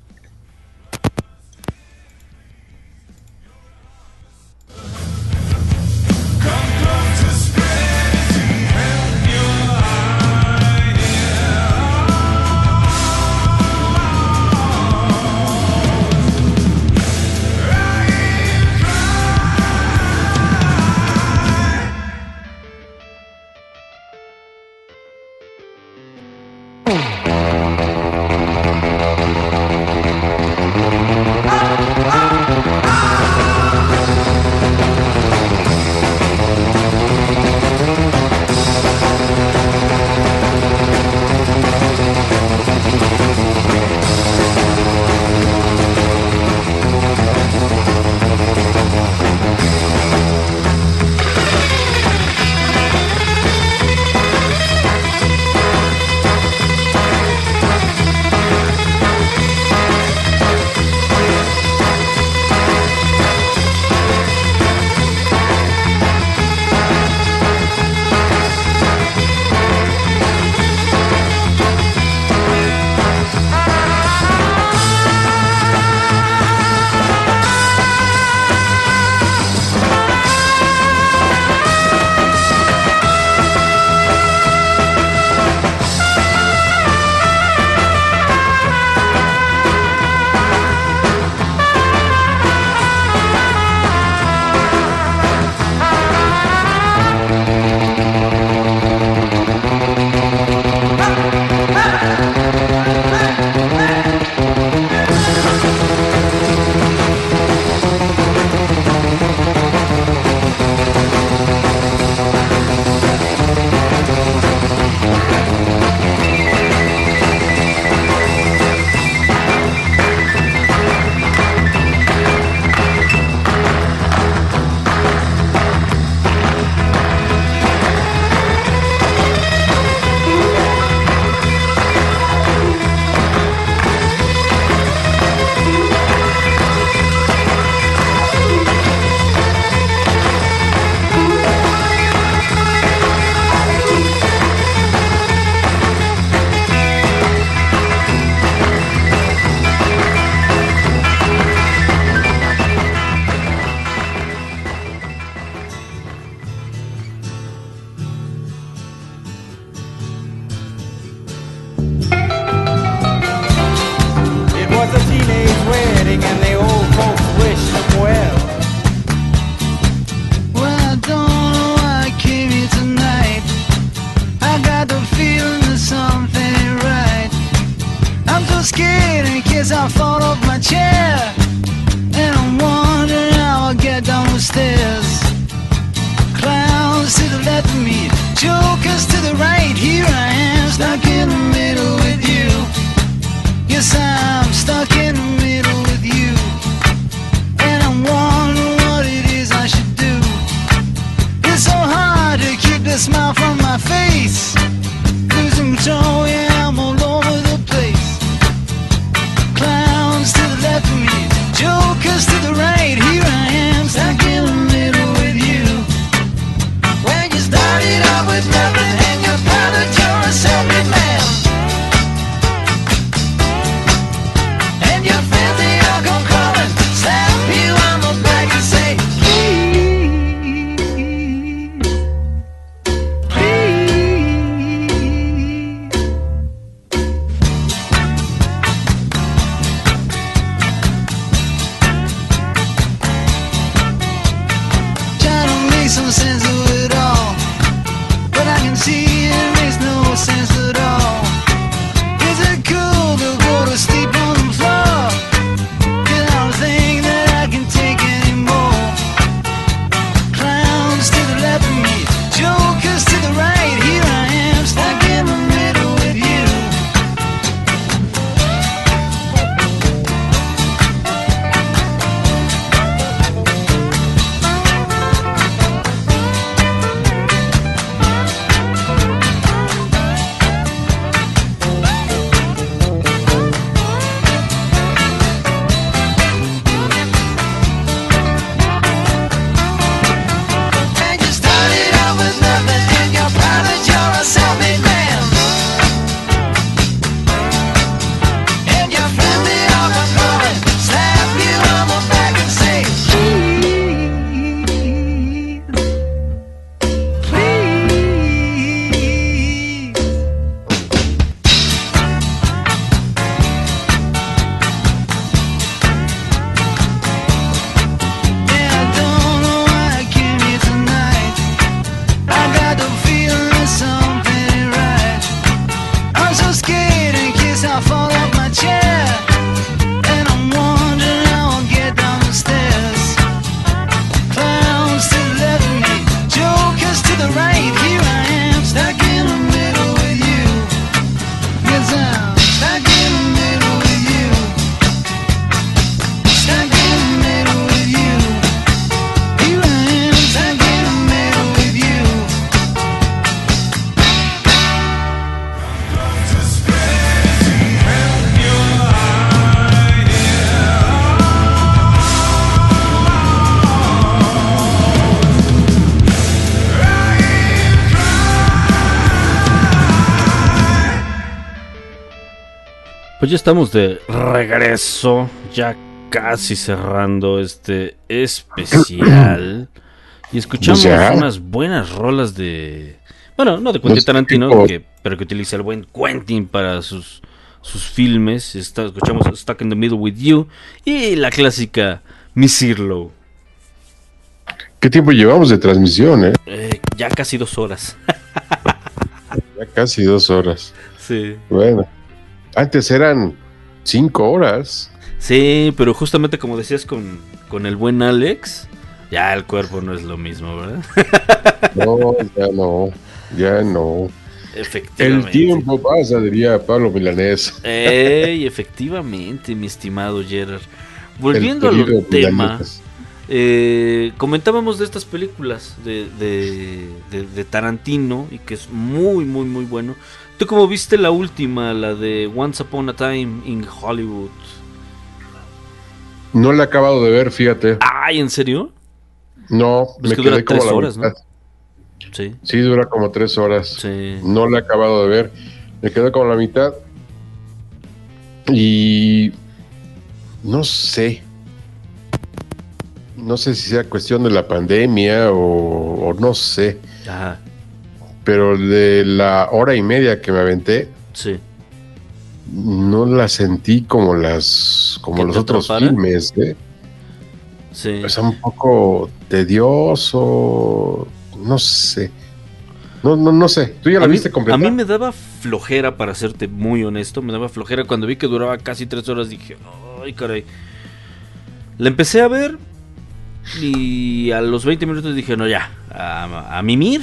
Ya estamos de regreso, ya casi cerrando este especial. Y escuchamos Ya. unas buenas rolas de... Bueno, no de Quentin Tarantino, que, pero que utiliza el buen Quentin para sus, sus filmes. Está, escuchamos Stuck in the Middle with You y la clásica Miss Irlow. ¿Qué tiempo llevamos de transmisión, eh? Eh, ya casi dos horas. Ya casi dos horas. sí. Bueno, antes eran cinco horas. Sí, pero justamente como decías con, con el buen Alex, ya el cuerpo no es lo mismo, ¿verdad? No, ya no, ya no. El Efectivamente. tiempo pasa, diría Pablo Milanés. Ey, efectivamente, mi estimado Gerard. Volviendo El al tema, eh, comentábamos de estas películas de, de- de- de Tarantino y que es muy, muy, muy bueno. ¿Tú cómo viste la última, la de Once Upon a Time in Hollywood? No la he acabado de ver, fíjate. Ay, ¿en serio? No, Es me que dura quedé como tres la horas, ¿no? mitad. Sí. Sí, dura como tres horas. Sí. No la he acabado de ver. Me quedé como la mitad. Y no sé. No sé si sea cuestión de la pandemia o, o no sé. Ajá. Pero de la hora y media que me aventé, Sí. no la sentí como las como ¿Que los otros atrapara? filmes, ¿eh? Sí. Es un poco tedioso, no sé. No, no, no sé. ¿Tú ya la a, mí, viste completa? a mí me daba flojera, para serte muy honesto, me daba flojera. Cuando vi que duraba casi tres horas, dije, ay, caray. La empecé a ver y a los 20 minutos dije, no, ya, a, a mimir,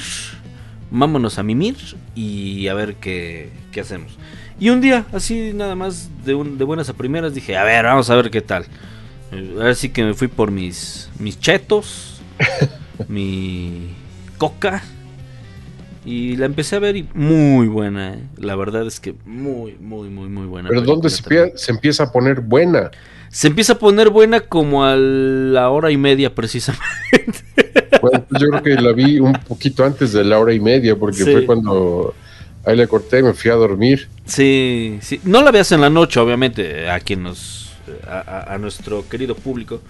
vámonos a mimir y a ver qué, qué hacemos. Y un día, así nada más de, un- de buenas a primeras, dije, a ver, vamos a ver qué tal. Eh, Ahora sí que me fui por mis, mis chetos, mi coca. Y la empecé a ver y muy buena, ¿eh? la verdad es que muy, muy, muy, muy buena. Pero ¿dónde se empieza a poner buena? Se empieza a poner buena como a la hora y media precisamente. Bueno, pues yo creo que la vi un poquito antes de la hora y media, porque Sí. fue cuando ahí le corté y me fui a dormir. Sí, sí. No la veas en la noche, obviamente, a quien nos. a, nuestro querido público.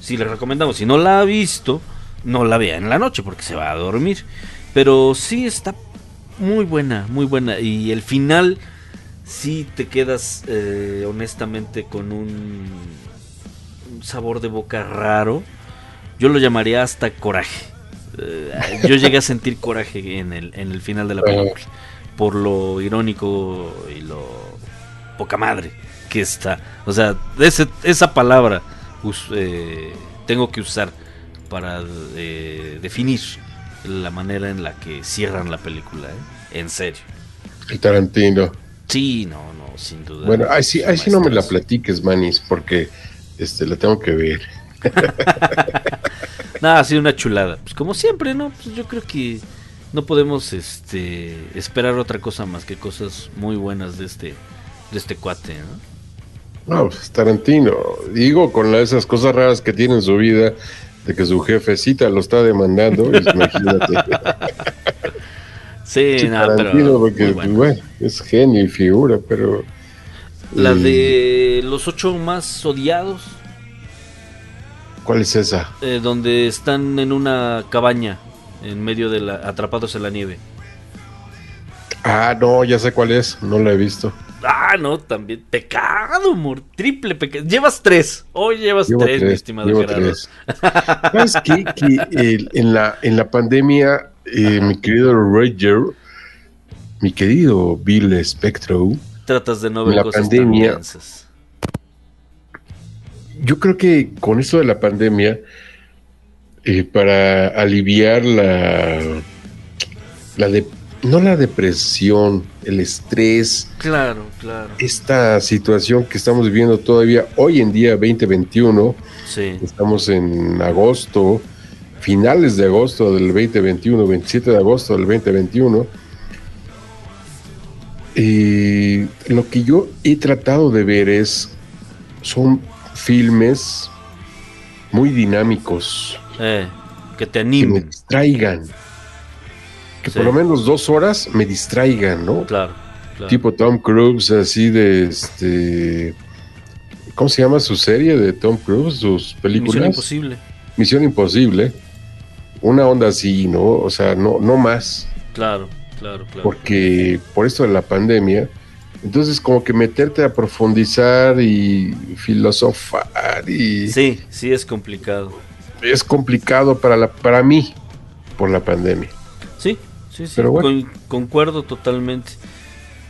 Si le recomendamos, si no la ha visto, no la vea en la noche porque se va a dormir. Pero sí está muy buena, muy buena. Y el final, sí te quedas eh, honestamente con un, un sabor de boca raro. Yo lo llamaría hasta coraje. Eh, yo llegué a sentir coraje en el, en el final de la película. Por lo irónico y lo poca madre que está. O sea, ese- esa palabra us- eh, tengo que usar para eh, definir la manera en la que cierran la película. ¿eh? En serio. El Tarantino. Sí, no, no, sin duda. Bueno, ahí sí, ahí sí no me la platiques, Manis, porque este, la tengo que ver. Nada, ha sido una chulada. Pues como siempre, ¿no? Pues yo creo que no podemos este esperar otra cosa más que cosas muy buenas de este de este cuate, ¿no? No, pues Tarantino. Digo, con la- esas cosas raras que tiene en su vida, de que su jefecita lo está demandando, pues, imagínate. Sí, Sí, no, Tarantino, pero porque, pues, bueno. bueno, es genio y figura, pero. La de los ocho más odiados, ¿Cuál es esa? eh, donde están en una cabaña en medio de la atrapados en la nieve. Ah, no, ya sé cuál es, no la he visto. Ah, no, también pecado, amor, triple pecado. Llevas tres, hoy llevas Llevo tres, mi estimado llevo Gerardo. tres. ¿Sabes qué? Que el- en, la, en la pandemia, eh, mi querido Roger, mi querido Bill Spectro, Tratas de no En ver la cosas pandemia- tan. Yo creo que con esto de la pandemia, eh, para aliviar la, la de, no la depresión, el estrés, Claro, claro. esta situación que estamos viviendo todavía hoy en día, 2021, Sí. estamos en agosto, finales de agosto del 2021, 27 de agosto del 2021. Y lo que yo he tratado de ver es, son filmes muy dinámicos, Eh, que te que me animen. distraigan, que Sí. por lo menos dos horas me distraigan, ¿no? Claro, claro. Tipo Tom Cruise, así de este. ¿Cómo se llama su serie de Tom Cruise? Sus películas. Misión imposible. Misión Imposible. Una onda así, ¿no? O sea, no, no más. Claro, claro, claro. Porque por esto de la pandemia. Entonces, como que meterte a profundizar y filosofar y Sí, sí es complicado. es complicado para la para mí por la pandemia. Sí, sí, sí. Pero bueno. con- concuerdo totalmente.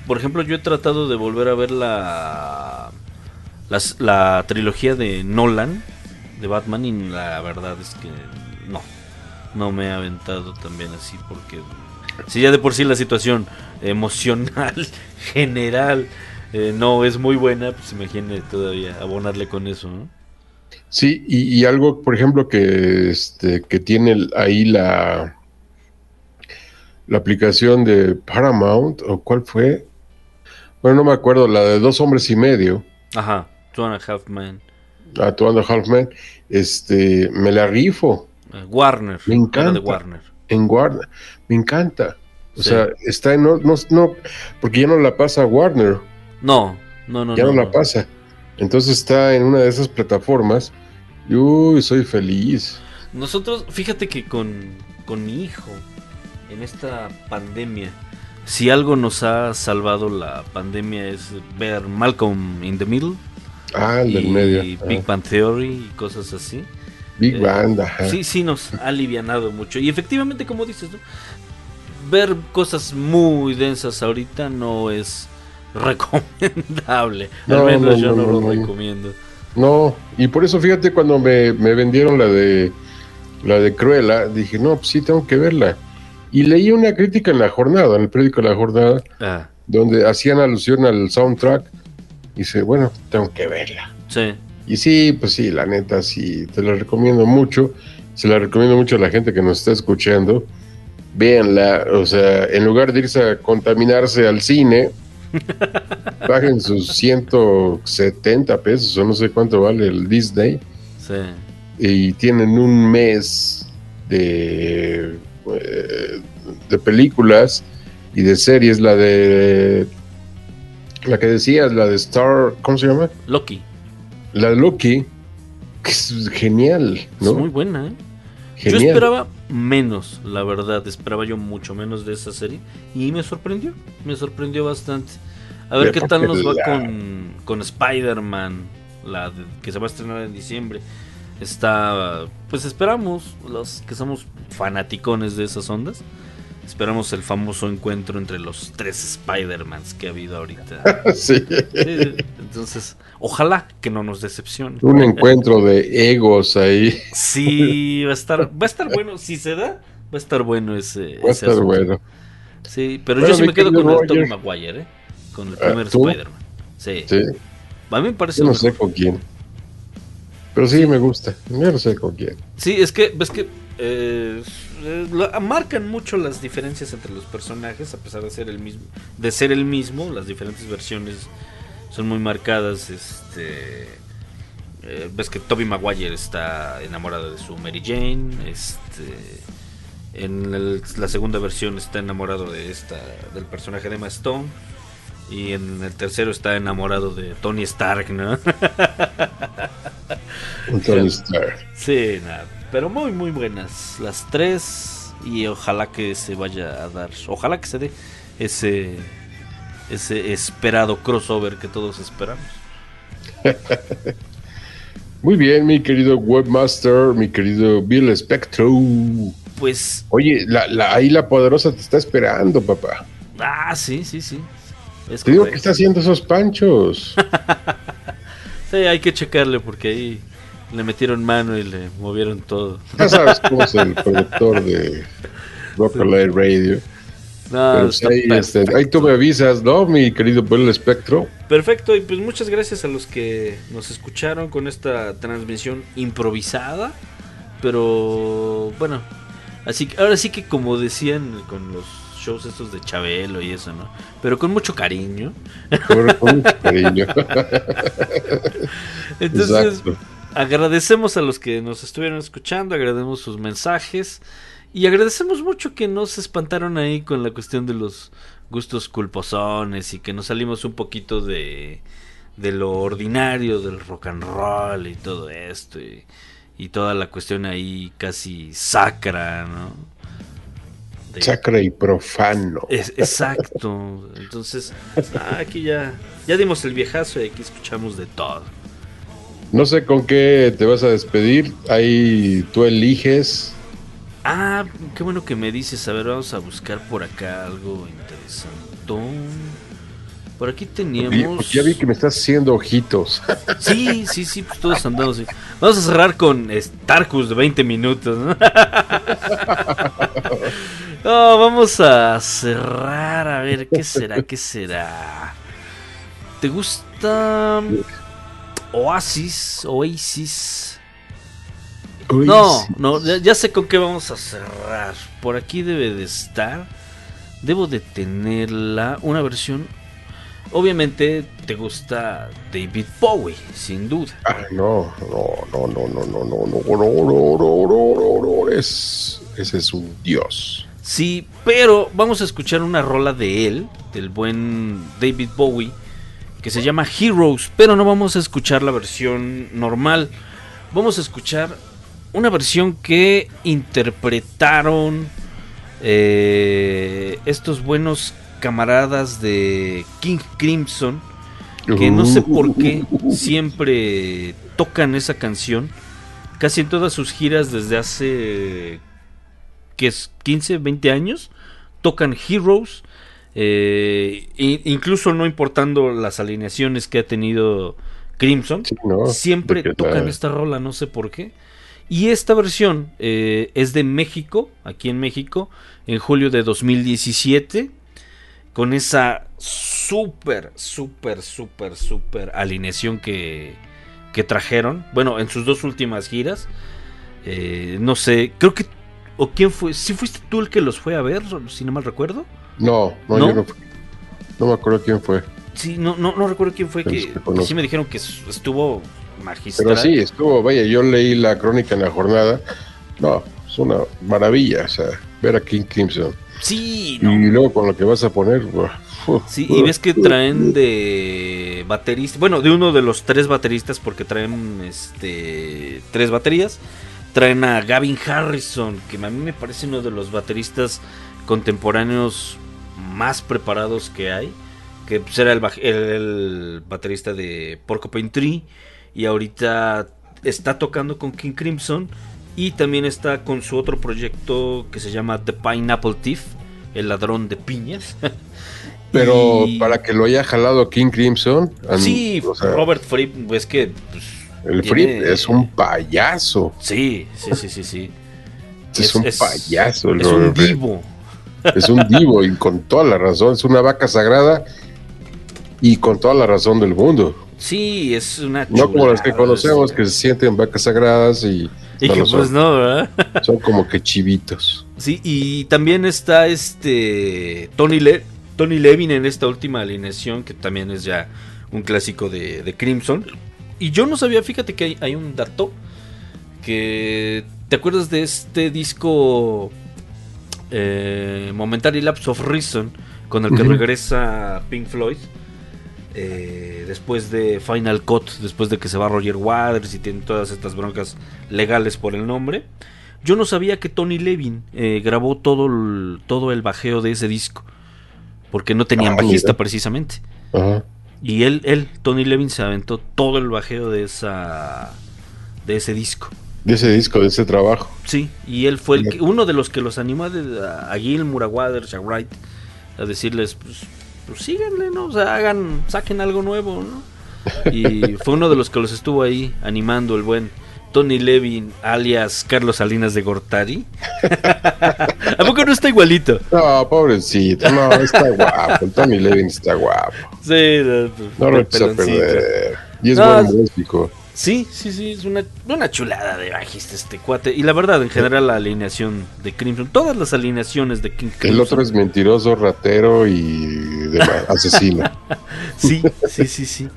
Por ejemplo, yo he tratado de volver a ver la, la trilogía de Nolan, de Batman, y la verdad es que no. No me he aventado también así porque... Si ya de por sí la situación emocional, general, eh, no es muy buena, pues imagínate todavía abonarle con eso, ¿no? Sí, y, y algo, por ejemplo, que, este, que tiene ahí la, la aplicación de Paramount, o cuál fue, bueno, no me acuerdo, la de dos hombres y medio, Ajá, Two and a Half Men. a Two and a Half Men, este, me la rifo Eh, Warner. Me encanta. de Warner. en Warner, me encanta. O Sí. sea, está en, no, no, no, porque ya no la pasa Warner, No, no, no. ya no, no, la pasa. Entonces está en una de esas plataformas y uy, soy feliz. Nosotros, fíjate que con, con mi hijo, en esta pandemia, si algo nos ha salvado la pandemia es ver Malcolm in the Middle Ah, el del y medio. Big Ah, Bang Theory y cosas así. Big Eh, ajá. Sí, sí nos ha alivianado mucho. Y efectivamente, como dices, ¿no? Ver cosas muy densas ahorita no es recomendable. No, Al menos no, yo no, lo recomiendo. No, y por eso fíjate cuando me, me vendieron la de la de Cruella, dije, no, pues sí tengo que verla. Y leí una crítica en la jornada, en el periódico La Jornada, Ah, donde hacían alusión al soundtrack. Y dice, bueno, tengo que verla. sí. Y sí, pues sí, la neta, sí, te la recomiendo mucho. Se la recomiendo mucho a la gente que nos está escuchando. Véanla, o sea, en lugar de irse a contaminarse al cine, paguen sus 170 pesos o no sé cuánto vale el Disney Sí. y tienen un mes de, eh, de películas y de series, la de la que decías, la de Star, ¿cómo se llama? Loki. La de Loki, que es genial, ¿no? Es muy buena, ¿eh? Yo Genial. esperaba menos, la verdad. Esperaba yo mucho menos de esa serie. Y me sorprendió. Me sorprendió bastante. A ver Pero qué tal nos va la- con, con Spider-Man. La de- que se va a estrenar en diciembre. Está. Pues esperamos, los que somos fanaticones de esas ondas. Esperamos el famoso encuentro entre los tres Spider-Mans que ha habido ahorita. Sí. Sí, Entonces, ojalá que no nos decepcione. Un encuentro de egos ahí. Sí, va a estar, va a estar bueno. Si se da, va a estar bueno ese. Va a ese estar asunto. bueno. Sí, pero Bueno, yo sí me quedo con el Tobey. Maguire, ¿eh? Con el Ah, primer. Spider-Man. Sí. Sí. A mí me parece. Yo no sé con quién. Pero sí, me gusta. Yo no sé con quién. Sí, es que, ves que eh, marcan mucho las diferencias entre los personajes, a pesar de ser el mismo, de ser el mismo, las diferentes versiones son muy marcadas. Este, eh, ves que Toby Maguire está enamorado de su Mary Jane, este, en el- la segunda versión está enamorado de esta, del personaje de Emma Stone. Y en el tercero está enamorado de Tony Stark, Tony Stark. Sí, nada. Pero muy, muy buenas. Las tres. Y ojalá que se vaya a dar. Ojalá que se dé ese. Ese esperado crossover que todos esperamos. Muy bien, mi querido webmaster, mi querido Bill Spectro. Pues. Oye, la, la, ahí la poderosa te está esperando, papá. Ah, sí, sí, sí. Es Te digo que está haciendo esos panchos. Sí, hay que checarle porque ahí le metieron mano y le movieron todo. Ya sabes cómo es el productor de Rockaway Radio. No, ahí, este, ahí tú me avisas, ¿no, mi querido Bill Spectro? Perfecto, y pues muchas gracias a los que nos escucharon con esta transmisión improvisada. Pero bueno, así que ahora sí que como decían con los shows estos de Chabelo y eso, ¿no? Pero con mucho cariño. Con, con mucho cariño. Entonces, Exacto. Agradecemos a los que nos estuvieron escuchando, agradecemos sus mensajes y agradecemos mucho que no se espantaron ahí con la cuestión de los gustos culposones y que nos salimos un poquito de, de lo ordinario del rock and roll y todo esto y, y toda la cuestión ahí casi sacra, ¿no? De- Sacra y profano. es, exacto. Entonces, ah, aquí ya, ya dimos el viejazo y aquí escuchamos de todo. No sé con qué te vas a despedir. Ahí tú eliges. Ah, qué bueno que me dices. A ver, vamos a buscar por acá algo interesante. Por aquí teníamos. porque ya vi que me estás haciendo ojitos. Sí, sí, sí, pues todos andamos así. Vamos a cerrar con Starcus de 20 minutos. ¿no? No, vamos a cerrar. A ver, ¿qué será? ¿Qué será? ¿Te gusta Oasis? Oasis. No, no, ya, ya sé con qué vamos a cerrar. Por aquí debe de estar. Debo de tenerla. Una versión. Obviamente te gusta David Bowie, sin duda. Ah, no, no, no, no, no, no, no, no, no, no, no, no, no, no, es, ese es un dios. Sí, pero vamos a escuchar una rola de él, del buen David Bowie, que se llama Heroes, pero no vamos a escuchar la versión normal. Vamos a escuchar una versión que interpretaron eh, estos buenos camaradas de King Crimson, que no sé por qué siempre tocan esa canción, casi en todas sus giras desde hace que es 15, 20 años, tocan Heroes, eh, incluso no importando las alineaciones que ha tenido Crimson, ¿no? siempre tocan la- esta rola, no sé por qué. Y esta versión eh, es de México, aquí en México, en julio de 2017, con esa súper, súper, súper, súper alineación que, que trajeron. Bueno, en sus dos últimas giras. Eh, no sé, creo que... ¿O quién fue? ¿Sí fuiste tú el que los fue a ver, si no mal recuerdo? No, no, ¿No? yo no, fui. no me acuerdo quién fue. Sí, no, no, no recuerdo quién fue que, sí que me dijeron que estuvo magistral. Pero sí, estuvo, vaya, yo leí la crónica en la jornada. No, es una maravilla, o sea, ver a King Crimson. Sí, Y luego con lo que vas a poner, buah, Sí, y ves que traen de baterista, bueno, de uno de los tres bateristas, porque traen este tres baterías. Traen a Gavin Harrison, que a mí me parece uno de los bateristas contemporáneos más preparados que hay. Que pues, era el, el- el baterista de Porcupine Tree. Y ahorita está tocando con King Crimson. Y también está con su otro proyecto que se llama The Pineapple Thief, el ladrón de piñas. Pero Y- para que lo haya jalado King Crimson, Sí, o sea, Robert Fripp, es que pues, el tiene- Fripp es un payaso. Sí, sí, sí, sí, sí. Es, un payaso. el Es un Fripp. Es un divo y con toda la razón. Es una vaca sagrada y con toda la razón del mundo. Sí, es una No como las que chulada, conocemos que se sienten vacas sagradas y, Y no que pues no, ¿verdad? Son como que chivitos. Sí, y también está este Tony, Le- Tony Levin en esta última alineación, que también es ya un clásico de, de Crimson. Y yo no sabía, fíjate que hay, hay un dato que... ¿Te acuerdas de este disco eh, Momentary Lapse of Reason con el que regresa Pink Floyd? eh, después de Final Cut, después de que se va Roger Waters y tienen todas estas broncas legales por el nombre. Yo no sabía que Tony Levin eh, grabó todo el, todo el bajeo de ese disco. Porque no tenían Ah, bajista mira. precisamente. Y él, él, Tony Levin, se aventó todo el bajeo de esa de ese disco. De ese disco, de ese trabajo. Sí, y él fue el que- uno de los que los animó a, a Gilmour, a Waters, a Wright, a decirles, pues, pues síganle, ¿no? O sea, hagan, saquen algo nuevo, ¿no? Y fue uno de los que los estuvo ahí animando el buen Tony Levin, alias Carlos Salinas de Gortari. ¿A poco no está igualito? No, pobrecito, no, está guapo. El Tony Levin está guapo. Sí, no, No lo eches a perder. Y es No, buen músico. Sí, sí, sí, es una, una chulada de bajista este cuate. Y la verdad, en general, la alineación de Crimson, todas las alineaciones de King Crimson. El otro es mentiroso, ratero y demás, asesino. Sí, sí, sí, sí.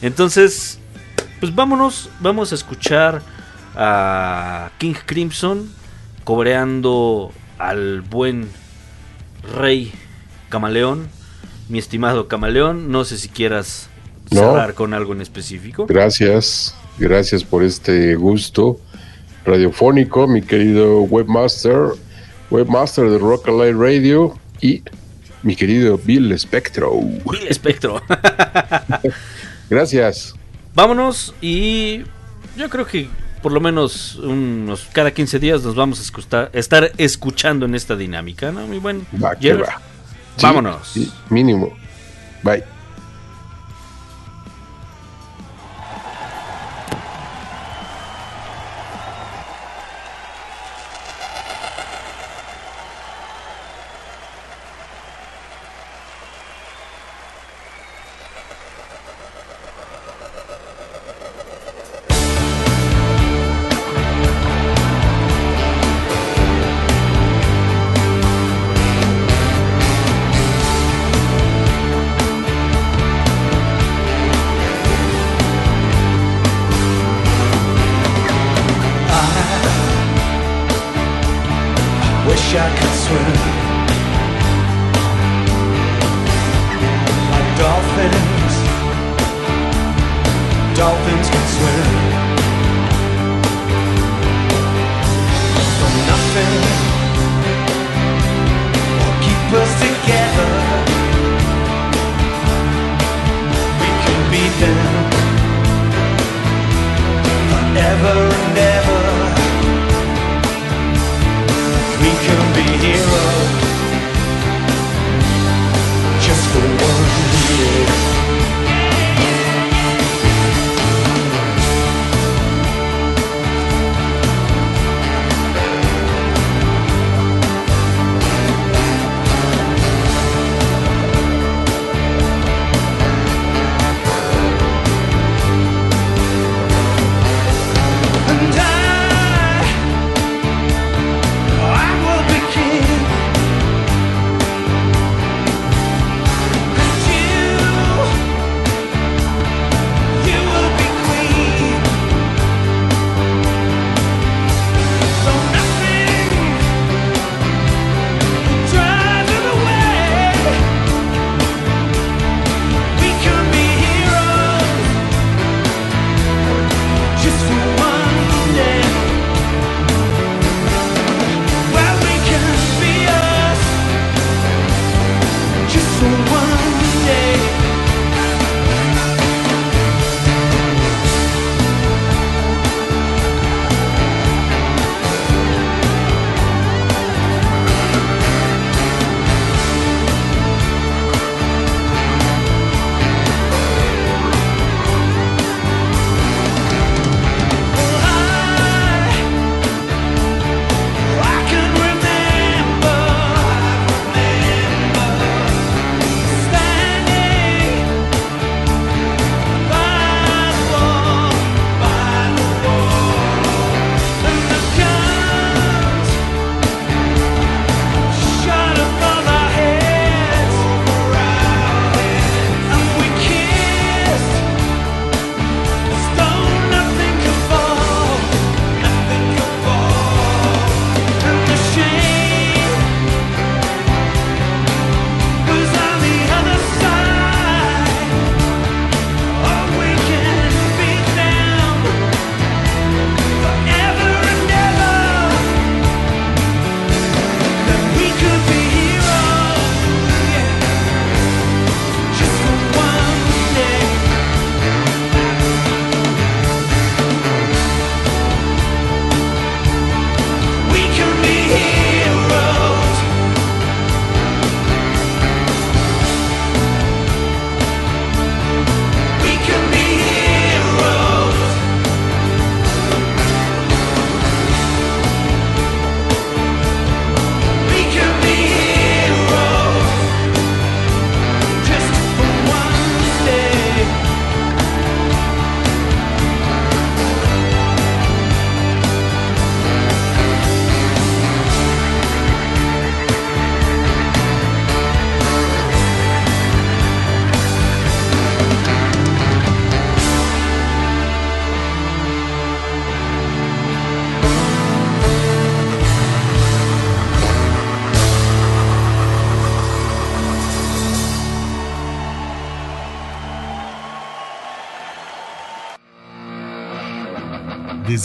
Entonces, pues vámonos, vamos a escuchar a King Crimson cobreando al buen rey Camaleón. Mi estimado Camaleón, no sé si quieras No. cerrar con algo en específico. Gracias, gracias por este gusto radiofónico, mi querido webmaster, webmaster de Rock Alive Radio y mi querido Bill Spectro. Bill Espectro. Gracias. Vámonos y yo creo que por lo menos unos cada 15 días nos vamos a escuchar- estar escuchando en esta dinámica, ¿no? Mi buen Va, va. Sí, Vámonos. sí, mínimo. Bye.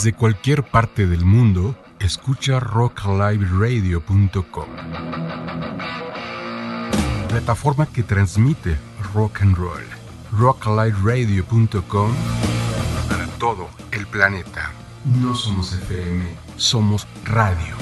Desde cualquier parte del mundo, escucha rockliveradio.com. Plataforma que transmite rock and roll. rockliveradio.com para todo el planeta. No somos FM, somos radio.